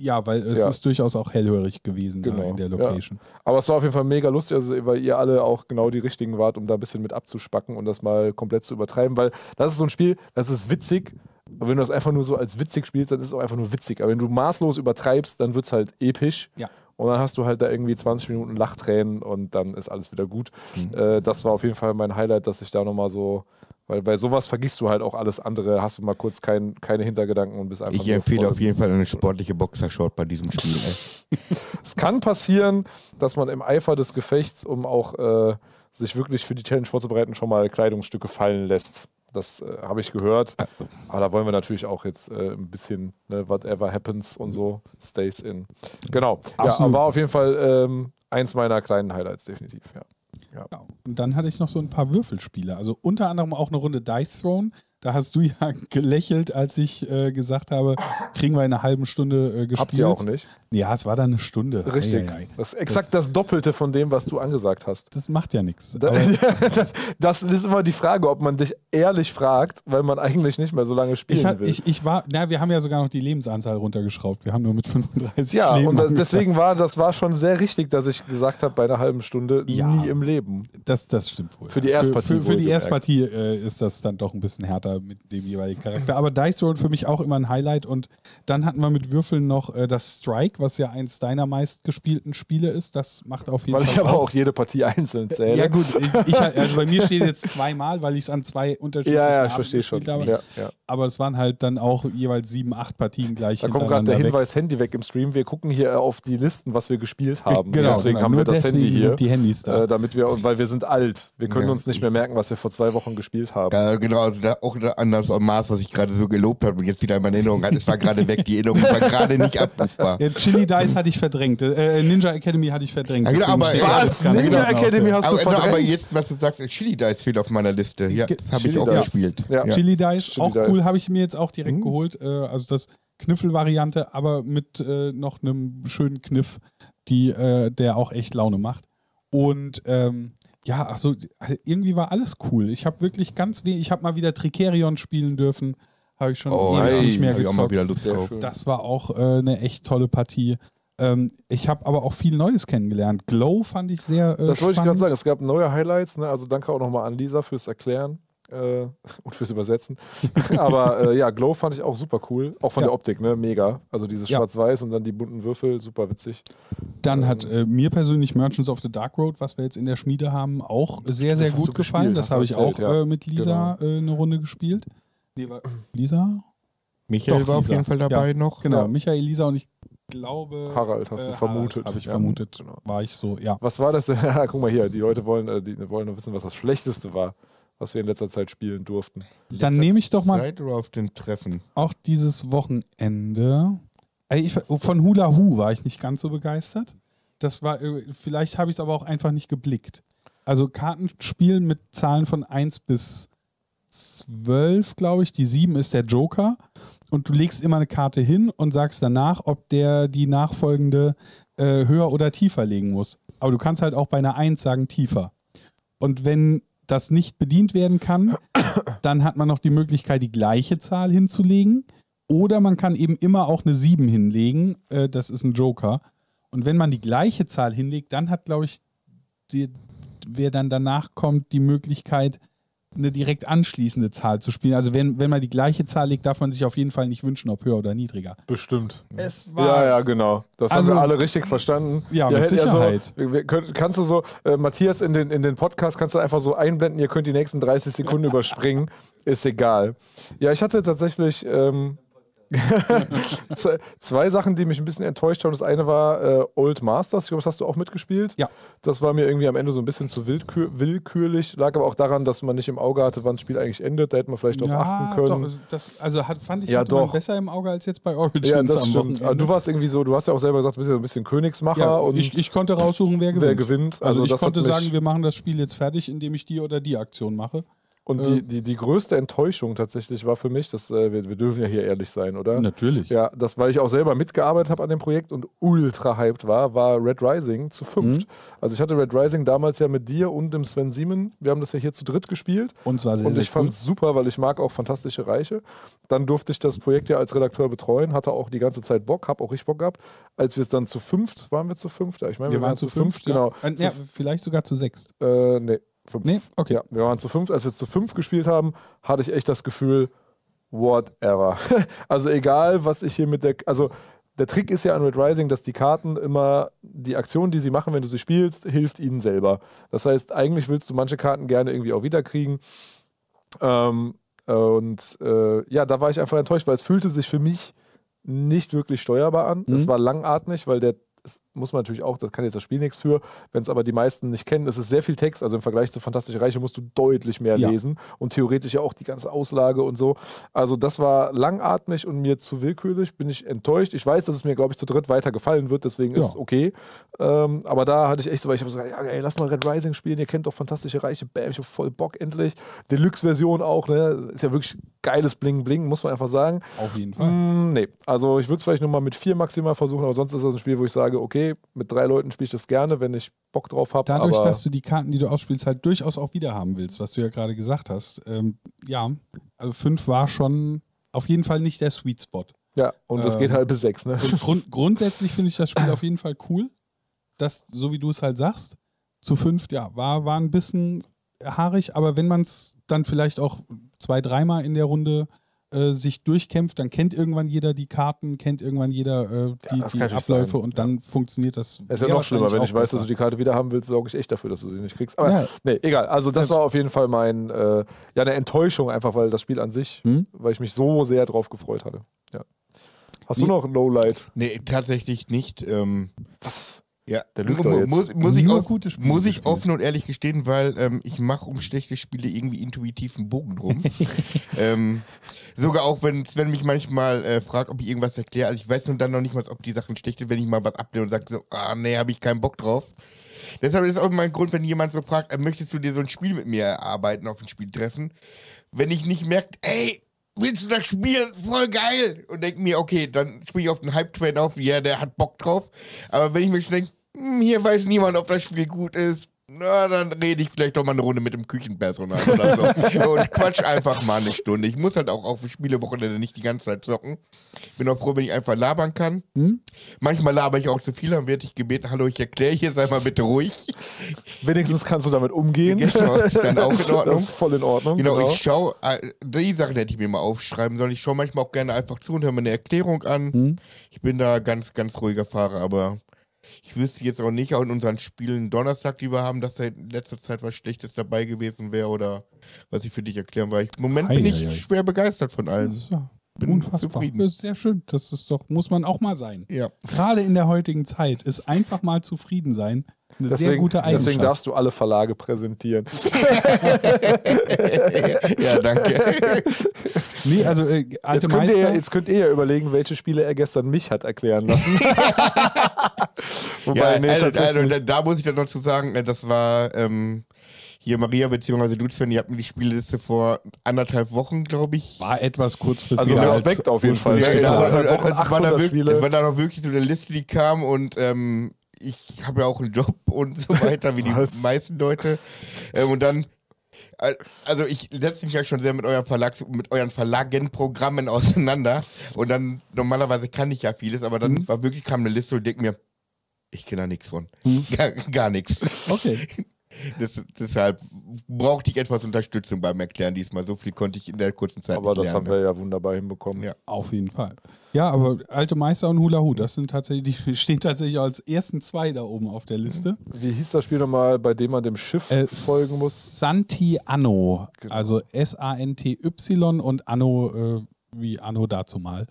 Ja, weil es Ja. ist durchaus auch hellhörig gewesen da Genau, in der ja. Location. Aber es war auf jeden Fall mega lustig, also, weil ihr alle auch genau die richtigen wart, um da ein bisschen mit abzuspacken und das mal komplett zu übertreiben. Weil das ist so ein Spiel, das ist witzig. Aber wenn du das einfach nur so als witzig spielst, dann ist es auch einfach nur witzig. Aber wenn du maßlos übertreibst, dann wird es halt episch. Ja. Und dann hast du halt da irgendwie 20 Minuten Lachtränen und dann ist alles wieder gut. Äh, das war auf jeden Fall mein Highlight, dass ich da nochmal so, weil bei sowas vergisst du halt auch alles andere, hast du mal kurz kein, keine Hintergedanken und bist einfach Ich empfehle auf jeden Fall eine sportliche Boxershort bei diesem Spiel. Es kann passieren, dass man im Eifer des Gefechts, um auch äh, sich wirklich für die Challenge vorzubereiten, schon mal Kleidungsstücke fallen lässt. Das äh, habe ich gehört. Aber da wollen wir natürlich auch jetzt äh, ein bisschen, ne, whatever happens und so, stays in. Genau. Ja, Absolut. war auf jeden Fall ähm, eins meiner kleinen Highlights, definitiv. Ja. Ja. Und dann hatte ich noch so ein paar Würfelspiele. Also unter anderem auch eine Runde Dice Throne. Da hast du ja gelächelt, als ich äh, gesagt habe, kriegen wir in einer halben Stunde äh, gespielt. Habt ihr auch nicht? Ja, es war dann eine Stunde. Richtig. Ei, ei, ei. Das ist exakt das, Doppelte von dem, was du angesagt hast. Das macht ja nichts. Da- Das, das ist immer die Frage, ob man dich ehrlich fragt, weil man eigentlich nicht mehr so lange spielen Ich, hat, will. ich, ich war, na, wir haben ja sogar noch die Lebensanzahl runtergeschraubt. Wir haben nur mit 35 ja, Leben und das, deswegen war das war schon sehr richtig, dass ich gesagt habe, bei einer halben Stunde Ja. nie im Leben. Das, das stimmt wohl. Für die Erstpartie Für, für, für die. Erstpartie äh, ist das dann doch ein bisschen härter mit dem jeweiligen Charakter. Aber Dice Throne für mich auch immer ein Highlight. Und dann hatten wir mit Würfeln noch äh, das Strike, was ja eins deiner meistgespielten Spiele ist. Das macht auf jeden Weil Fall. ich aber auch jede Partie einzeln zähle. ja, gut. Ich, also bei mir steht jetzt zweimal, weil ich es an zwei unterschiedlichen Ja, ja, ich verstehe schon. Ja, ja. Aber es waren halt dann auch jeweils sieben, acht Partien gleich. Da kommt gerade der hintereinander weg. Hinweis Handy weg im Stream. Wir gucken hier auf die Listen, was wir gespielt haben. Genau, deswegen genau. haben Nur wir das Handy hier. sind die Handys da. Äh, damit wir, weil wir sind alt. Wir können Ja. uns nicht mehr merken, was wir vor zwei Wochen gespielt haben. Ja, genau, also da, auch da an das Maß, was ich gerade so gelobt habe und jetzt wieder in meiner Erinnerung hatte. Es war gerade weg, die Erinnerung war gerade nicht abrufbar. Ja, Chili Dice hatte ich verdrängt. Äh, Ninja Academy hatte ich verdrängt. Ja, genau, aber- Was? Ninja genau. Academy hast du Aber, aber verdrängt? jetzt, was du sagst, Chili Dice fehlt auf meiner Liste. Ja, das habe ich auch Dice. gespielt. Ja. Chili Dice, Chili auch Dice. cool, habe ich mir jetzt auch direkt Mhm. geholt. Äh, also das Kniffel-Variante, aber mit äh, noch einem schönen Kniff, die, äh, der auch echt Laune macht. Und ähm, ja, also irgendwie war alles cool. Ich habe wirklich ganz wenig, ich habe mal wieder Tricerion spielen dürfen. Habe ich schon Oh, ewig hey, nicht mehr gezockt. schön. Das war auch äh, eine echt tolle Partie. Ähm, ich habe aber auch viel Neues kennengelernt. Glow fand ich sehr äh, Das wollte ich gerade sagen. Es gab neue Highlights. Ne? Also danke auch nochmal an Lisa fürs Erklären äh, und fürs Übersetzen. Aber äh, ja, Glow fand ich auch super cool. Auch von Ja. der Optik, ne? Mega. Also dieses Ja. Schwarz-Weiß und dann die bunten Würfel, super witzig. Dann hat äh, mir persönlich Merchants of the Dark Road, was wir jetzt in der Schmiede haben, auch sehr, sehr gut gefallen. gespielt, Das habe ich auch ja. äh, mit Lisa äh, eine Runde gespielt. Nee, war Lisa? Michael Doch, war auf Lisa. jeden Fall dabei Ja, noch. Genau, Ja. Michael, Lisa und ich glaube. Harald hast du äh, vermutet. Habe ich Ja, vermutet. genau. War ich so, ja. Was war das denn? Guck mal hier, die Leute wollen, äh, die wollen wissen, was das Schlechteste war, was wir in letzter Zeit spielen durften. Dann nehme ich doch mal Zeit oder auf den Treffen? auch dieses Wochenende. Ey, Ich, von Hula Hu war ich nicht ganz so begeistert. Das war, äh, vielleicht habe ich es aber auch einfach nicht geblickt. Also Kartenspielen mit Zahlen von 1 bis 12, glaube ich. Die 7 ist der Joker. Und du legst immer eine Karte hin und sagst danach, ob der die nachfolgende äh, höher oder tiefer legen muss. Aber du kannst halt auch bei einer 1 sagen tiefer. Und wenn das nicht bedient werden kann, dann hat man noch die Möglichkeit, die gleiche Zahl hinzulegen. Oder man kann eben immer auch eine 7 hinlegen. Äh, das ist ein Joker. Und wenn man die gleiche Zahl hinlegt, dann hat, glaube ich, die, wer dann danach kommt, die Möglichkeit, eine direkt anschließende Zahl zu spielen. Also wenn, wenn man die gleiche Zahl legt, darf man sich auf jeden Fall nicht wünschen, ob höher oder niedriger. Bestimmt. Es Ja, ja, genau. Das Also- haben wir alle richtig verstanden. Ja, mit hätte Sicherheit. so, können, kannst du so, äh, Matthias, in den, in den Podcast kannst du einfach so einblenden, ihr könnt die nächsten 30 Sekunden überspringen. Ist egal. Ja, ich hatte tatsächlich ähm, zwei Sachen, die mich ein bisschen enttäuscht haben. Das eine war äh, Old Masters. Ich glaube, das hast du auch mitgespielt. Ja. Das war mir irgendwie am Ende so ein bisschen zu willkür willkürlich. Lag aber auch daran, dass man nicht im Auge hatte, wann das Spiel eigentlich endet. Da hätte man vielleicht drauf achten können. Doch, das, also hat, fand ich Ja, doch. besser im Auge als jetzt bei Origins Ja, das stimmt. Wochenende. Du warst irgendwie so, du hast ja auch selber gesagt, du bist ja ein bisschen Königsmacher ja, und ich, ich konnte raussuchen, wer gewinnt. wer gewinnt. Also, ich das hat konnte sagen, wir machen das Spiel jetzt fertig, indem ich die oder die Aktion mache. Und die, die, die größte Enttäuschung tatsächlich war für mich, dass äh, wir, wir dürfen ja hier ehrlich sein, oder? Natürlich. Ja, das, weil ich auch selber mitgearbeitet habe an dem Projekt und ultra hyped war, war Red Rising zu fünft. Mhm. Also ich hatte Red Rising damals ja mit dir und dem Sven Siemen. Wir haben das ja hier zu dritt gespielt. Und zwar sehr, und ich fand es super, weil ich mag auch fantastische Reiche. Dann durfte ich das Projekt ja als Redakteur betreuen, hatte auch die ganze Zeit Bock, habe auch richtig Bock gehabt. Als wir es dann zu fünft, waren wir zu fünft? Ja, ich meine, Wir waren zu fünf, genau. Ja. Äh, ja, Zu- vielleicht sogar zu sechs. äh, nee, fünf. Nee, okay. Ja, wir waren zu fünf. Als wir zu fünf gespielt haben, hatte ich echt das Gefühl, whatever. also egal, was ich hier mit der, also der Trick ist ja an Red Rising, dass die Karten immer, die Aktion, die sie machen, wenn du sie spielst, hilft ihnen selber. Das heißt, eigentlich willst du manche Karten gerne irgendwie auch wiederkriegen. Ähm, und äh, ja, da war ich einfach enttäuscht, weil es fühlte sich für mich nicht wirklich steuerbar an. Mhm. Es war langatmig, weil der es muss man natürlich auch, das kann jetzt das Spiel nichts für, wenn es aber die meisten nicht kennen, es ist sehr viel Text, also im Vergleich zu Fantastische Reiche musst du deutlich mehr Ja. lesen und theoretisch ja auch die ganze Auslage und so. Also das war langatmig und mir zu willkürlich, bin ich enttäuscht. Ich weiß, dass es mir, glaube ich, zu dritt weiter gefallen wird, deswegen ist Ja. es okay. Ähm, aber da hatte ich echt so, weil ich habe so gesagt, ja, ey, lass mal Red Rising spielen, ihr kennt doch Fantastische Reiche, bam, ich habe voll Bock endlich. Deluxe-Version auch, ne, ist ja wirklich geiles Bling-Bling, muss man einfach sagen. Auf jeden Fall. Mm, nee, also ich würde es vielleicht nur mal mit vier maximal versuchen, aber sonst ist das ein Spiel, wo ich sage, okay, mit drei Leuten spiele ich das gerne, wenn ich Bock drauf habe. Dadurch, dass du die Karten, die du ausspielst, halt durchaus auch wieder haben willst, was du ja gerade gesagt hast. Ähm, ja, also fünf war schon auf jeden Fall nicht der Sweet Spot. ja, und das Ähm, geht halt bis sechs, ne? Grund, grundsätzlich finde ich das Spiel auf jeden Fall cool. Das, so wie du es halt sagst, zu fünft, ja, war, war ein bisschen haarig, aber wenn man es dann vielleicht auch zwei, dreimal in der Runde äh, sich durchkämpft, dann kennt irgendwann jeder die Karten, kennt irgendwann jeder äh, die, das die Abläufe sein, und dann funktioniert das. Es ist ja noch schlimmer, wenn ich weiß, dass du die Karte wieder haben willst, sorge ich echt dafür, dass du sie nicht kriegst. Aber Ja. nee, egal. Also das Das- war auf jeden Fall mein, äh, ja, eine Enttäuschung einfach, weil das Spiel an sich, Hm? weil ich mich so sehr drauf gefreut hatte. Ja. Hast du Nee. noch ein Lowlight? Nee, tatsächlich nicht. Ähm, Was? Ja, Der mu- muss, muss, ich, auf, muss ich offen und ehrlich gestehen, weil ähm, ich mache um schlechte Spiele irgendwie intuitiv einen Bogen drum. ähm, sogar auch, wenn Sven mich manchmal äh, fragt, ob ich irgendwas erkläre. Also ich weiß nun dann noch nicht mal, ob die Sachen schlecht sind, wenn ich mal was ablehne und sage so, ah nee, habe ich keinen Bock drauf. Deshalb ist auch mein Grund, wenn jemand so fragt, äh, möchtest du dir so ein Spiel mit mir erarbeiten, auf ein Spiel treffen? Wenn ich nicht merke, ey, willst du das spielen? Voll geil! Und denke mir, okay, dann springe ich auf den Hype-Train auf, ja, der hat Bock drauf. Aber wenn ich mir schon denke, hier weiß niemand, ob das Spiel gut ist, na, dann rede ich vielleicht doch mal eine Runde mit dem Küchenpersonal oder so. und quatsch einfach mal eine Stunde. Ich muss halt auch auf Spielewochenende nicht die ganze Zeit zocken. Bin auch froh, wenn ich einfach labern kann. Hm? Manchmal laber ich auch zu viel, dann werde ich gebeten, hallo, ich erkläre hier, sei mal bitte ruhig. Wenigstens kannst du damit umgehen. Genau, ist dann auch in Das Ordnung. ist voll in Ordnung. Genau, ich schaue, äh, die Sachen hätte ich mir mal aufschreiben sollen. Ich schaue manchmal auch gerne einfach zu und höre mir eine Erklärung an. Hm? Ich bin da ganz, ganz ruhiger Fahrer, aber ich wüsste jetzt auch nicht, auch in unseren Spielen Donnerstag, die wir haben, dass da in letzter Zeit was Schlechtes dabei gewesen wäre oder was ich für dich erklären war. Ich, Im Moment bin Ei, ich schwer begeistert von allem. ja Bin unfassbar. zufrieden. Das ist sehr schön. Das ist doch, muss man auch mal sein. Ja. Gerade in der heutigen Zeit ist einfach mal zufrieden sein eine sehr Deswegen, gute Eigenschaft. deswegen darfst du alle Verlage präsentieren. ja, danke. nee, also äh, alte Jetzt könnt, ihr, Meister. jetzt könnt ihr ja überlegen, welche Spiele er gestern mich hat erklären lassen. Wobei, ja, nee, also, also, da, da muss ich dann noch zu sagen, äh, das war ähm, hier Maria bzw. du, Sven, ihr habt mir die Spielliste vor anderthalb Wochen, glaube ich, war etwas kurzfristig. Also Respekt auf jeden Fall. Ja, Ja, genau. Und, und, und es, war 800 da wirklich, es war da noch wirklich so eine Liste, die kam und ähm, ich habe ja auch einen Job und so weiter, wie die meisten Leute. Ähm, und dann, also ich setze mich ja schon sehr mit euren Verlags, mit euren Verlagenprogrammen auseinander. Und dann, normalerweise kann ich ja vieles, aber dann Mhm. war wirklich, kam eine Liste und denke mir, ich kenne da nichts von. Mhm. Gar, gar nichts. Okay. Das, deshalb brauchte ich etwas Unterstützung beim Erklären diesmal. So viel konnte ich in der kurzen Zeit Aber nicht das lernen. haben wir ja wunderbar hinbekommen. Ja. Auf jeden Fall. Ja, aber alte Meister und Hula Hu, das sind tatsächlich, die stehen tatsächlich als ersten zwei da oben auf der Liste. Wie hieß das Spiel nochmal, bei dem man dem Schiff Äh, folgen muss? Santi Anno. Genau. Also S-A-N-T-Y und Anno äh, wie Anno dazu mal.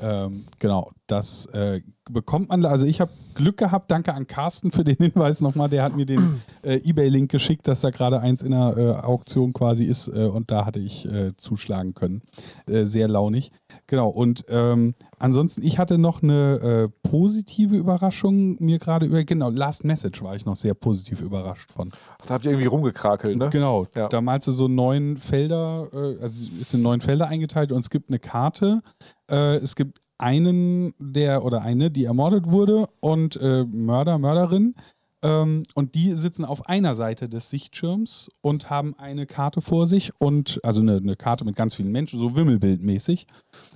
Ähm, genau, das äh, bekommt man. Also ich habe Glück gehabt. Danke an Carsten für den Hinweis nochmal. Der hat mir den äh, eBay-Link geschickt, dass da gerade eins in der äh, Auktion quasi ist äh, und da hatte ich äh, zuschlagen können. Äh, sehr launig. Genau. Und ähm, ansonsten, ich hatte noch eine positive Überraschung mir gerade über. Genau, Last Message war ich noch sehr positiv überrascht von. Da habt ihr irgendwie rumgekrakelt, ne? Genau, Ja. da malst du so neun Felder, also es ist in neun Felder eingeteilt und es gibt eine Karte. Äh, es gibt einen, der oder eine, die ermordet wurde und äh, Mörder, Mörderin. Ähm, und die sitzen auf einer Seite des Sichtschirms und haben eine Karte vor sich und also eine, eine Karte mit ganz vielen Menschen, so Wimmelbildmäßig.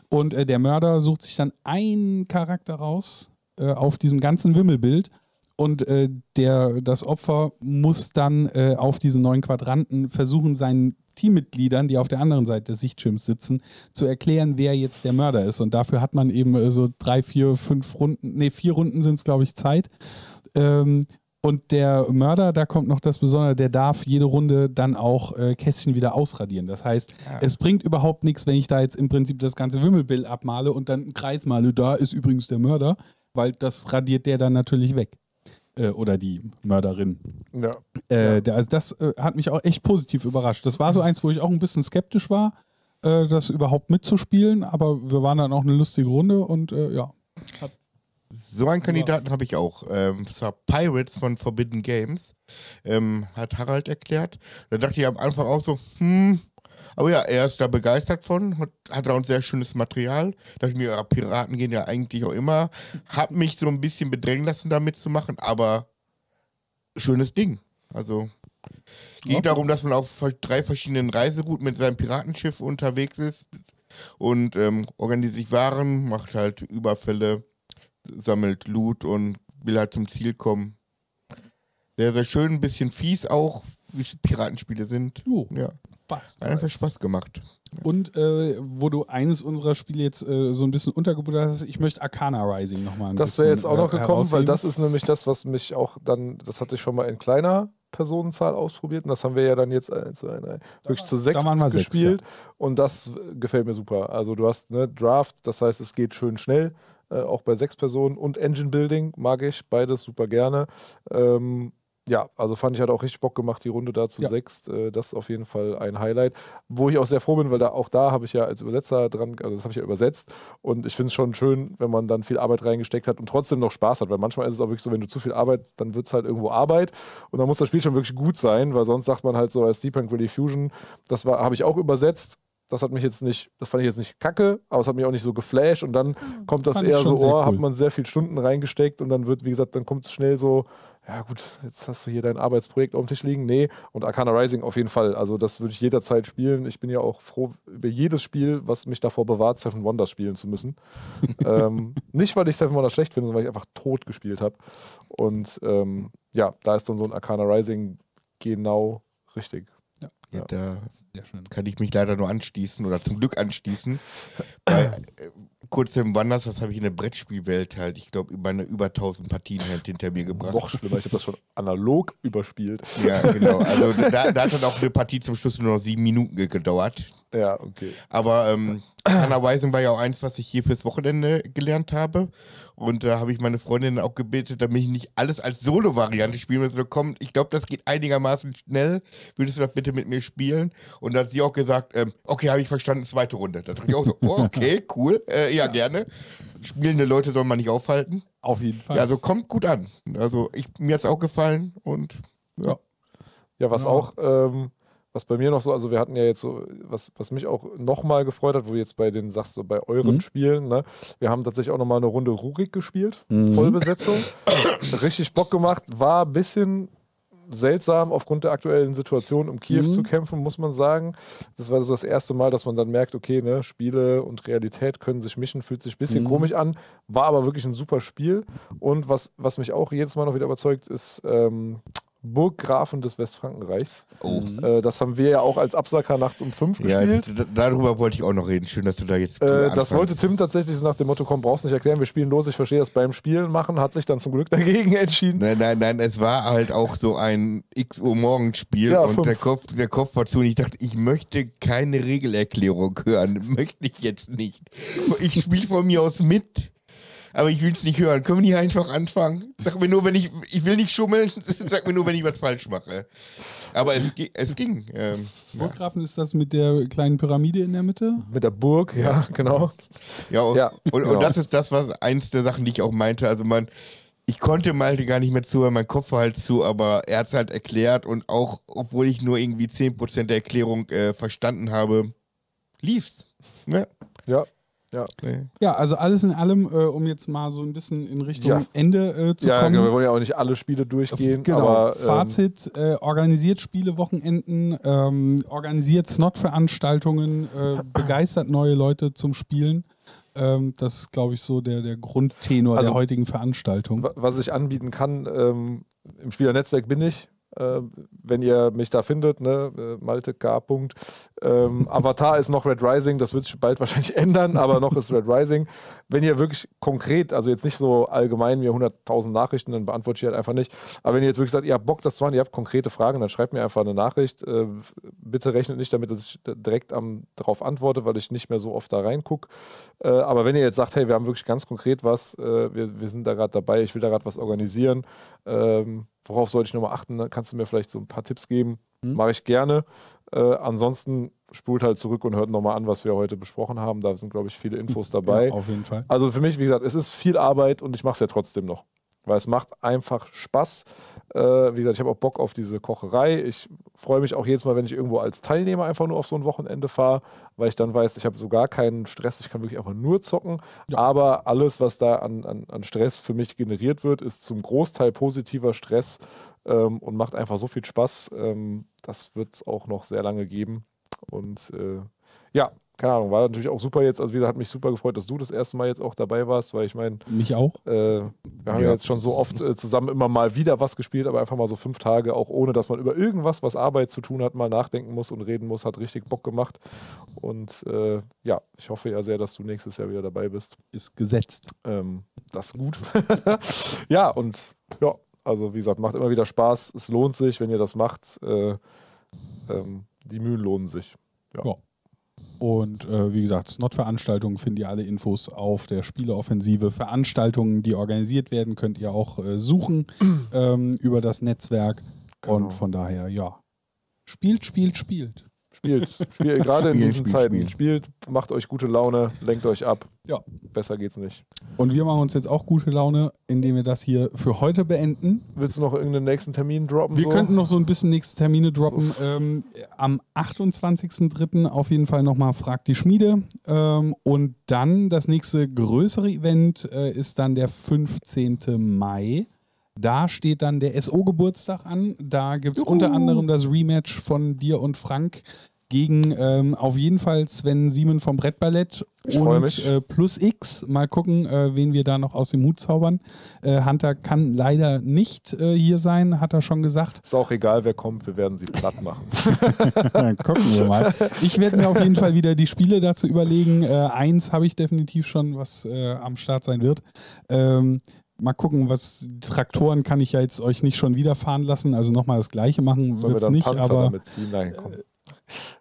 Und äh, der Mörder sucht sich dann einen Charakter raus äh, auf diesem ganzen Wimmelbild und äh, der, das Opfer muss dann äh, auf diesen neuen Quadranten versuchen, seinen Teammitgliedern, die auf der anderen Seite des Sichtschirms sitzen, zu erklären, wer jetzt der Mörder ist. Und dafür hat man eben äh, so drei, vier, fünf Runden, nee, vier Runden sind es, glaube ich, Zeit. Ähm, und der Mörder, da kommt noch das Besondere, der darf jede Runde dann auch äh, Kästchen wieder ausradieren. Das heißt, es bringt überhaupt nichts, wenn ich da jetzt im Prinzip das ganze Wimmelbild abmale und dann einen Kreis male, da ist übrigens der Mörder. weil das radiert der dann natürlich weg. Äh, oder die Mörderin. Ja. Äh, der, also das äh, hat mich auch echt positiv überrascht. Das war so eins, wo ich auch ein bisschen skeptisch war, äh, das überhaupt mitzuspielen, aber wir waren dann auch eine lustige Runde und äh, ja. So einen Kandidaten habe ich auch. Ähm, das war Pirates von Forbidden Games. Ähm, hat Harald erklärt. Da dachte ich am Anfang auch so, hm. Aber ja, er ist da begeistert von, hat, hat auch ein sehr schönes Material. Da dachte ich mir, ja, Piraten gehen ja eigentlich auch immer. Hab mich so ein bisschen bedrängen lassen, da mitzumachen, aber schönes Ding. Also geht Okay. darum, dass man auf drei verschiedenen Reiserouten mit seinem Piratenschiff unterwegs ist und ähm, organisiert sich Waren, macht halt Überfälle, sammelt Loot und will halt zum Ziel kommen. Sehr, sehr schön, ein bisschen fies auch, wie es Piratenspiele sind. Jo, Ja, passt. hat einfach Spaß gemacht. Und äh, wo du eines unserer Spiele jetzt äh, so ein bisschen untergebuttert hast, ich möchte Arcana Rising nochmal ein Das wäre jetzt auch noch äh, gekommen, weil das ist nämlich das, was mich auch dann, das hatte ich schon mal in kleiner Personenzahl ausprobiert und das haben wir ja dann jetzt eins, zwei, drei, wirklich zu sechs wir sechs, gespielt und das gefällt mir super. Also du hast ne Draft, das heißt, es geht schön schnell, äh, auch bei sechs Personen und Engine Building mag ich, beides super gerne. Ähm, ja, also fand ich hat auch richtig Bock gemacht, die Runde da zu Ja. sechst. Äh, das ist auf jeden Fall ein Highlight. Wo ich auch sehr froh bin, weil da auch da habe ich ja als Übersetzer dran, also das habe ich ja übersetzt. Und ich finde es schon schön, wenn man dann viel Arbeit reingesteckt hat und trotzdem noch Spaß hat. Weil manchmal ist es auch wirklich so, wenn du zu viel Arbeit, dann wird es halt irgendwo Arbeit. Und dann muss das Spiel schon wirklich gut sein, weil sonst sagt man halt so als Steampunk Rally Fusion, das war, habe ich auch übersetzt. Das hat mich jetzt nicht, das fand ich jetzt nicht kacke, aber es hat mich auch nicht so geflasht. Und dann kommt das Fand eher so, oh, cool. hat man sehr viel Stunden reingesteckt und dann wird, wie gesagt, dann kommt es schnell so, ja gut, jetzt hast du hier dein Arbeitsprojekt auf dem Tisch liegen. Nee, und Arcana Rising auf jeden Fall. Also das würde ich jederzeit spielen. Ich bin ja auch froh über jedes Spiel, was mich davor bewahrt, Seven Wonders spielen zu müssen. ähm, nicht, weil ich Seven Wonders schlecht finde, sondern weil ich einfach tot gespielt habe. Und ähm, ja, da ist dann so ein Arcana Rising genau richtig. Ja, Ja. Da Sehr schön. kann ich mich leider nur anschließen oder zum Glück anschließen. Bei, äh, kurz im Wanders, das habe ich in der Brettspielwelt halt, ich glaube, über, eine- über 1000 Partien halt hinter mir gebracht. Noch schlimmer, ich habe das schon analog überspielt. Ja, genau. Also da, da hat dann auch eine Partie zum Schluss nur noch sieben Minuten ge- gedauert. Ja, okay. Aber ähm, Hannah Weising war ja auch eins, was ich hier fürs Wochenende gelernt habe. Und da habe ich meine Freundin auch gebetet, damit ich nicht alles als Solo-Variante spielen muss. Komm, ich glaube, das geht einigermaßen schnell. Würdest du das bitte mit mir spielen? Und da hat sie auch gesagt, ähm, okay, habe ich verstanden, zweite Runde. Da dachte ich auch so, oh, okay, cool, äh, ja, gerne. Spielende Leute soll man nicht aufhalten. Auf jeden Fall. Ja, also kommt gut an. Also ich, mir hat es auch gefallen und ja. Ja, was Ja. auch, ähm, was bei mir noch so, also wir hatten ja jetzt so, was, was mich auch nochmal gefreut hat, wo du jetzt bei den, sagst du, bei euren Mhm. Spielen, ne? Wir haben tatsächlich auch nochmal eine Runde Rurik gespielt, Mhm. Vollbesetzung. Richtig Bock gemacht, war ein bisschen seltsam aufgrund der aktuellen Situation, um Kiew Mhm. zu kämpfen, muss man sagen. Das war so das erste Mal, dass man dann merkt, okay, ne, Spiele und Realität können sich mischen, fühlt sich ein bisschen Mhm. komisch an, war aber wirklich ein super Spiel. Und was, was mich auch jedes Mal noch wieder überzeugt, ist ähm, Burggrafen des Westfrankenreichs. Oh. Äh, das haben wir ja auch als Absacker nachts um fünf Ja, gespielt. d- darüber wollte ich auch noch reden. Schön, dass du da jetzt. Äh, das wollte Tim tatsächlich so nach dem Motto, komm, brauchst nicht erklären, wir spielen los, ich verstehe das beim Spielen machen, hat sich dann zum Glück dagegen entschieden. Nein, nein, nein, es war halt auch so ein X Uhr morgens Spiel Ja, und fünf. der Kopf, der Kopf war zu und ich dachte, ich möchte keine Regelerklärung hören. Möchte ich jetzt nicht. Ich spiele von mir aus mit. Aber ich will es nicht hören. Können wir nicht einfach anfangen? Sag mir nur, wenn ich. Ich will nicht schummeln. Sag mir nur, wenn ich was falsch mache. Aber es, es ging. Ähm, ja. Burggrafen ist das mit der kleinen Pyramide in der Mitte? Mit der Burg, ja, genau. Ja, und, Ja, und, genau. und das ist das, was eins der Sachen, die ich auch meinte. Also man, ich konnte Malte gar nicht mehr zuhören, mein Kopf war halt zu, aber er hat es halt erklärt und auch, obwohl ich nur irgendwie 10% der Erklärung äh, verstanden habe, lief's. Ne? Ja, ja. Nee. Ja, also alles in allem, äh, um jetzt mal so ein bisschen in Richtung Ja. Ende äh, zu ja kommen. genau, wir wollen ja auch nicht alle Spiele durchgehen, Genau. aber ähm, Fazit: äh, organisiert Spielewochenenden, ähm, organisiert Snot-Veranstaltungen, äh, begeistert neue Leute zum Spielen. Ähm, das ist, glaube ich, so der, der Grundtenor Also- der heutigen Veranstaltung. wa- was ich anbieten kann, ähm, im Spielernetzwerk bin ich. Äh, wenn ihr mich da findet, ne, äh, Malte K. Punkt. Ähm, Avatar ist noch Red Rising, das wird sich bald wahrscheinlich ändern, aber noch ist Red Rising. Wenn ihr wirklich konkret, also jetzt nicht so allgemein mir 100.000 Nachrichten, dann beantworte ich halt einfach nicht. Aber wenn ihr jetzt wirklich sagt, ihr habt Bock, das zu machen, ihr habt konkrete Fragen, dann schreibt mir einfach eine Nachricht. Äh, bitte rechnet nicht damit, dass ich direkt am, darauf antworte, weil ich nicht mehr so oft da reingucke. Äh, aber wenn ihr jetzt sagt, hey, wir haben wirklich ganz konkret was, äh, wir, wir sind da gerade dabei, ich will da gerade was organisieren, ähm, worauf sollte ich nochmal achten? Dann kannst du mir vielleicht so ein paar Tipps geben. Mhm. Mache ich gerne. Äh, ansonsten spult halt zurück und hört nochmal an, was wir heute besprochen haben. Da sind, glaube ich, viele Infos dabei. Ja, auf jeden Fall. Also für mich, wie gesagt, es ist viel Arbeit und ich mache es ja trotzdem noch. Weil es macht einfach Spaß. Äh, wie gesagt, ich habe auch Bock auf diese Kocherei. Ich freue mich auch jedes Mal, wenn ich irgendwo als Teilnehmer einfach nur auf so ein Wochenende fahre, weil ich dann weiß, ich habe so gar keinen Stress, ich kann wirklich einfach nur zocken. Ja. Aber alles, was da an, an, an Stress für mich generiert wird, ist zum Großteil positiver Stress ähm, und macht einfach so viel Spaß. Ähm, das wird es auch noch sehr lange geben. Und äh, ja, keine Ahnung, war natürlich auch super jetzt. Also wieder hat mich super gefreut, dass du das erste Mal jetzt auch dabei warst, weil ich meine, Mich auch. äh, wir haben ja. Ja. jetzt schon so oft äh, zusammen immer mal wieder was gespielt, aber einfach mal so fünf Tage, auch ohne dass man über irgendwas, was Arbeit zu tun hat, mal nachdenken muss und reden muss, hat richtig Bock gemacht. Und äh, ja, ich hoffe ja sehr, dass du nächstes Jahr wieder dabei bist. Ist gesetzt. Ähm, das ist gut. ja, und ja, also wie gesagt, macht immer wieder Spaß. Es lohnt sich, wenn ihr das macht. Äh, ähm, die Mühen lohnen sich. Ja. Und äh, wie gesagt, Snot-Veranstaltungen findet ihr alle Infos auf der Spieleoffensive. Veranstaltungen, die organisiert werden, könnt ihr auch äh, suchen ähm, über das Netzwerk. Genau. Und von daher, ja. Spielt, spielt, spielt. Spielt, spielt gerade in diesen spielen, Zeiten. spielen. Spielt, macht euch gute Laune, lenkt euch ab. Ja. Besser geht's nicht. Und wir machen uns jetzt auch gute Laune, indem wir das hier für heute beenden. Willst du noch irgendeinen nächsten Termin droppen? Wir so? könnten noch so ein bisschen nächste Termine droppen. Ähm, am 28.03. auf jeden Fall nochmal Frag die Schmiede. Ähm, und dann das nächste größere Event äh, ist dann der 15. Mai. Da steht dann der SO-Geburtstag an. Da gibt es unter anderem das Rematch von dir und Frank gegen ähm, auf jeden Fall Sven Siemen vom Brettballett Ich und äh, Plus X. Mal gucken, äh, wen wir da noch aus dem Hut zaubern. Äh, Hunter kann leider nicht äh, hier sein, hat er schon gesagt. Ist auch egal, wer kommt, wir werden sie platt machen. Dann gucken wir mal. Ich werde mir auf jeden Fall wieder die Spiele dazu überlegen. Äh, eins habe ich definitiv schon, was äh, am Start sein wird. Ähm, mal gucken, was Traktoren kann ich ja jetzt euch nicht schon wieder fahren lassen. Also nochmal das gleiche machen wird es nicht, Panzer aber damit ziehen? Nein, komm.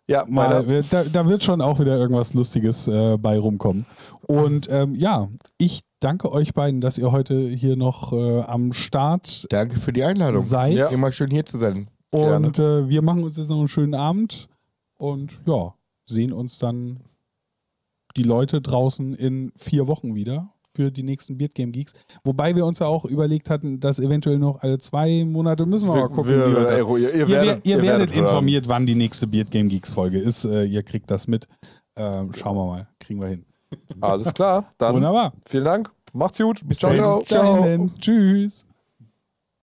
Ja, mal, meine, da, da wird schon auch wieder irgendwas Lustiges äh, bei rumkommen. Und ähm, ja, ich danke euch beiden, dass ihr heute hier noch äh, am Start Danke für die Einladung. seid. Ja. Immer schön hier zu sein. Und äh, wir machen uns jetzt noch einen schönen Abend und ja, sehen uns dann die Leute draußen in vier Wochen wieder für die nächsten Beard Game Geeks. Wobei wir uns ja auch überlegt hatten, dass eventuell noch alle zwei Monate müssen wir, mal gucken, wir, wie wir wir, das. ihr, ihr, Ihr, werdet, ihr, werdet hören. informiert, wann die nächste Beard Game Geeks Folge ist. Äh, ihr kriegt das mit. Ähm, schauen wir mal. Kriegen wir hin. Alles klar, dann Wunderbar. vielen Dank. Macht's gut. Bis ciao, ciao. Tschüss.